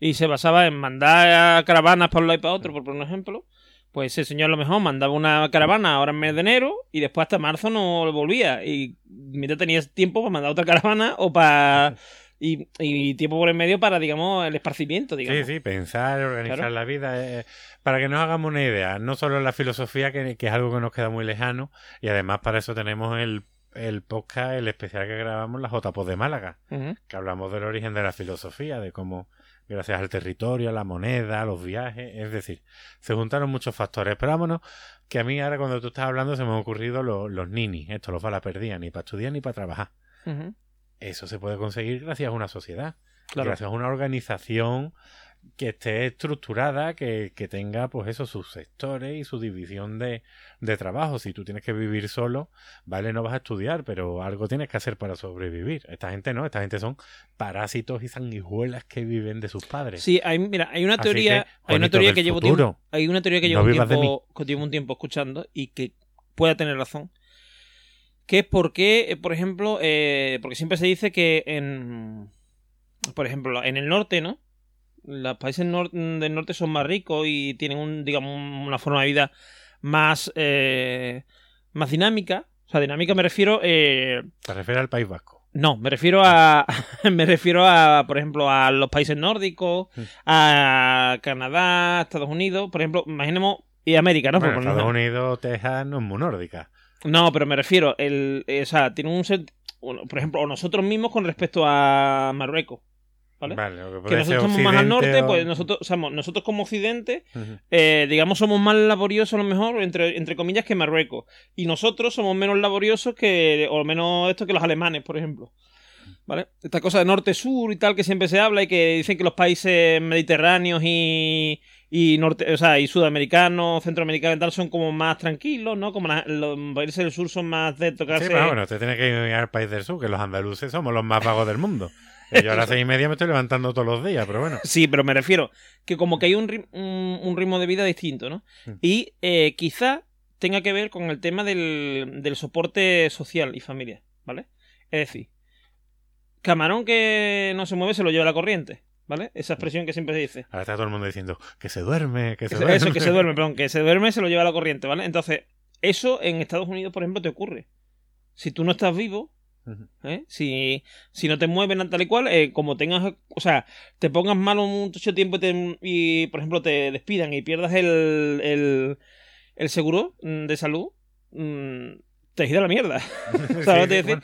A: Y se basaba en mandar caravanas para un lado y para otro, por poner un ejemplo. Pues ese señor a lo mejor mandaba una caravana ahora en mes de enero y después hasta marzo no volvía. Y mientras tenías tiempo para mandar otra caravana o para... Y, y tiempo por el medio para, digamos, el esparcimiento, digamos.
B: Sí, sí, pensar, organizar
A: Claro.
B: la vida. eh, para que nos hagamos una idea, no solo la filosofía, que, que es algo que nos queda muy lejano, y además para eso tenemos el, el podcast, el especial que grabamos, la JPOD de Málaga, que hablamos del origen de la filosofía, de cómo, gracias al territorio, a la moneda, a los viajes, es decir, se juntaron muchos factores. Pero vámonos, que a mí ahora cuando tú estás hablando se me han ocurrido los, los ninis, esto los balas perdían, ni para estudiar ni para trabajar. Eso se puede conseguir gracias a una sociedad
A: Claro.
B: gracias a una organización que esté estructurada, que, que tenga pues eso, sus sectores y su división de, de trabajo. Si tú tienes que vivir solo, vale, no vas a estudiar, pero algo tienes que hacer para sobrevivir. Esta gente no, esta gente son parásitos y sanguijuelas que viven de sus padres.
A: Sí, hay, mira, hay una teoría,
B: que,
A: hay una teoría que llevo
B: futuro,
A: tiempo, hay una teoría que
B: no
A: llevo un tiempo, que llevo un tiempo escuchando y que pueda tener razón. Que es porque, eh, por ejemplo, eh, porque siempre se dice que en, por ejemplo, en el norte, ¿no? Los países nor- del norte son más ricos y tienen un, digamos, una forma de vida más, eh, más dinámica. O sea, dinámica me refiero, eh,
B: Se refiere al País Vasco.
A: no, me refiero a. me refiero a, por ejemplo, a los países nórdicos,
B: Mm.
A: a Canadá, Estados Unidos, por ejemplo, imaginemos. Y América, ¿no?
B: Bueno, Estados
A: un-
B: Unidos, Texas no es muy nórdica.
A: No, pero me refiero, el, eh, o sea, tiene un set, por ejemplo, o nosotros mismos con respecto a Marruecos, ¿vale?
B: Vale, lo que
A: nosotros somos más al norte,
B: o-
A: pues nosotros, o sea, nosotros como Occidente,
B: Ujú.
A: eh, digamos, somos más laboriosos a lo mejor, entre, entre comillas, que Marruecos. Y nosotros somos menos laboriosos que, o menos esto que los alemanes, por ejemplo. ¿Vale? Esta cosa de norte-sur y tal que siempre se habla y que dicen que los países mediterráneos y, y norte, o sea, y sudamericanos, centroamericanos y tal son como más tranquilos, ¿no? Como la- los países del sur son más de tocarse.
B: Sí, pero bueno, usted tiene que ir al país del sur, que los andaluces somos los más vagos del mundo. Y yo a las seis y media me estoy levantando todos los días, pero bueno.
A: Sí, pero me refiero que como que hay un, ri- un, un ritmo de vida distinto, ¿no?
B: Mm.
A: Y eh, quizá tenga que ver con el tema del, del soporte social y familiar, ¿vale? Es decir, camarón que no se mueve se lo lleva la corriente, ¿Vale? Esa expresión que siempre se dice.
B: Ahora está todo el mundo diciendo que se duerme, que se
A: Que se-
B: duerme.
A: Eso, que se duerme, perdón, que se duerme se lo lleva la corriente, ¿vale? Entonces, eso en Estados Unidos, por ejemplo, te ocurre. Si tú no estás vivo. ¿Eh? si, si no te mueven tal y cual, eh, como tengas, o sea, te pongas malo mucho tiempo y, te- y, por ejemplo, te despidan y pierdas el, el, el seguro mm, de salud, mm, te la mierda.
B: Sí,
A: ¿Sabes lo que
B: sí,
A: te decir?
B: bueno.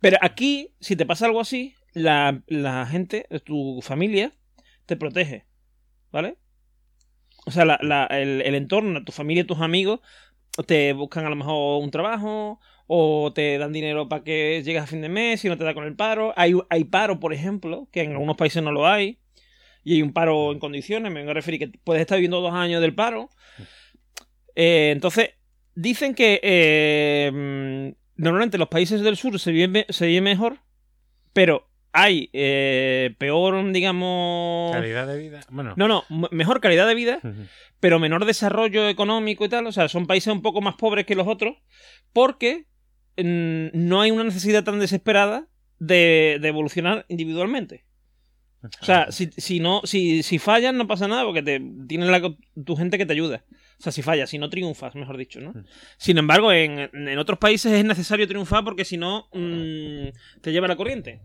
A: Pero aquí, si te pasa algo así, la, la gente, tu familia, te protege. ¿Vale? O sea, la- la- el, el entorno, tu familia tus amigos te buscan a lo mejor un trabajo o te dan dinero para que llegues a fin de mes y no te da con el paro. Hay, hay paro, por ejemplo, que en algunos países no lo hay. Y hay un paro en condiciones, me voy a referir que puedes estar viviendo dos años del paro. Eh, entonces, dicen que eh, normalmente los países del sur se viven, se vive mejor, pero hay eh, peor, digamos...
B: Calidad de vida. Bueno.
A: No, no, mejor calidad de vida, pero menor desarrollo económico y tal. O sea, son países un poco más pobres que los otros, porque no hay una necesidad tan desesperada de, de evolucionar individualmente. O sea, si, si no, si, si fallas no pasa nada porque te tienes la, tu gente que te ayuda. O sea, si fallas, si no triunfas, mejor dicho, ¿no? Sin embargo, en, en otros países es necesario triunfar porque si no, mm, te lleva la corriente.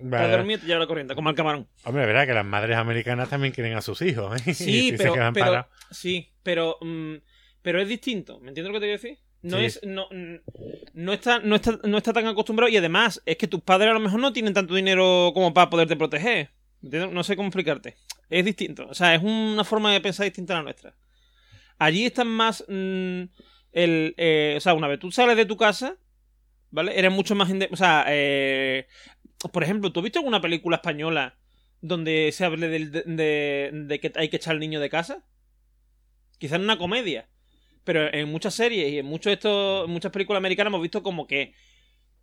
B: Vale.
A: dormir te lleva la corriente, como el camarón.
B: Hombre, verdad que las madres americanas también quieren a sus hijos, ¿eh?
A: Sí,
B: Y
A: pero, pero- sí, pero, mm, pero es distinto. ¿Me entiendes lo que te quiero decir? No
B: Sí.
A: es, no, no está, no está, no está tan acostumbrado y además es que tus padres a lo mejor no tienen tanto dinero como para poderte proteger. No sé cómo explicarte. Es distinto. O sea, es una forma de pensar distinta a la nuestra. Allí están más mm, el, eh, o sea, una vez tú sales de tu casa, ¿vale? Eres mucho más, o sea, eh, por ejemplo, ¿tú has visto alguna película española donde se hable del- de, de- de que hay que echar al niño de casa? Quizás en una comedia. Pero en muchas series y en muchos estos, en muchas películas americanas hemos visto como que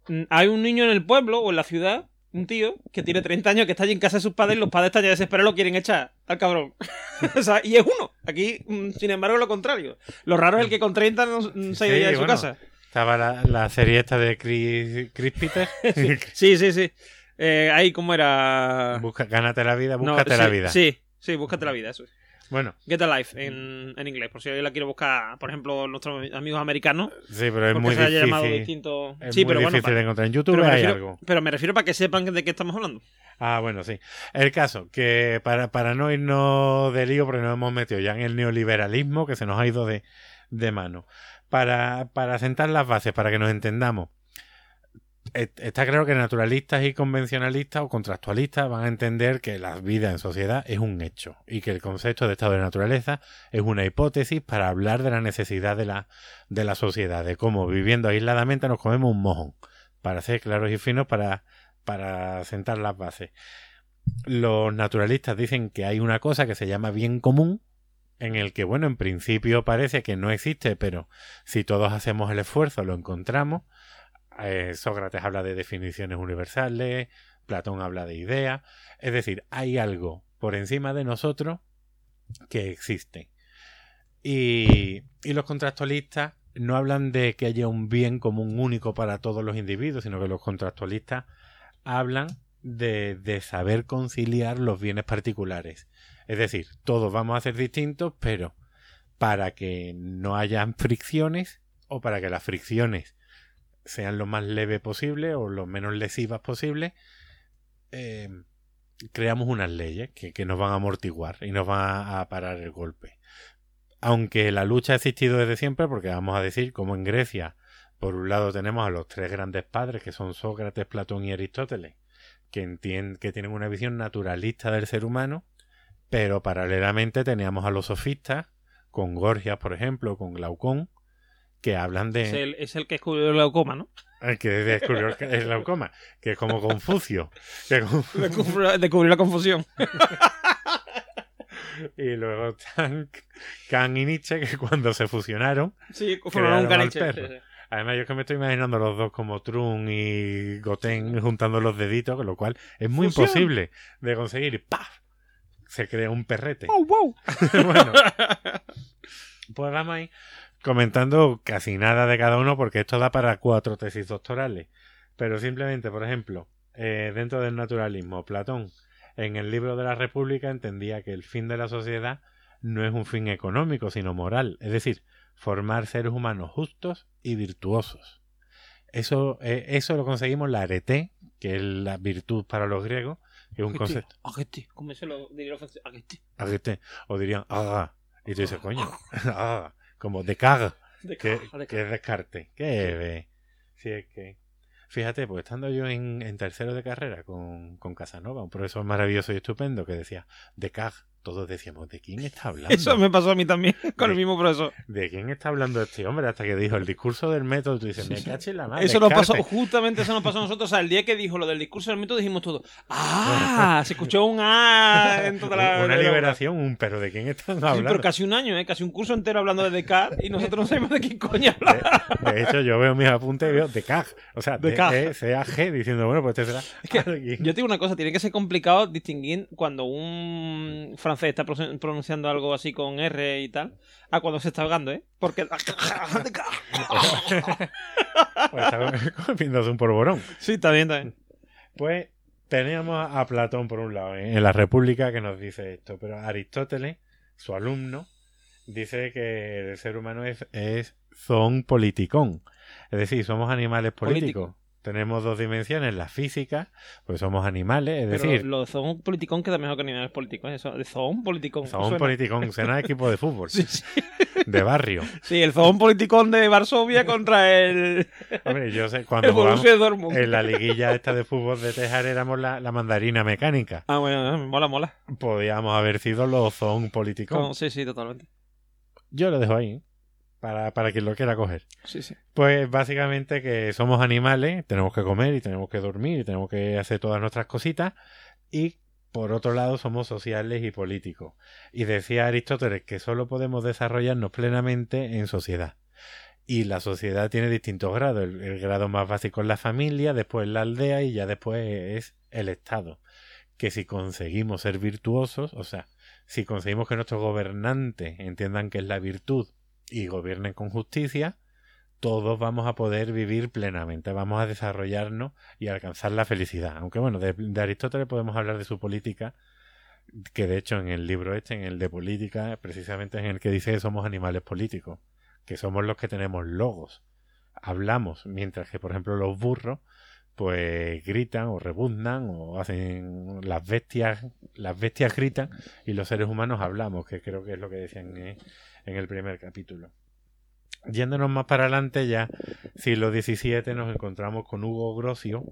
A: mm, hay un niño en el pueblo o en la ciudad, un tío, que tiene 30 años, que está allí en casa de sus padres y los padres están ya desesperados lo quieren echar al cabrón. o sea, y es uno. Aquí, mm, sin embargo, lo contrario. Lo raro es el que con 30 no, se ha ido
B: Sí,
A: de su
B: bueno.
A: casa.
B: Estaba la, la serie esta de Chris, Chris Peter.
A: Sí, sí, sí. Eh, ahí como era...
B: Busca, gánate la vida,
A: No,
B: búscate
A: sí,
B: la vida.
A: Sí, sí, búscate la vida, eso es.
B: Bueno,
A: Get a Life en, en inglés, por si alguien la quiere buscar, por ejemplo, nuestros amigos americanos.
B: sí, pero es muy
A: se haya llamado
B: difícil.
A: distinto.
B: Es
A: sí,
B: muy
A: pero
B: difícil de encontrar en YouTube.
A: pero, me
B: hay
A: refiero,
B: algo.
A: pero me refiero para que sepan de qué estamos hablando.
B: Ah, bueno, sí. El caso, que para, para no irnos de lío, porque nos hemos metido ya en el neoliberalismo, que se nos ha ido de, de mano. Para, para sentar las bases, para que nos entendamos. Está claro que naturalistas y convencionalistas o contractualistas van a entender que la vida en sociedad es un hecho y que el concepto de estado de naturaleza es una hipótesis para hablar de la necesidad de la, de la sociedad, de cómo viviendo aisladamente nos comemos un mojón, para ser claros y finos, para, para sentar las bases. Los naturalistas dicen que hay una cosa que se llama bien común, en el que, bueno, en principio parece que no existe, pero si todos hacemos el esfuerzo lo encontramos. Eh, Sócrates habla de definiciones universales, Platón habla de ideas, es decir, hay algo por encima de nosotros que existe. Y, y los contractualistas no hablan de que haya un bien común único para todos los individuos, sino que los contractualistas hablan de, de saber conciliar los bienes particulares. Es decir, todos vamos a ser distintos, pero para que no hayan fricciones o para que las fricciones sean lo más leve posible o lo menos lesivas posible, eh, creamos unas leyes que, que nos van a amortiguar y nos van a, parar el golpe. Aunque la lucha ha existido desde siempre, porque vamos a decir, como en Grecia, por un lado tenemos a los tres grandes padres, que son Sócrates, Platón y Aristóteles, que, que tienen una visión naturalista del ser humano, pero paralelamente teníamos a los sofistas, con Gorgias, por ejemplo, con Glaucón, que hablan de...
A: Es, el, es el que descubrió el glaucoma, ¿no?
B: El que descubrió el glaucoma, que es como Confucio. que como-
A: Descubrió, descubrió la confusión.
B: y luego están Kant y Nietzsche, que cuando se fusionaron,
A: Sí, formaron un
B: perro. Además yo que me estoy imaginando los dos como Trun y Goten juntando los deditos, con lo cual es muy
A: Fusión.
B: imposible de conseguir y ¡paf! Se crea un perrete.
A: ¡Oh, wow!
B: bueno, pues ahí comentando casi nada de cada uno porque esto da para cuatro tesis doctorales. Pero simplemente, por ejemplo, eh, dentro del naturalismo, Platón en el libro de la República entendía que el fin de la sociedad no es un fin económico, sino moral, es decir, formar seres humanos justos y virtuosos. Eso, eh, eso lo conseguimos la arete, que es la virtud para los griegos, que es un concepto.
A: Agete, ¿cómo se lo diría
B: o dirían ah, y tú dices, coño, ah, como de caga,
A: De
B: que, que es descarte, que ve. Si es que. Fíjate, pues estando yo en, en tercero de carrera con, con Casanova, un profesor maravilloso y estupendo que decía, de cag, todos decíamos, ¿de quién está hablando?
A: Eso me pasó a mí también con el
B: Sí.
A: mismo profesor.
B: ¿De quién está hablando este hombre? Hasta que dijo el discurso del método, tú dices, me caché en la madre.
A: Eso nos pasó,
B: Descartes".
A: justamente eso nos pasó a nosotros. O sea, el día que dijo lo del discurso del método, dijimos todo. ¡Ah! Se escuchó un ¡Ah! en toda la.
B: Una liberación, un pero ¿de quién están
A: Sí,
B: hablando?
A: pero casi un año, ¿eh? Casi un curso entero hablando de Descartes y nosotros no sabemos de qué coño hablar.
B: De, de hecho, yo veo mis apuntes y veo de CAG. O sea,
A: De
B: de
A: Cag.
B: E diciendo, bueno, pues este será
A: que. Yo te digo una cosa, tiene que ser complicado distinguir cuando un francés está pro- pronunciando algo así con R y tal, a cuando se está ahogando, ¿eh? Porque...
B: Pues está comiéndose un polvorón.
A: sí, está bien, está bien.
B: Pues teníamos a Platón por un lado ¿eh? en la República que nos dice esto, pero Aristóteles, su alumno, dice que el ser humano es, es zoon politicón. Es decir, somos animales políticos.
A: Político.
B: Tenemos dos dimensiones, la física, pues somos animales, es
A: Pero
B: decir,
A: lo Zon Politicón queda mejor que animales políticos, ¿eh? Eso, Zon Politicón.
B: somos
A: suena.
B: politicón, suena equipo de fútbol,
A: Sí, sí.
B: de barrio.
A: Sí, el Zon Politicón de Varsovia contra el,
B: Hombre, yo sé, cuando jugamos en la liguilla esta de fútbol de Tejar éramos la, la mandarina mecánica.
A: Ah, bueno, me mola, mola.
B: Podíamos haber sido los zoon politicón.
A: Sí, sí, totalmente.
B: Yo lo dejo ahí, ¿eh? Para, para quien lo quiera coger.
A: Sí, sí.
B: Pues básicamente que somos animales, tenemos que comer y tenemos que dormir y tenemos que hacer todas nuestras cositas y por otro lado somos sociales y políticos. Y decía Aristóteles que solo podemos desarrollarnos plenamente en sociedad. Y la sociedad tiene distintos grados. El, el grado más básico es la familia, después la aldea y ya después es el Estado. Que si conseguimos ser virtuosos, o sea, si conseguimos que nuestros gobernantes entiendan que es la virtud y gobiernen con justicia, todos vamos a poder vivir plenamente, vamos a desarrollarnos y alcanzar la felicidad. Aunque bueno, de, Aristóteles podemos hablar de su política, que de hecho en el libro este, en el de política, precisamente en el que dice que somos animales políticos, que somos los que tenemos logos, hablamos, mientras que por ejemplo los burros pues gritan o rebuznan o hacen las bestias, las bestias gritan y los seres humanos hablamos, que creo que es lo que decían eh, en el primer capítulo. Yéndonos más para adelante ya, siglo XVII, nos encontramos con Hugo Grocio,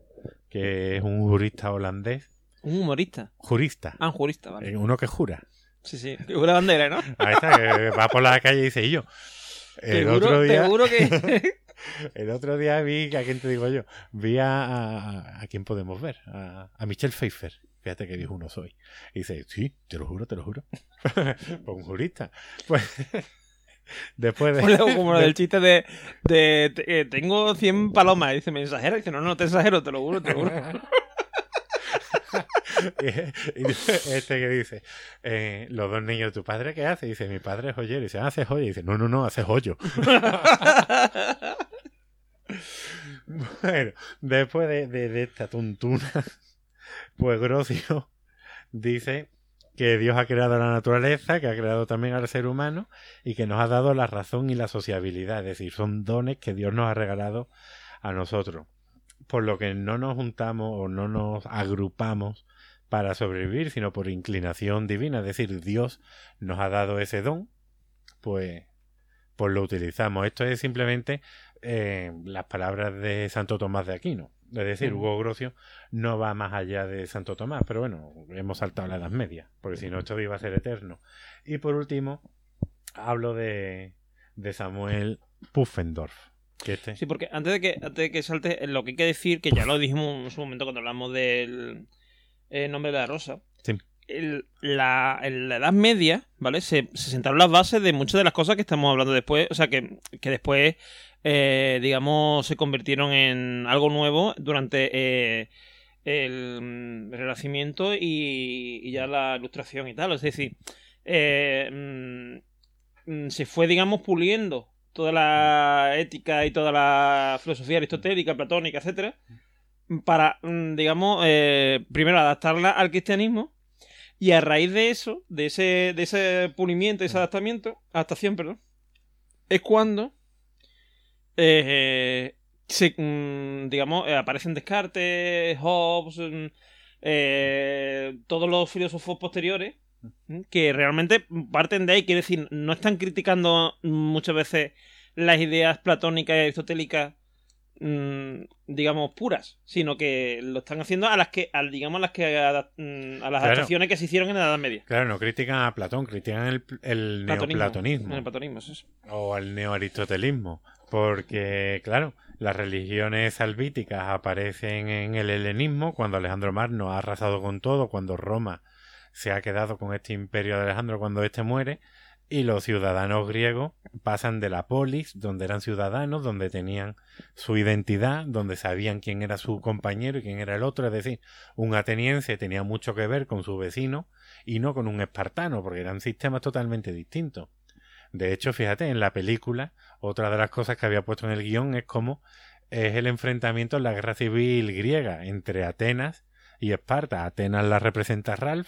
B: que es un jurista holandés,
A: Un humorista.
B: jurista,
A: Ah, un jurista, vale.
B: eh, uno que jura.
A: Sí, sí. Una bandera, ¿no?
B: Ahí está, que va por la calle y dice, y yo. El otro día,
A: seguro que.
B: el otro día vi, ¿a quién te digo yo? Vi a, a, a quién podemos ver, a, a Michelle Pfeiffer. Fíjate que viejo uno soy. Y dice, sí, te lo juro, te lo juro. pues un jurista. Pues después de...
A: Como como lo
B: de-
A: del chiste de, eh, tengo 100 palomas. Y dice, ¿me exagero? Y dice, no, no te exagero, te lo juro, te lo juro.
B: y, este que dice, eh, los dos niños de tu padre, ¿qué hace? Y dice, mi padre es joyero. Y dice, "Ah, hace joya. Y dice, no, no, no, hace joyo. bueno, después de, de- de esta tontuna, pues Grocio dice que Dios ha creado la naturaleza, que ha creado también al ser humano y que nos ha dado la razón y la sociabilidad. Es decir, son dones que Dios nos ha regalado a nosotros. Por lo que no nos juntamos o no nos agrupamos para sobrevivir, sino por inclinación divina. Es decir, Dios nos ha dado ese don, pues, pues lo utilizamos. Esto es simplemente eh, las palabras de Santo Tomás de Aquino. Es decir. Hugo Grocio no va más allá de Santo Tomás, pero bueno, hemos saltado la Edad Media, porque si no esto iba a ser eterno. Y por último, hablo de, de Samuel Pufendorf. Que este,
A: Sí, porque antes de que, antes de que salte, eh, lo que hay que decir, que ya lo dijimos en su momento cuando hablamos del eh, nombre de la rosa.
B: Sí.
A: El- la, en la Edad Media, ¿vale? Se, se sentaron las bases de muchas de las cosas que estamos hablando después. O sea, que, que después, eh, digamos, se convirtieron en algo nuevo durante eh, el, mm, Renacimiento y, y ya la Ilustración y tal. Es decir, eh, mm, mm, se fue, digamos, puliendo toda la ética y toda la filosofía aristotélica, platónica, etcétera, para, digamos, primero adaptarla al cristianismo Y a raíz de eso, de ese, de ese pulimiento, ese adaptamiento, adaptación, perdón, es cuando eh, se, mm, digamos, eh, aparecen Descartes, Hobbes, mm, eh, todos los filósofos posteriores mm, que realmente parten de ahí, quiere decir, no están criticando muchas veces las ideas platónicas y aristotélicas digamos puras sino que lo están haciendo a las que al digamos a las que a, las
B: Claro.
A: adaptaciones que se hicieron en la Edad Media
B: Claro, no critican a Platón, critican el, el
A: Platonismo.
B: neoplatonismo
A: el platonismo eso es.
B: o al neoaristotelismo. Porque, claro, las religiones salvíticas aparecen en el helenismo cuando Alejandro Magno ha arrasado con todo, cuando Roma se ha quedado con este imperio de Alejandro cuando éste muere, y los ciudadanos griegos pasan de la polis, donde eran ciudadanos, donde tenían su identidad, donde sabían quién era su compañero y quién era el otro, es decir, un ateniense tenía mucho que ver con su vecino y no con un espartano, porque eran sistemas totalmente distintos. De hecho, fíjate, en la película, otra de las cosas que había puesto en el guion es cómo es el enfrentamiento en la guerra civil griega entre Atenas y Esparta. Atenas la representa Ralph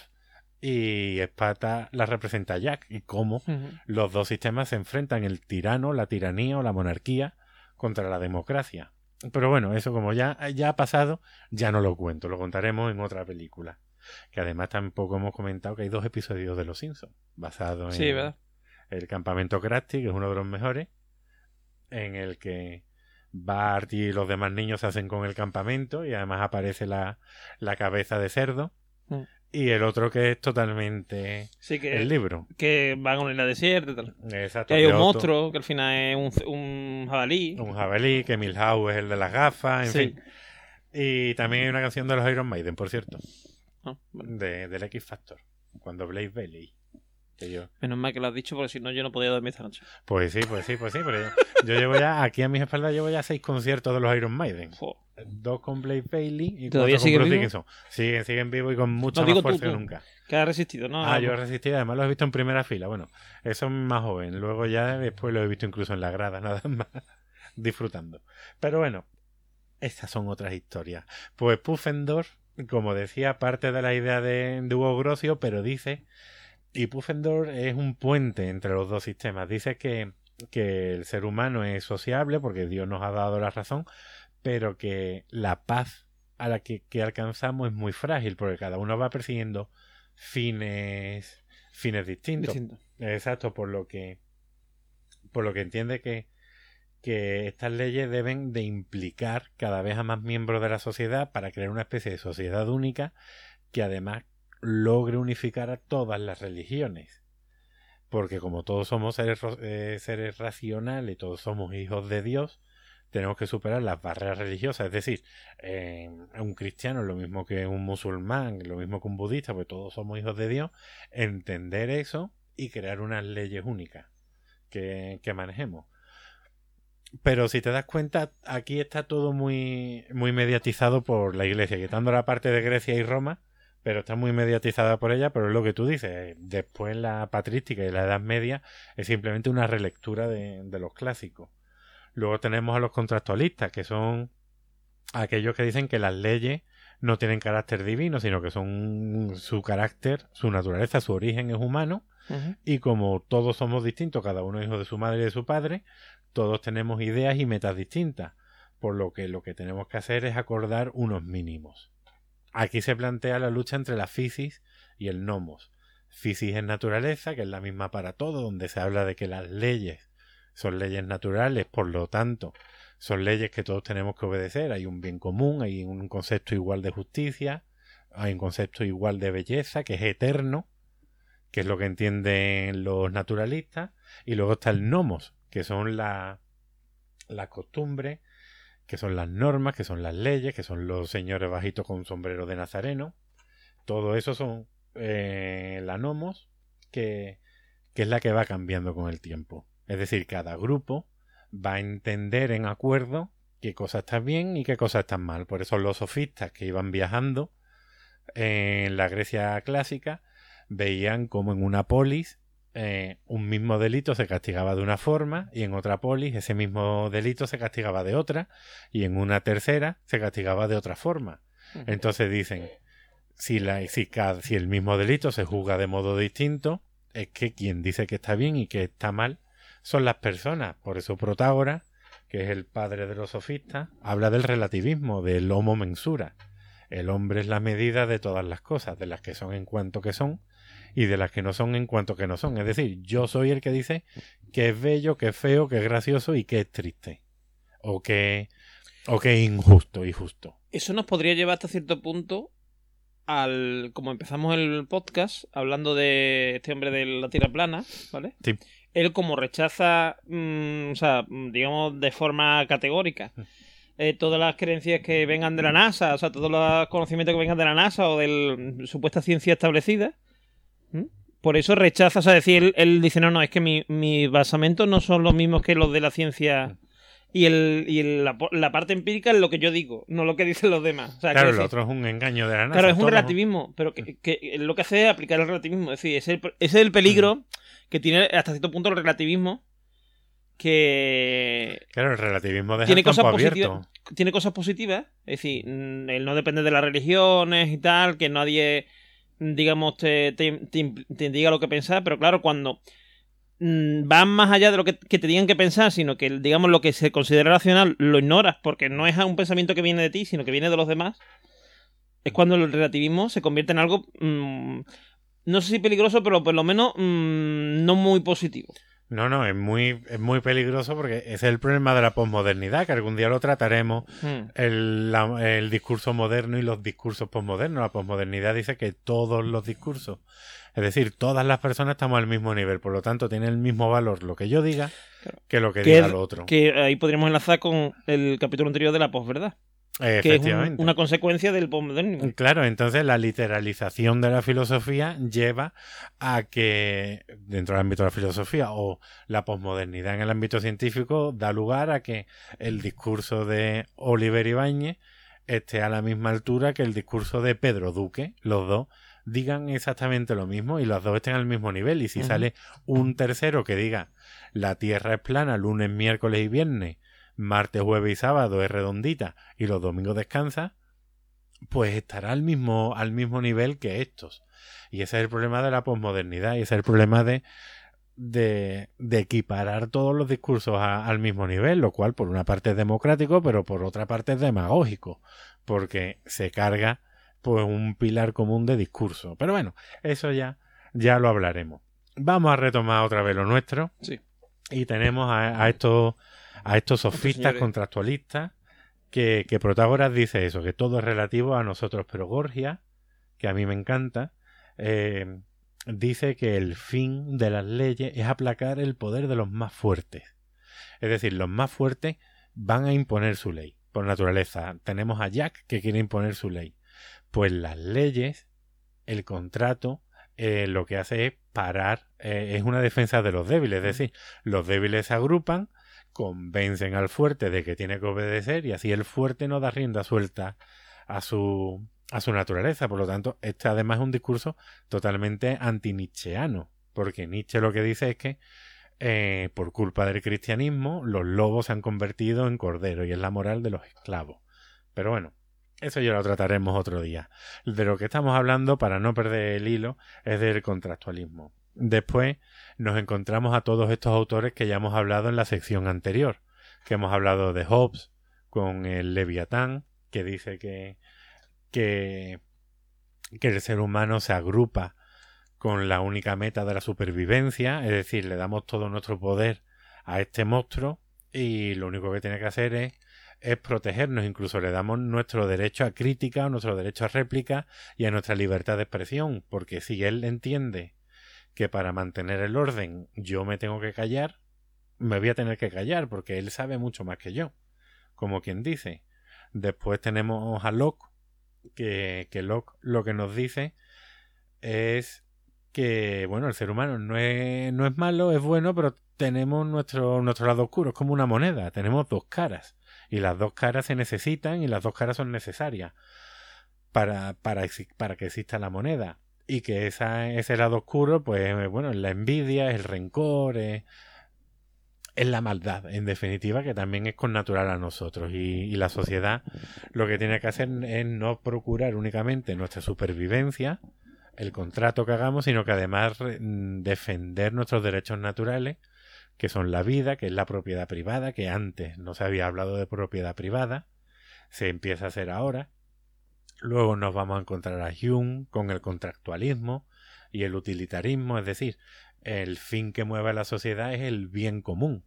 B: y Esparta la representa Jack. Y cómo los dos sistemas se enfrentan, el tirano, la tiranía o la monarquía contra la democracia. Pero bueno, eso como ya, ya ha pasado, ya no lo cuento, lo contaremos en otra película. Que además tampoco hemos comentado que hay dos episodios de Los Simpsons, basados en
A: verdad
B: el campamento Krusty, que es uno de los mejores, en el que Bart y los demás niños se hacen con el campamento y además aparece la, la cabeza de cerdo.
A: Mm.
B: Y el otro que es totalmente
A: sí que
B: el libro.
A: que van a una isla desierta y tal
B: Exacto.
A: que hay un monstruo que al final es un, un jabalí
B: Un jabalí, que Milhouse es el de las gafas, en
A: Sí.
B: fin. Y también hay una canción de los Iron Maiden, por cierto,
A: Ah,
B: de, del X Factor, cuando Blaze Bailey. Que yo,
A: menos mal que lo has dicho porque si no yo no podía dormir esta noche
B: pues sí, pues sí, pues sí, pero yo, yo llevo ya, aquí a mis espaldas llevo ya seis conciertos de los Iron Maiden. Dos con Blaze Bailey y
A: ¿Todavía
B: cuatro con Bruce? Dickinson. Siguen, siguen vivos y con mucha
A: No,
B: más
A: tú,
B: fuerza que nunca.
A: que ha resistido no
B: Ah, yo he resistido, además los he visto en primera fila. Bueno, eso es más joven. Luego ya después lo he visto incluso en la grada, nada más disfrutando. Pero bueno, estas son otras historias. Pues Puffendorf, como decía, parte de la idea de, de Hugo Grocio, pero dice, y Puffendorf es un puente entre los dos sistemas. Dice que, que el ser humano es sociable porque Dios nos ha dado la razón, pero que la paz a la que, que alcanzamos es muy frágil porque cada uno va persiguiendo fines fines distintos.
A: distinto
B: Exacto, por lo que por lo que entiende que que estas leyes deben de implicar cada vez a más miembros de la sociedad para crear una especie de sociedad única que además logre unificar a todas las religiones. Porque como todos somos seres, eh, seres racionales, todos somos hijos de Dios, tenemos que superar las barreras religiosas. Es decir, un cristiano es lo mismo que un musulmán, lo mismo que un budista, pues todos somos hijos de Dios. Entender eso y crear unas leyes únicas que, que manejemos. Pero si te das cuenta, aquí está todo muy, muy mediatizado por la iglesia, quitando la parte de Grecia y Roma, pero está muy mediatizada por ella, pero es lo que tú dices. Después la patrística y la Edad Media es simplemente una relectura de, de los clásicos. Luego tenemos a los contractualistas, que son aquellos que dicen que las leyes no tienen carácter divino, sino que son su carácter, su naturaleza, su origen es humano, y como todos somos distintos, cada uno es hijo de su madre y de su padre, todos tenemos ideas y metas distintas, por lo que lo que tenemos que hacer es acordar unos mínimos. Aquí se plantea la lucha entre la fisis y el nomos. Fisis es naturaleza, que es la misma para todo, donde se habla de que las leyes son leyes naturales, por lo tanto, son leyes que todos tenemos que obedecer. Hay un bien común, hay un concepto igual de justicia, hay un concepto igual de belleza, que es eterno, que es lo que entienden los naturalistas, y luego está el nomos, que son la- las costumbres, que son las normas, que son las leyes, que son los señores bajitos con sombrero de nazareno. Todo eso son eh, la nomos, que, que es la que va cambiando con el tiempo. Es decir, cada grupo va a entender en acuerdo qué cosa está bien y qué cosa está mal. Por eso los sofistas que iban viajando en la Grecia clásica veían como en una polis eh, un mismo delito se castigaba de una forma y en otra polis ese mismo delito se castigaba de otra y en una tercera se castigaba de otra forma. Entonces dicen, si, la, si, cada, si el mismo delito se juzga de modo distinto, es que quien dice que está bien y que está mal son las personas. Por eso Protágoras, que es el padre de los sofistas, habla del relativismo, del homo mensura. El hombre es la medida de todas las cosas, de las que son en cuanto que son y de las que no son en cuanto que no son. Es decir, yo soy el que dice que es bello, que es feo, que es gracioso y que es triste. O que, o que es injusto y justo.
A: Eso nos podría llevar hasta cierto punto al. Como empezamos el podcast hablando de este hombre de la tierra plana, ¿vale?
B: Sí.
A: Él, como rechaza, mmm, o sea, digamos, de forma categórica. Eh, todas las creencias que vengan de la NASA, o sea, todos los conocimientos que vengan de la NASA o de la supuesta ciencia establecida. Por eso rechaza, o sea, decir, él, él dice, no, no, es que mis mi basamentos no son los mismos que los de la ciencia y, el, y el, la, la, parte empírica es lo que yo digo, no lo que dicen los demás. O sea,
B: claro, el otro es un engaño de la NASA.
A: Claro, es un relativismo, pero que, que, lo que hace es aplicar el relativismo. Es decir, ese es el, ese es el peligro que tiene hasta cierto punto el relativismo que
B: claro el relativismo deja
A: tiene
B: el campo
A: cosas
B: abierto
A: positivas tiene cosas positivas es decir mm, él no depende de las religiones y tal que nadie digamos te, te, te, diga lo que pensar pero claro cuando mm, van más allá de lo que, te digan que pensar sino que digamos lo que se considera racional lo ignoras porque no es un pensamiento que viene de ti sino que viene de los demás es cuando el relativismo se convierte en algo mmm, no sé si peligroso pero por lo menos mmm, no muy positivo
B: no, no, es muy, es muy peligroso porque ese es el problema de la posmodernidad, que algún día lo trataremos,
A: Hmm.
B: el, la- el discurso moderno y los discursos posmodernos. La posmodernidad dice que todos los discursos, es decir, todas las personas estamos al mismo nivel, por lo tanto tiene el mismo valor lo que yo diga
A: Claro.
B: que lo que,
A: que,
B: diga lo otro.
A: que ahí podríamos enlazar con el capítulo anterior de la posverdad que es un- una consecuencia del posmodernismo
B: Claro, entonces la literalización de la filosofía lleva a que dentro del ámbito de la filosofía o la posmodernidad en el ámbito científico da lugar a que el discurso de Oliver Ibáñez esté a la misma altura que el discurso de Pedro Duque, los dos digan exactamente lo mismo y los dos estén al mismo nivel. Y si sale un tercero que diga la Tierra es plana lunes, miércoles y viernes, martes, jueves y sábado es redondita y los domingos descansa, pues estará al mismo, al mismo nivel que estos. Y ese es el problema de la posmodernidad y ese es el problema de, de, de equiparar todos los discursos a- al mismo nivel, lo cual por una parte es democrático, pero por otra parte es demagógico, porque se carga pues un pilar común de discurso. Pero bueno, eso ya, ya lo hablaremos. Vamos a retomar otra vez lo nuestro.
A: Sí.
B: Y tenemos a, a estos, a estos sofistas
A: señores.
B: contractualistas que, que Protágoras dice eso, que todo es relativo a nosotros, pero Gorgia, que a mí me encanta, eh, dice que el fin de las leyes es aplacar el poder de los más fuertes. Es decir, los más fuertes van a imponer su ley, por naturaleza. Tenemos a Jack que quiere imponer su ley. Pues las leyes, el contrato, eh, lo que hace es parar, eh, es una defensa de los débiles. Es decir, los débiles se agrupan, convencen al fuerte de que tiene que obedecer y así el fuerte no da rienda suelta a su, a su naturaleza. Por lo tanto, este además es un discurso totalmente anti-nietzscheano, porque Nietzsche lo que dice es que eh, por culpa del cristianismo los lobos se han convertido en corderos y es la moral de los esclavos. Pero bueno, eso ya lo trataremos otro día. De lo que estamos hablando, para no perder el hilo, es del contractualismo. Después nos encontramos a todos estos autores que ya hemos hablado en la sección anterior, que hemos hablado de Hobbes con el Leviatán, que dice que, que, que el ser humano se agrupa con la única meta de la supervivencia, es decir, le damos todo nuestro poder a este monstruo y lo único que tiene que hacer es, es protegernos, incluso le damos nuestro derecho a crítica, nuestro derecho a réplica y a nuestra libertad de expresión, porque si él entiende que para mantener el orden yo me tengo que callar, me voy a tener que callar porque él sabe mucho más que yo, como quien dice. Después tenemos a Locke, que, que Locke lo que nos dice es que, bueno, el ser humano no es, no es malo, es bueno, pero tenemos nuestro, nuestro lado oscuro, es como una moneda, tenemos dos caras, y las dos caras se necesitan y las dos caras son necesarias para, para, para que exista la moneda. Y que esa, ese lado oscuro, pues bueno, es la envidia, es el rencor, es, es la maldad, en definitiva, que también es connatural a nosotros. Y, la sociedad lo que tiene que hacer es no procurar únicamente nuestra supervivencia, el contrato que hagamos, sino que además mm, defender nuestros derechos naturales, que son la vida, que es la propiedad privada, que antes no se había hablado de propiedad privada, se empieza a hacer ahora. Luego nos vamos a encontrar a Hume con el contractualismo y el utilitarismo, es decir, el fin que mueve a la sociedad es el bien común.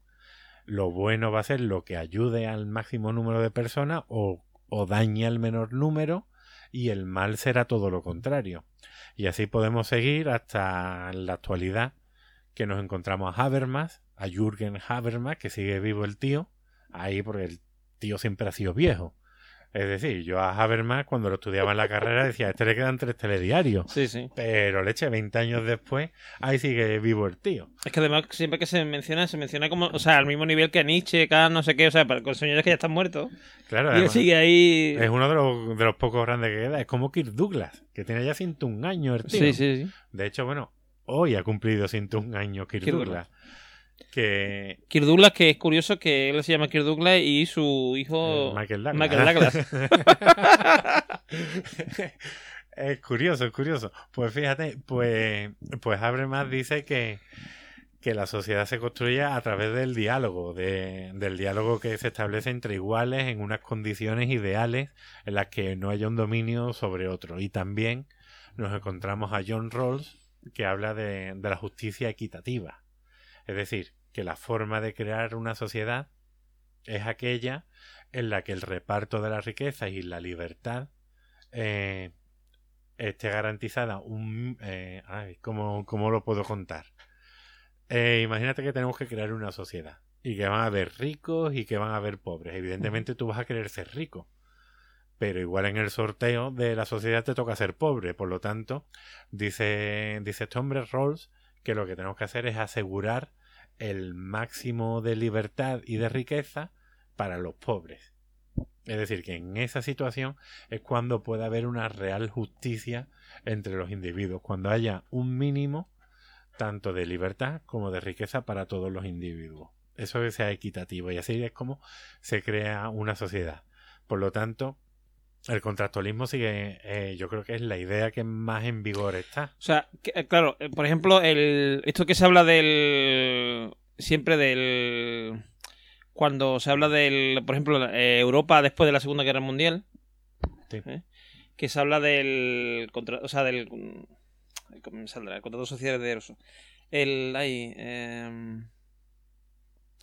B: Lo bueno va a ser lo que ayude al máximo número de personas o, o dañe al menor número y el mal será todo lo contrario. Y así podemos seguir hasta la actualidad que nos encontramos a Habermas, a Jürgen Habermas, que sigue vivo el tío, ahí porque el tío siempre ha sido viejo. Es decir, yo a Habermas cuando lo estudiaba en la carrera decía, a este le quedan tres telediarios.
A: Sí, sí.
B: Pero le eché 20 años después, ahí sigue vivo el tío.
A: Es que además siempre que se menciona, se menciona como, o sea, al mismo nivel que Nietzsche, Kant, no sé qué, o sea, con señores que ya están muertos.
B: Claro,
A: y él sigue ahí.
B: Es uno de los, de los pocos grandes que queda. Es como Kirk Douglas, que tiene ya 101 años el tío.
A: Sí, sí, sí.
B: De hecho, bueno, hoy ha cumplido 101 años Kirk, Douglas. Que...
A: Kirk Douglas, que es curioso que él se llama Kirk Douglas y su hijo...
B: Eh, Michael Douglas.
A: Michael Douglas.
B: es curioso, es curioso. Pues fíjate, pues, pues Habermas dice que, que la sociedad se construye a través del diálogo, de, del diálogo que se establece entre iguales en unas condiciones ideales en las que no haya un dominio sobre otro. Y también nos encontramos a John Rawls, que habla de, de la justicia equitativa. Es decir, que la forma de crear una sociedad es aquella en la que el reparto de la riqueza y la libertad eh, esté garantizada un... Eh, ay, ¿cómo, lo puedo contar? Eh, imagínate que tenemos que crear una sociedad y que van a haber ricos y que van a haber pobres. Evidentemente tú vas a querer ser rico, pero igual en el sorteo de la sociedad te toca ser pobre. Por lo tanto, dice, dice este hombre Rawls que lo que tenemos que hacer es asegurar el máximo de libertad y de riqueza para los pobres. Es decir, que en esa situación es cuando puede haber una real justicia entre los individuos, cuando haya un mínimo tanto de libertad como de riqueza para todos los individuos. Eso que sea equitativo y así es como se crea una sociedad. Por lo tanto, el contractualismo sigue, eh, yo creo que es la idea que más en vigor está.
A: O sea, eh, claro, eh, por ejemplo, el, esto que se habla del. Siempre del. Cuando se habla del. Por ejemplo, Europa después de la Segunda Guerra Mundial.
B: Sí.
A: Que se habla del. Contra, o sea, del. ¿Cómo me saldrá? El contrato social de eso. El. Ahí.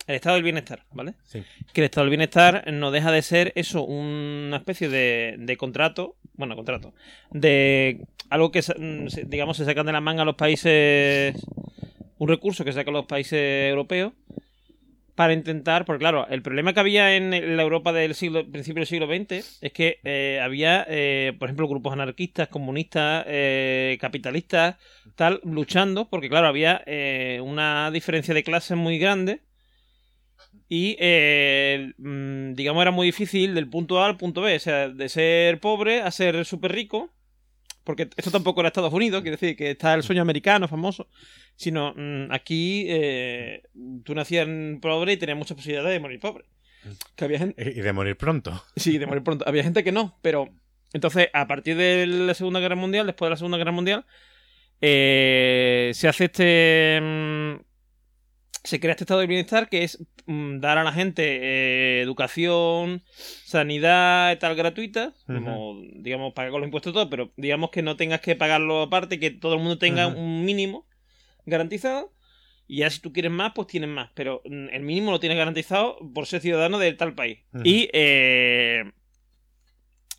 A: El estado del bienestar, ¿vale?
B: Sí.
A: Que el estado del bienestar no deja de ser eso, una especie de, de contrato, bueno, contrato, de algo que, digamos, se sacan de la manga los países, un recurso que sacan los países europeos para intentar, porque claro, el problema que había en la Europa del siglo, principio del siglo XX es que eh, había, eh, por ejemplo, grupos anarquistas, comunistas, eh, capitalistas, tal, luchando, porque claro, había una diferencia de clases muy grande y, eh, mm, digamos, era muy difícil del punto A al punto B. O sea, de ser pobre a ser súper rico. Porque esto tampoco era Estados Unidos, quiere decir que está el sueño americano famoso. Sino mm, aquí eh, tú nacías pobre y tenías muchas posibilidades de morir pobre.
B: Que había gente... Y de morir pronto.
A: Sí, de morir pronto. Había gente que no, pero. Entonces, a partir de la Segunda Guerra Mundial, después de la Segunda Guerra Mundial, eh, se hace este. Se crea este estado de bienestar que es mm, dar a la gente eh, educación, sanidad y tal gratuita, como digamos pagar con los impuestos todo, pero digamos que no tengas que pagarlo aparte, que todo el mundo tenga un mínimo garantizado. Y ya si tú quieres más, pues tienes más. Pero mm, el mínimo lo tienes garantizado por ser ciudadano de tal país. Y, eh,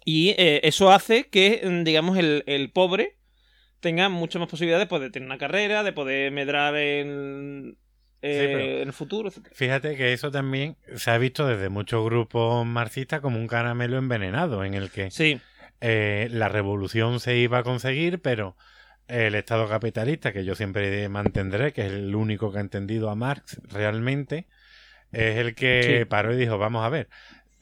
A: y eh, eso hace que, mm, digamos, el, el pobre tenga muchas más posibilidades pues, de tener una carrera, de poder medrar en, eh, en el futuro.
B: Fíjate que eso también se ha visto desde muchos grupos marxistas como un caramelo envenenado, en el que eh, la revolución se iba a conseguir, pero el Estado capitalista, que yo siempre mantendré, que es el único que ha entendido a Marx realmente, es el que paró y dijo, vamos a ver,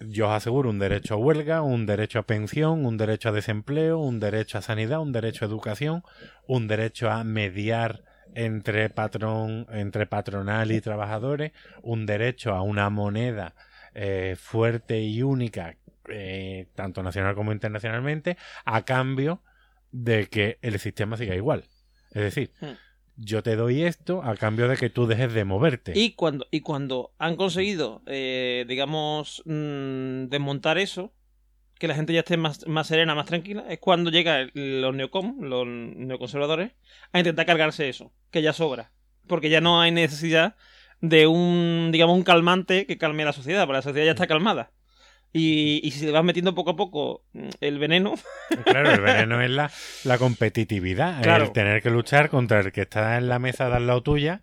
B: yo os aseguro un derecho a huelga, un derecho a pensión, un derecho a desempleo, un derecho a sanidad, un derecho a educación, un derecho a mediar entre patrón, entre patronal y trabajadores, un derecho a una moneda eh, fuerte y única, eh, tanto nacional como internacionalmente, a cambio de que el sistema siga igual. Es decir,
A: Hmm.
B: yo te doy esto a cambio de que tú dejes de moverte.
A: Y cuando, y cuando han conseguido, eh, digamos, mm, desmontar eso, que la gente ya esté más, más serena, más tranquila, es cuando llegan los neocom, los neoconservadores, a intentar cargarse eso, que ya sobra. Porque ya no hay necesidad de un, digamos, un calmante que calme a la sociedad, porque la sociedad ya está calmada. Y, y si se le vas metiendo poco a poco mm, el veneno,
B: Claro, el veneno es la, la competitividad,
A: Claro.
B: el tener que luchar contra el que está en la mesa de al lado tuya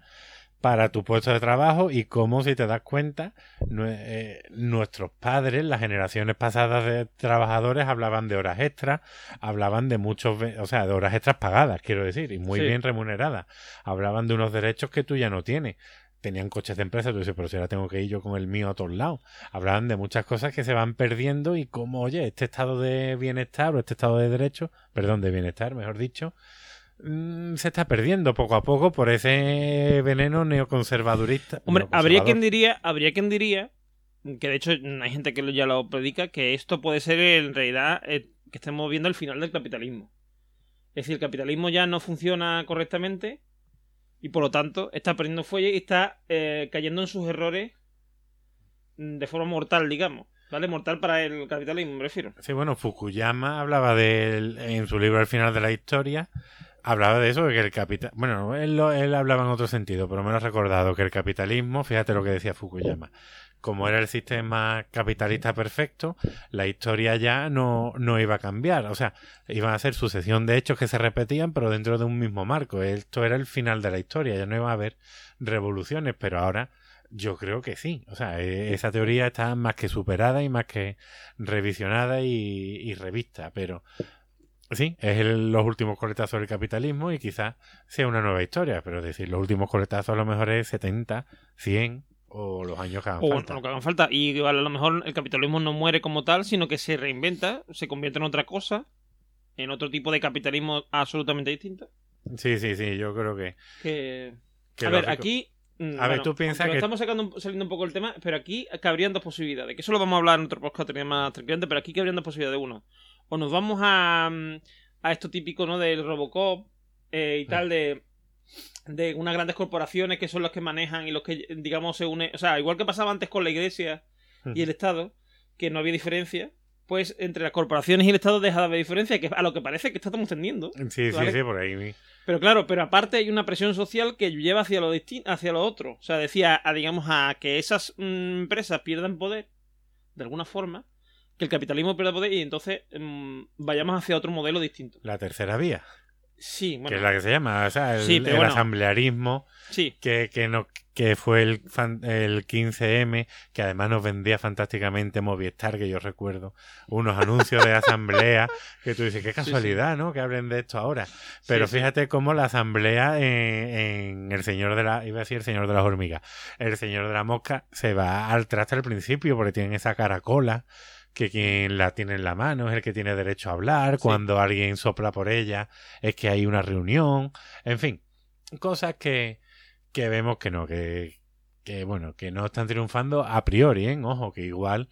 B: para tu puesto de trabajo y como si te das cuenta, eh, nuestros padres, las generaciones pasadas de trabajadores hablaban de horas extras, hablaban de muchos, o sea, de horas extras pagadas, quiero decir, y muy
A: Sí.
B: bien remuneradas. Hablaban de unos derechos que tú ya no tienes. Tenían coches de empresa, tú dices, pero si ahora tengo que ir yo con el mío a todos lados. Hablaban de muchas cosas que se van perdiendo y como, oye, este estado de bienestar o este estado de derecho, perdón, de bienestar, mejor dicho, mm, se está perdiendo poco a poco por ese veneno neoconservadurista.
A: Hombre, habría quien diría, habría quien diría, que de hecho hay gente que ya lo predica, que esto puede ser en realidad eh, que estemos viendo el final del capitalismo. Es decir, el capitalismo ya no funciona correctamente y por lo tanto está perdiendo fuelle y está eh, cayendo en sus errores de forma mortal, digamos. ¿Vale? Mortal para el capitalismo, me refiero.
B: Sí, bueno, Fukuyama hablaba de él en su libro Al final de la historia, hablaba de eso, que el capital... Bueno, él, lo- él hablaba en otro sentido, pero me lo he recordado, que el capitalismo, fíjate lo que decía Fukuyama, como era el sistema capitalista perfecto, la historia ya no, no iba a cambiar. O sea, iban a ser sucesión de hechos que se repetían, pero dentro de un mismo marco. Esto era el final de la historia, ya no iba a haber revoluciones, pero ahora yo creo que sí. O sea, eh, esa teoría está más que superada y más que revisionada y, y revista, pero sí, es el- los últimos coletazos del capitalismo y quizás sea una nueva historia, pero es decir, los últimos coletazos a lo mejor es 70, 100 o los años que hagan
A: O
B: falta.
A: lo que hagan falta. Y a lo mejor el capitalismo no muere como tal, sino que se reinventa, se convierte en otra cosa, en otro tipo de capitalismo absolutamente distinto.
B: Sí, sí, sí, yo creo que...
A: Que...
B: que
A: a ver, aquí. mm,
B: A ver, tú piensas que-
A: Estamos sacando, saliendo un poco el tema, pero aquí cabrían dos posibilidades. Que eso lo vamos a hablar en otro podcast más tranquilamente, pero aquí cabrían dos posibilidades. Uno, o nos vamos a, mm, a esto típico, ¿no? Del Robocop eh, y tal, de, de unas grandes corporaciones que son los que manejan y los que, digamos, se unen. O sea, igual que pasaba antes con la iglesia y el Estado, que no había diferencia. Pues entre las corporaciones y el Estado deja de haber diferencia, que a lo que parece que estamos tendiendo.
B: Sí, sí,
A: ¿vale?
B: sí, por ahí.
A: Pero claro, pero aparte hay una presión social que lleva hacia lo hacia lo otro. O sea, decía, a, digamos, a que esas mm, empresas pierdan poder, de alguna forma, que el capitalismo pierda poder y entonces mm, vayamos hacia otro modelo distinto.
B: La tercera vía,
A: Sí,
B: que
A: bueno,
B: es la que se llama, o sea, el,
A: Sí, pero
B: el
A: bueno.
B: asamblearismo,
A: sí.
B: que, que, no, que fue el, fan- el 15M, que además nos vendía fantásticamente Movistar, que yo recuerdo, unos anuncios de asamblea, que tú dices, qué casualidad, ¿no? Que hablen de esto ahora. Pero fíjate cómo la asamblea en, en El Señor de la, iba a decir El Señor de las Hormigas, El Señor de la Mosca se va al traste al principio, porque tienen esa caracola, que quien la tiene en la mano es el que tiene derecho a hablar,
A: Sí.
B: cuando alguien sopla por ella es que hay una reunión, en fin, cosas que, que vemos que no, que, que bueno, que no están triunfando a priori, ¿eh? ojo, que igual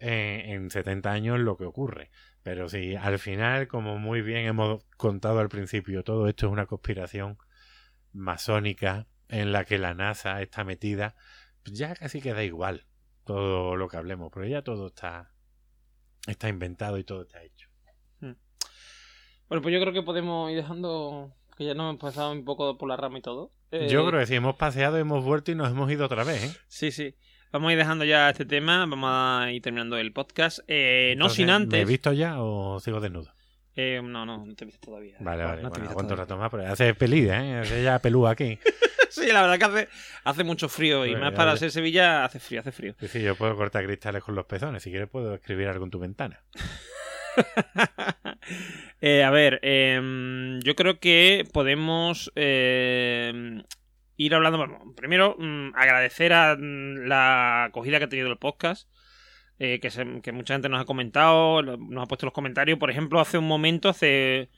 B: eh, en 70 años lo que ocurre. Pero sí, al final, como muy bien hemos contado al principio, todo esto es una conspiración masónica en la que la NASA está metida. Ya casi queda igual todo lo que hablemos, pero ya todo está, está inventado y todo está hecho.
A: Bueno, pues yo creo que podemos ir dejando, que ya nos hemos pasado un poco por la rama y todo. Eh,
B: Yo creo que sí, hemos paseado, hemos vuelto y nos hemos ido otra vez, ¿eh?
A: Sí, sí. Vamos a ir dejando ya este tema, vamos a ir terminando el podcast. Eh, no sin
B: ¿Me he
A: antes...
B: visto ya o sigo desnudo?
A: Eh, no, no, no te he visto todavía.
B: Vale, vale.
A: No
B: bueno,
A: todavía.
B: rato más, pero hace pelida, ¿eh? Hace ya pelúa aquí.
A: Sí, la verdad que hace, hace mucho frío y
B: Bueno,
A: más para ser Sevilla hace frío, hace frío.
B: Sí, sí, yo puedo cortar cristales con los pezones. Si quieres puedo escribir algo en tu ventana.
A: Eh, a ver, em, yo creo que podemos em, ir hablando. bueno, primero, mm, agradecer a mm, la acogida que ha tenido el podcast. eh, que, se- que mucha gente nos ha comentado, nos ha puesto los comentarios. Por ejemplo, hace un momento, hace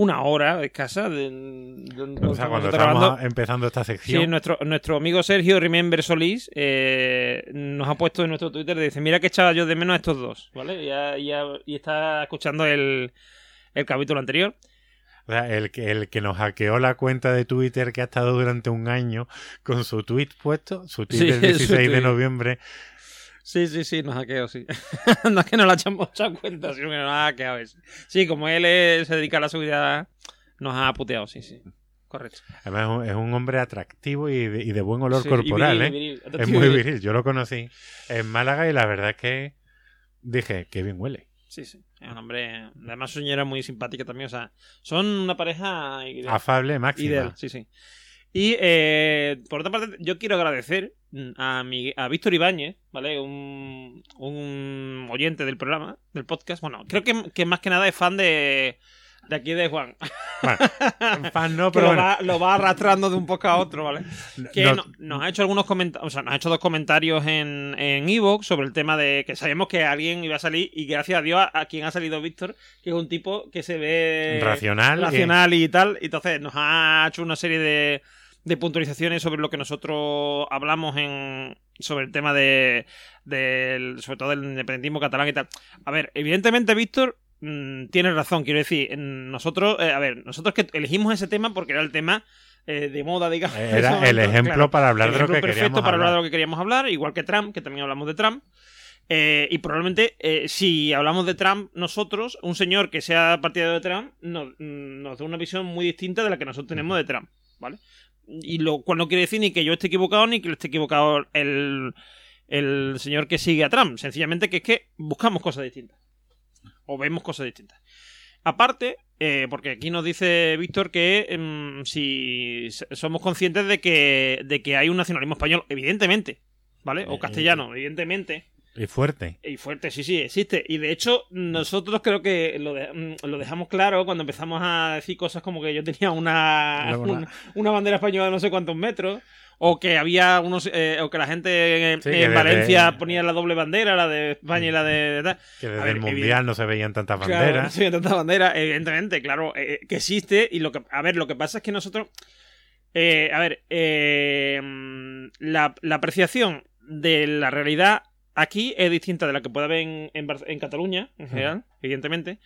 A: una hora escasa. De, de-
B: O sea, cuando
A: estamos
B: empezando esta sección.
A: Sí, nuestro, nuestro amigo Sergio Remember Solís eh, nos ha puesto en nuestro Twitter, dice, mira que echaba yo de menos a estos dos, ¿vale? Y, ha- y ha- y está escuchando el, el capítulo anterior.
B: O sea, el que, el que nos hackeó la cuenta de Twitter que ha estado durante un año con su tweet puesto, su tweet
A: Sí,
B: del
A: su
B: 16 de noviembre.
A: Sí, sí, sí, nos ha hackeado, sí. no es que no le echamos mucha cuenta, sino que nos ha ese. Sí, como él es- se dedica a la seguridad, nos ha puteado, sí, sí. Correcto.
B: Además, es un, es un hombre atractivo y de, y de buen olor
A: Sí,
B: corporal,
A: viril,
B: ¿eh?
A: viril,
B: Es muy
A: viril.
B: viril. Yo lo conocí en Málaga y la verdad es que dije, qué bien huele.
A: Sí, sí. Es un hombre. Además, su señora es muy simpática también. O sea, son una pareja ideal.
B: Afable máxima.
A: ideal, sí, sí. Y eh, por otra parte, yo quiero agradecer a, mi, a Víctor Ibáñez, ¿vale? Un, un oyente del programa, del podcast. Bueno, creo que, que más que nada es fan de, de aquí de Juan.
B: Bueno, fan no, pero
A: lo,
B: bueno.
A: va, lo va arrastrando de un podcast a otro, ¿vale? Que
B: No-
A: no- nos ha hecho algunos comentarios, o sea, nos ha hecho dos comentarios en en Evox sobre el tema de que sabíamos que alguien iba a salir y gracias a Dios a, a quien ha salido Víctor, que es un tipo que se ve
B: Racional,
A: racional y tal, y entonces nos ha hecho una serie de, de puntualizaciones sobre lo que nosotros hablamos en sobre el tema de sobre todo del independentismo catalán y tal. A ver, evidentemente Víctor mm, tiene razón, quiero decir, nosotros, eh, a ver, nosotros que elegimos ese tema porque era el tema eh, de moda, digamos.
B: Era el ejemplo
A: claro.
B: para hablar
A: El
B: de lo que
A: perfecto
B: queríamos
A: para hablar de lo que queríamos hablar, igual que Trump, que también hablamos de Trump. Eh, y probablemente, eh, si hablamos de Trump, nosotros, un señor que sea partidario de Trump, nos, mm, nos da una visión muy distinta de la que nosotros tenemos de Trump, ¿vale? Y lo cual no quiere decir ni que yo esté equivocado ni que esté equivocado el, el señor que sigue a Trump. Sencillamente que es que buscamos cosas distintas. O vemos cosas distintas. Aparte, eh, porque aquí nos dice Víctor que em, si somos conscientes de que, de que hay un nacionalismo español, evidentemente, ¿vale? O castellano, evidentemente.
B: Y fuerte.
A: Y fuerte, sí, sí, existe. Y de hecho, nosotros creo que lo, de- mm, lo dejamos claro cuando empezamos a decir cosas como que yo tenía una,
B: Una-
A: bandera española de no sé cuántos metros. O que había unos. eh, o que la gente en,
B: Sí,
A: en
B: que desde-
A: Valencia ponía la doble bandera, la de España y la de. de tal.
B: Que desde
A: ver,
B: el Mundial no se veían tantas
A: Claro, no
B: banderas.
A: se ve tanta bandera, evidentemente, claro, eh, que existe. Y lo que. A ver, lo que pasa es que nosotros. eh, a ver, eh, mm, la, la apreciación de la realidad aquí es distinta de la que puede haber en, en, Cataluña, en general, evidentemente.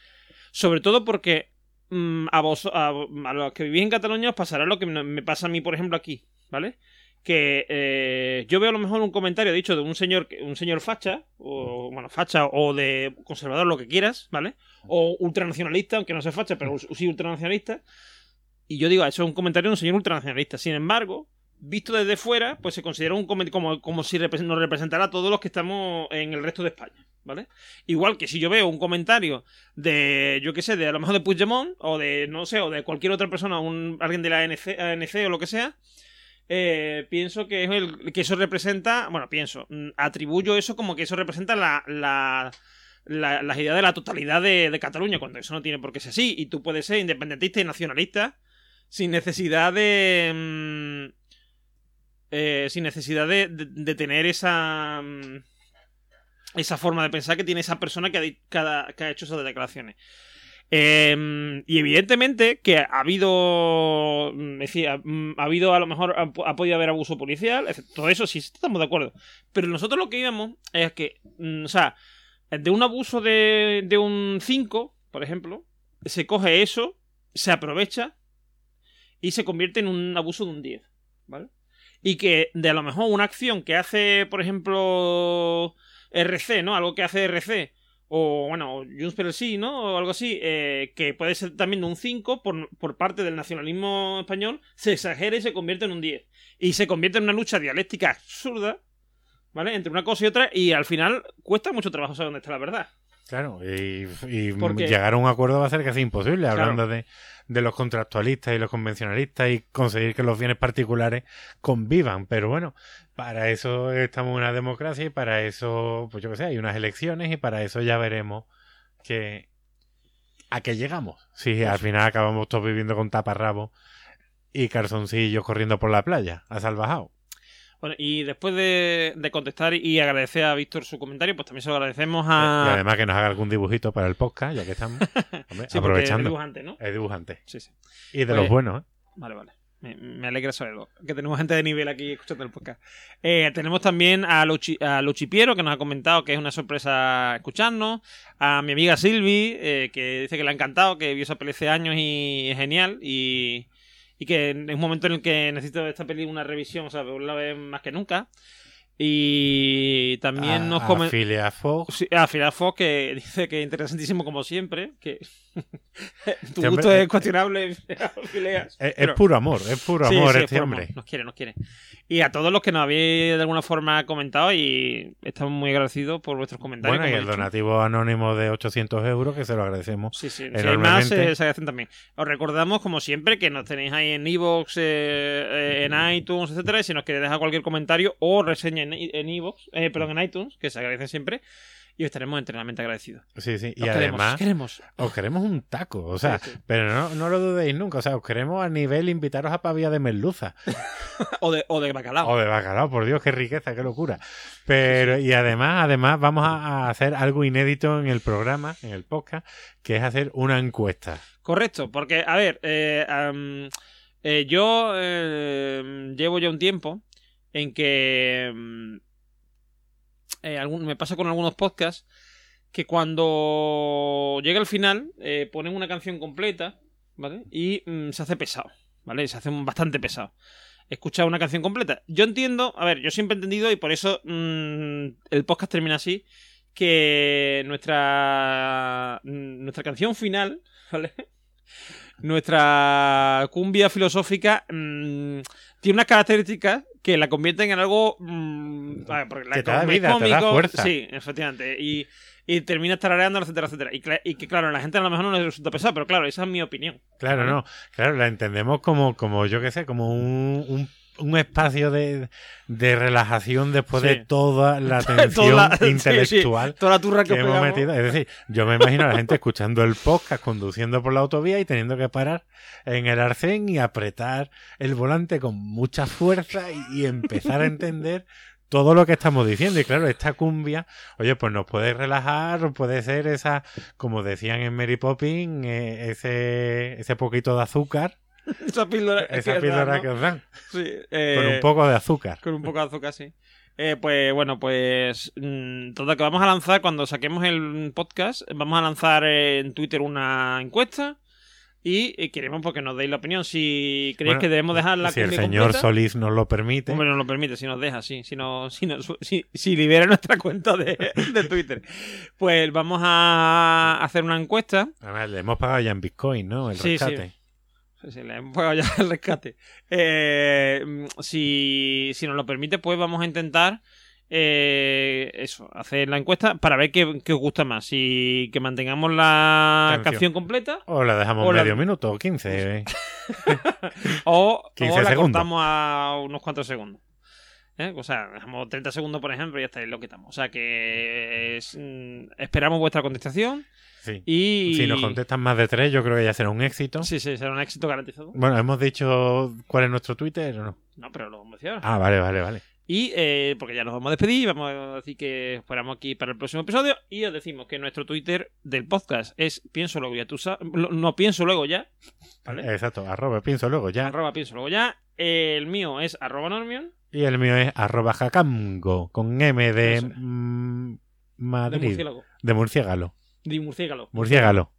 A: Sobre todo porque mm, a, vos, a, a los que vivís en Cataluña os pasará lo que me me pasa a mí, por ejemplo, aquí, ¿vale? Que eh, yo veo a lo mejor un comentario dicho de un señor, un señor facha, o bueno, facha o de conservador, lo que quieras, ¿vale? O ultranacionalista, aunque no sea facha, pero sí ultranacionalista. Y yo digo, eso es un comentario de un señor ultranacionalista. Sin embargo, visto desde fuera, pues se considera un como, como si nos representara a todos los que estamos en el resto de España, ¿vale? Igual que si yo veo un comentario de, yo qué sé, de a lo mejor de Puigdemont, o de, no sé, o de cualquier otra persona, un, alguien de la ANC, o lo que sea, eh, pienso que, es el, que eso representa, bueno, pienso, mm, atribuyo eso como que eso representa la, la, la- las ideas de la totalidad de, de Cataluña, cuando eso no tiene por qué ser así, y tú puedes ser independentista y nacionalista sin necesidad de... eh, sin necesidad de, tener esa... mm, esa forma de pensar que tiene esa persona que ha, hecho esas declaraciones. Eh, y evidentemente que ha habido. mm, Decía, mm, ha habido a lo mejor. Ha, podido haber abuso policial. Todo eso sí estamos de acuerdo. Pero nosotros lo que íbamos es que. o sea, de un abuso de, de un 5, por ejemplo, se coge eso, se aprovecha y se convierte en un abuso de un 10. ¿Vale? Y que de a lo mejor una acción que hace, por ejemplo, RC, ¿no? Algo que hace RC o bueno, Junts per el sí, ¿no? O algo así, eh, que puede ser también un 5 por, por parte del nacionalismo español, se exagera y se convierte en un 10. Y se convierte en una lucha dialéctica absurda, ¿vale? Entre una cosa y otra, y al final cuesta mucho trabajo saber dónde está la verdad.
B: Claro, y, llegar a un acuerdo va a ser casi imposible,
A: Claro.
B: hablando de, de los contractualistas y los convencionalistas y conseguir que los bienes particulares convivan. Pero bueno, para eso estamos en una democracia y para eso, pues yo qué sé, hay unas elecciones y para eso ya veremos que a qué llegamos. Si al final acabamos todos viviendo con taparrabos y calzoncillos corriendo por la playa, a salvajado.
A: Bueno, y después de, de contestar y agradecer a Víctor su comentario, pues también se lo agradecemos
B: Y
A: a...
B: además que nos haga algún dibujito para el podcast, ya que estamos. Hombre,
A: Sí, porque es
B: aprovechando.
A: dibujante, ¿no?
B: Es dibujante.
A: Sí, sí.
B: Y de los buenos, ¿eh?
A: Vale, vale. Me, me alegra saberlo. Que tenemos gente de nivel aquí escuchando el podcast. Eh, tenemos también a Luchi, a Luchi Piero, que nos ha comentado que es una sorpresa escucharnos. A mi amiga Silvi, eh, que dice que le ha encantado, que vio esa peli hace años y es genial. Y, y que en un momento en el que necesito esta peli una revisión, o sea, la vez más que nunca. Y también
B: A-
A: nos
B: a
A: comenta.
B: Phileas Fogg.
A: Sí, a Fogg, que dice que es interesantísimo como siempre, que tu gusto es cuestionable, Phileas.
B: Es, es puro amor, es puro amor
A: sí, es
B: este
A: puro
B: hombre.
A: amor, Nos quiere, nos quiere. Y a todos los que nos habéis de alguna forma comentado y estamos muy agradecidos por vuestros comentarios.
B: Bueno, y el donativo anónimo de 800 euros, que se lo agradecemos.
A: Sí, sí. Si hay más, eh, se agradecen también. Os recordamos, como siempre, que nos tenéis ahí en iVoox, eh, en iTunes, etcétera. Y si nos queréis dejar cualquier comentario o reseña en, en iVoox, eh, perdón, en iTunes, que se agradecen siempre, y os estaremos enteramente agradecidos.
B: Sí, sí. Y
A: Os queremos,
B: además,
A: os queremos.
B: os queremos un taco. O sea,
A: Sí, sí.
B: pero no, no lo dudéis nunca. O sea, os queremos a nivel invitaros a pavía de merluza.
A: O de, o de bacalao.
B: O de bacalao, por Dios, qué riqueza, qué locura. Pero, y además, además, vamos a hacer algo inédito en el programa, en el podcast, que es hacer una encuesta.
A: Correcto, porque, a ver, eh, eh, yo eh, llevo ya un tiempo en que mm, eh, me pasa con algunos podcasts que cuando llega el final eh, ponen una canción completa, ¿vale? Y mm, se hace pesado, ¿vale? Se hace bastante pesado. Escuchar una canción completa. Yo entiendo, a ver, yo siempre he entendido y por eso mm, el podcast termina así, que nuestra mm, nuestra canción final, ¿vale? Nuestra cumbia filosófica tiene unas características que la convierten en algo mm, ver, porque la
B: Que te da vida, te da
A: cómico,
B: fuerza.
A: Sí, efectivamente. Y, y terminas tarareando, etcétera, etcétera. Y, que claro, a la gente a lo mejor no le resulta pesado, pero claro, esa es mi opinión.
B: Claro, no. Claro, la entendemos como, como yo qué sé, como un, un, un espacio de, de relajación después
A: Sí.
B: de toda la tensión
A: Toda la- sí, sí.
B: intelectual.
A: Toda la turra que,
B: que hemos metido. Es decir, yo me imagino a la gente escuchando el podcast, conduciendo por la autovía y teniendo que parar en el arcén y apretar el volante con mucha fuerza y, y empezar a entender todo lo que estamos diciendo. Y claro, esta cumbia, oye, pues nos puede relajar, puede ser esa, como decían en Mary Poppins, eh, ese, ese poquito de azúcar,
A: Esa píldora,
B: esa
A: que
B: píldora
A: da, ¿no?
B: que os dan,
A: Sí, eh,
B: con un poco de azúcar.
A: Con un poco de azúcar, sí. Eh, pues bueno, pues mm, todo que vamos a lanzar cuando saquemos el podcast, vamos a lanzar eh, en Twitter una encuesta y eh, queremos porque nos deis la opinión. Si creéis
B: Bueno,
A: que debemos dejar la
B: si el señor
A: completa,
B: Solís nos lo permite.
A: Hombre, nos lo permite, si nos deja, sí. Si, no, si, nos- si, si libera nuestra cuenta de, de Twitter. Pues vamos a hacer una encuesta.
B: Además, le hemos pagado ya en Bitcoin, ¿no? El
A: sí.
B: rescate.
A: Sí, sí, le pagado ya el rescate. Eh, si, si nos lo permite, pues vamos a intentar eh, eso, hacer la encuesta para ver qué, qué os gusta más. Si que mantengamos la
B: Canción.
A: canción, completa
B: O la dejamos
A: O la-
B: medio minuto o 15. eh.
A: o,
B: 15
A: o la
B: segundos.
A: cortamos a unos cuantos segundos. ¿Eh? O sea, dejamos 30 segundos, por ejemplo, y ya está, y lo quitamos. O sea que es, mm, esperamos vuestra contestación
B: Sí.
A: y...
B: Si nos contestan más de tres, yo creo que ya será un éxito.
A: Sí, sí, será un éxito garantizado.
B: Bueno, hemos dicho cuál es nuestro Twitter o no.
A: No, pero lo vamos a decir ahora.
B: Ah, vale, vale, vale.
A: Y eh, porque ya nos vamos a despedir, vamos a decir que esperamos aquí para el próximo episodio. Y os decimos que nuestro Twitter del podcast es pienso luego ya tú sabes. No pienso luego ya. ¿Vale?
B: Exacto, arroba pienso luego ya.
A: Arroba pienso luego ya. El mío es arroba normion.
B: Y el mío es arroba jacamgo, con M de
A: Eso es.
B: mm,
A: De
B: Madrid.
A: murciélago.
B: De.
A: De murciélago.
B: Murciégalo.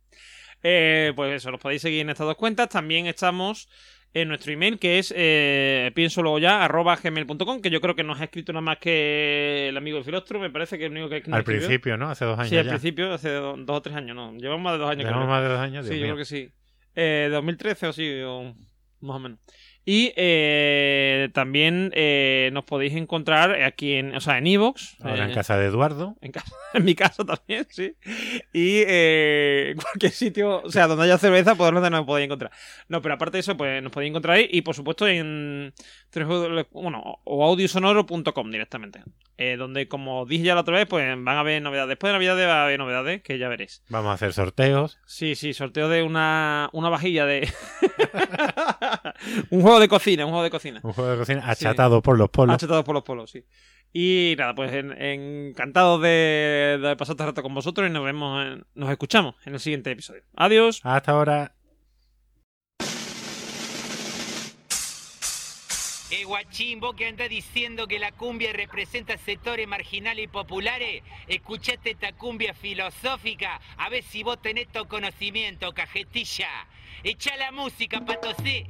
A: Eh, pues eso, los podéis seguir en estas dos cuentas. También estamos en nuestro email que es eh, pienso luego ya arroba gmail.com que yo creo que nos ha escrito nada más que el amigo del filóstro me parece que es el único que nos
B: Al
A: escribió.
B: principio, ¿no? Hace dos años
A: sí al
B: ya.
A: principio hace do- dos o tres años no llevamos más de dos años
B: Llevamos
A: creo.
B: más de dos años.
A: Sí,
B: Dios
A: yo
B: mío.
A: creo que sí. Eh, 2013 o sí, o más o menos. Y eh, también eh, nos podéis encontrar aquí en, o sea, en Evox.
B: Ahora en
A: eh,
B: casa de Eduardo.
A: en casa. en mi casa también, sí. Y en cualquier sitio, o sea, donde haya cerveza, pues no nos podéis encontrar. No, pero aparte de eso, pues nos podéis encontrar ahí y por supuesto en bueno, o audiosonoro.com directamente. Donde, como dije ya la otra vez, pues van a haber novedades. Después de Navidad va a haber novedades, que ya veréis.
B: Vamos a hacer sorteos.
A: Sí, sí, sorteo de una, una vajilla de... un juego de cocina, un juego de cocina.
B: Un juego de cocina achatado por los polos.
A: Achatado por los polos, sí. Y nada, pues encantado de, de, pasar este rato con vosotros y nos vemos, nos escuchamos en el siguiente episodio. Adiós.
B: Hasta ahora.
C: Eh, guachín, vos que andás diciendo que la cumbia representa sectores marginales y populares, escuchate esta cumbia filosófica, a ver si vos tenés tu conocimiento, cajetilla. Echa la música, sí.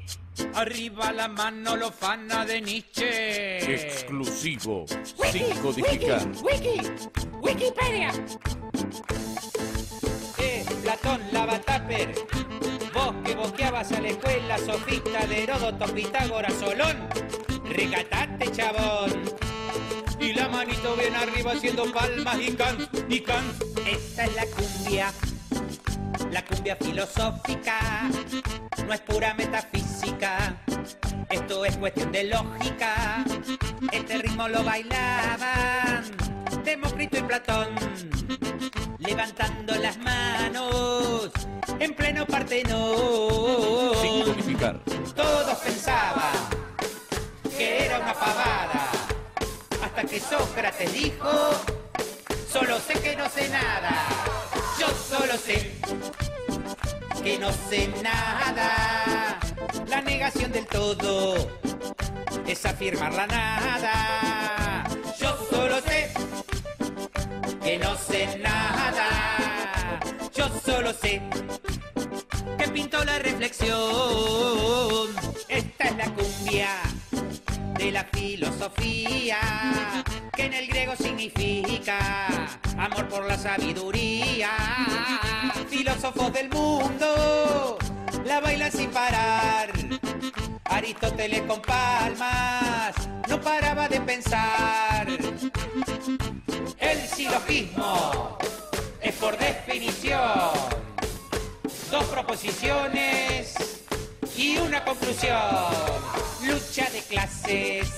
D: Arriba la mano, lo fana de Nietzsche.
E: Exclusivo. sin codificar.
C: Wiki, Wikipedia. Eh, Platón, lava tupper. Vos que boqueabas a la escuela, sofista de Heródoto, Pitágoras, Solón. Recatate, chabón.
D: Y la manito bien arriba haciendo palmas y can, y can.
C: Esta es la cumbia la cumbia filosófica no es pura metafísica, esto es cuestión de lógica. Este ritmo lo bailaban Demócrito y Platón, levantando las manos en pleno Partenón.
E: Sin codificar.
C: Todos pensaban que era una pavada, hasta que Sócrates dijo, solo sé que no sé nada. Solo sé que no sé nada. La negación del todo es afirmar la nada. Yo solo sé que no sé nada. Yo solo sé que pintó la reflexión. Esta es la cumbia de la filosofía, que en el griego significa amor por la sabiduría. Filósofos del mundo la bailan sin parar. Aristóteles con palmas no paraba de pensar. El silogismo es por definición dos proposiciones y una conclusión. Lucha de clases,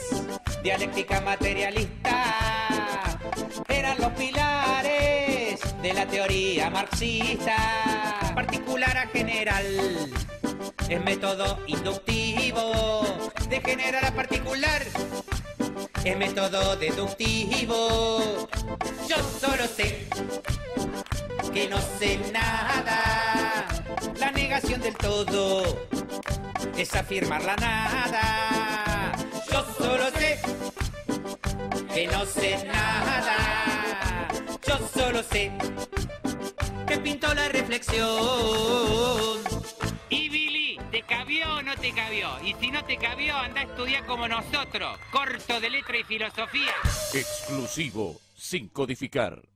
C: dialéctica materialista, eran los pilares de la teoría marxista. Particular a general, es método inductivo, de general a particular. Es método deductivo. Yo solo sé que no sé nada. La negación del todo es afirmar la nada. Yo solo sé que no sé nada. Yo solo sé que pintó la reflexión. Y Billy, ¿te cabió o no te cabió? Y si no te cabió, anda a estudiar como nosotros, corto de letra y filosofía.
E: Exclusivo, sin codificar.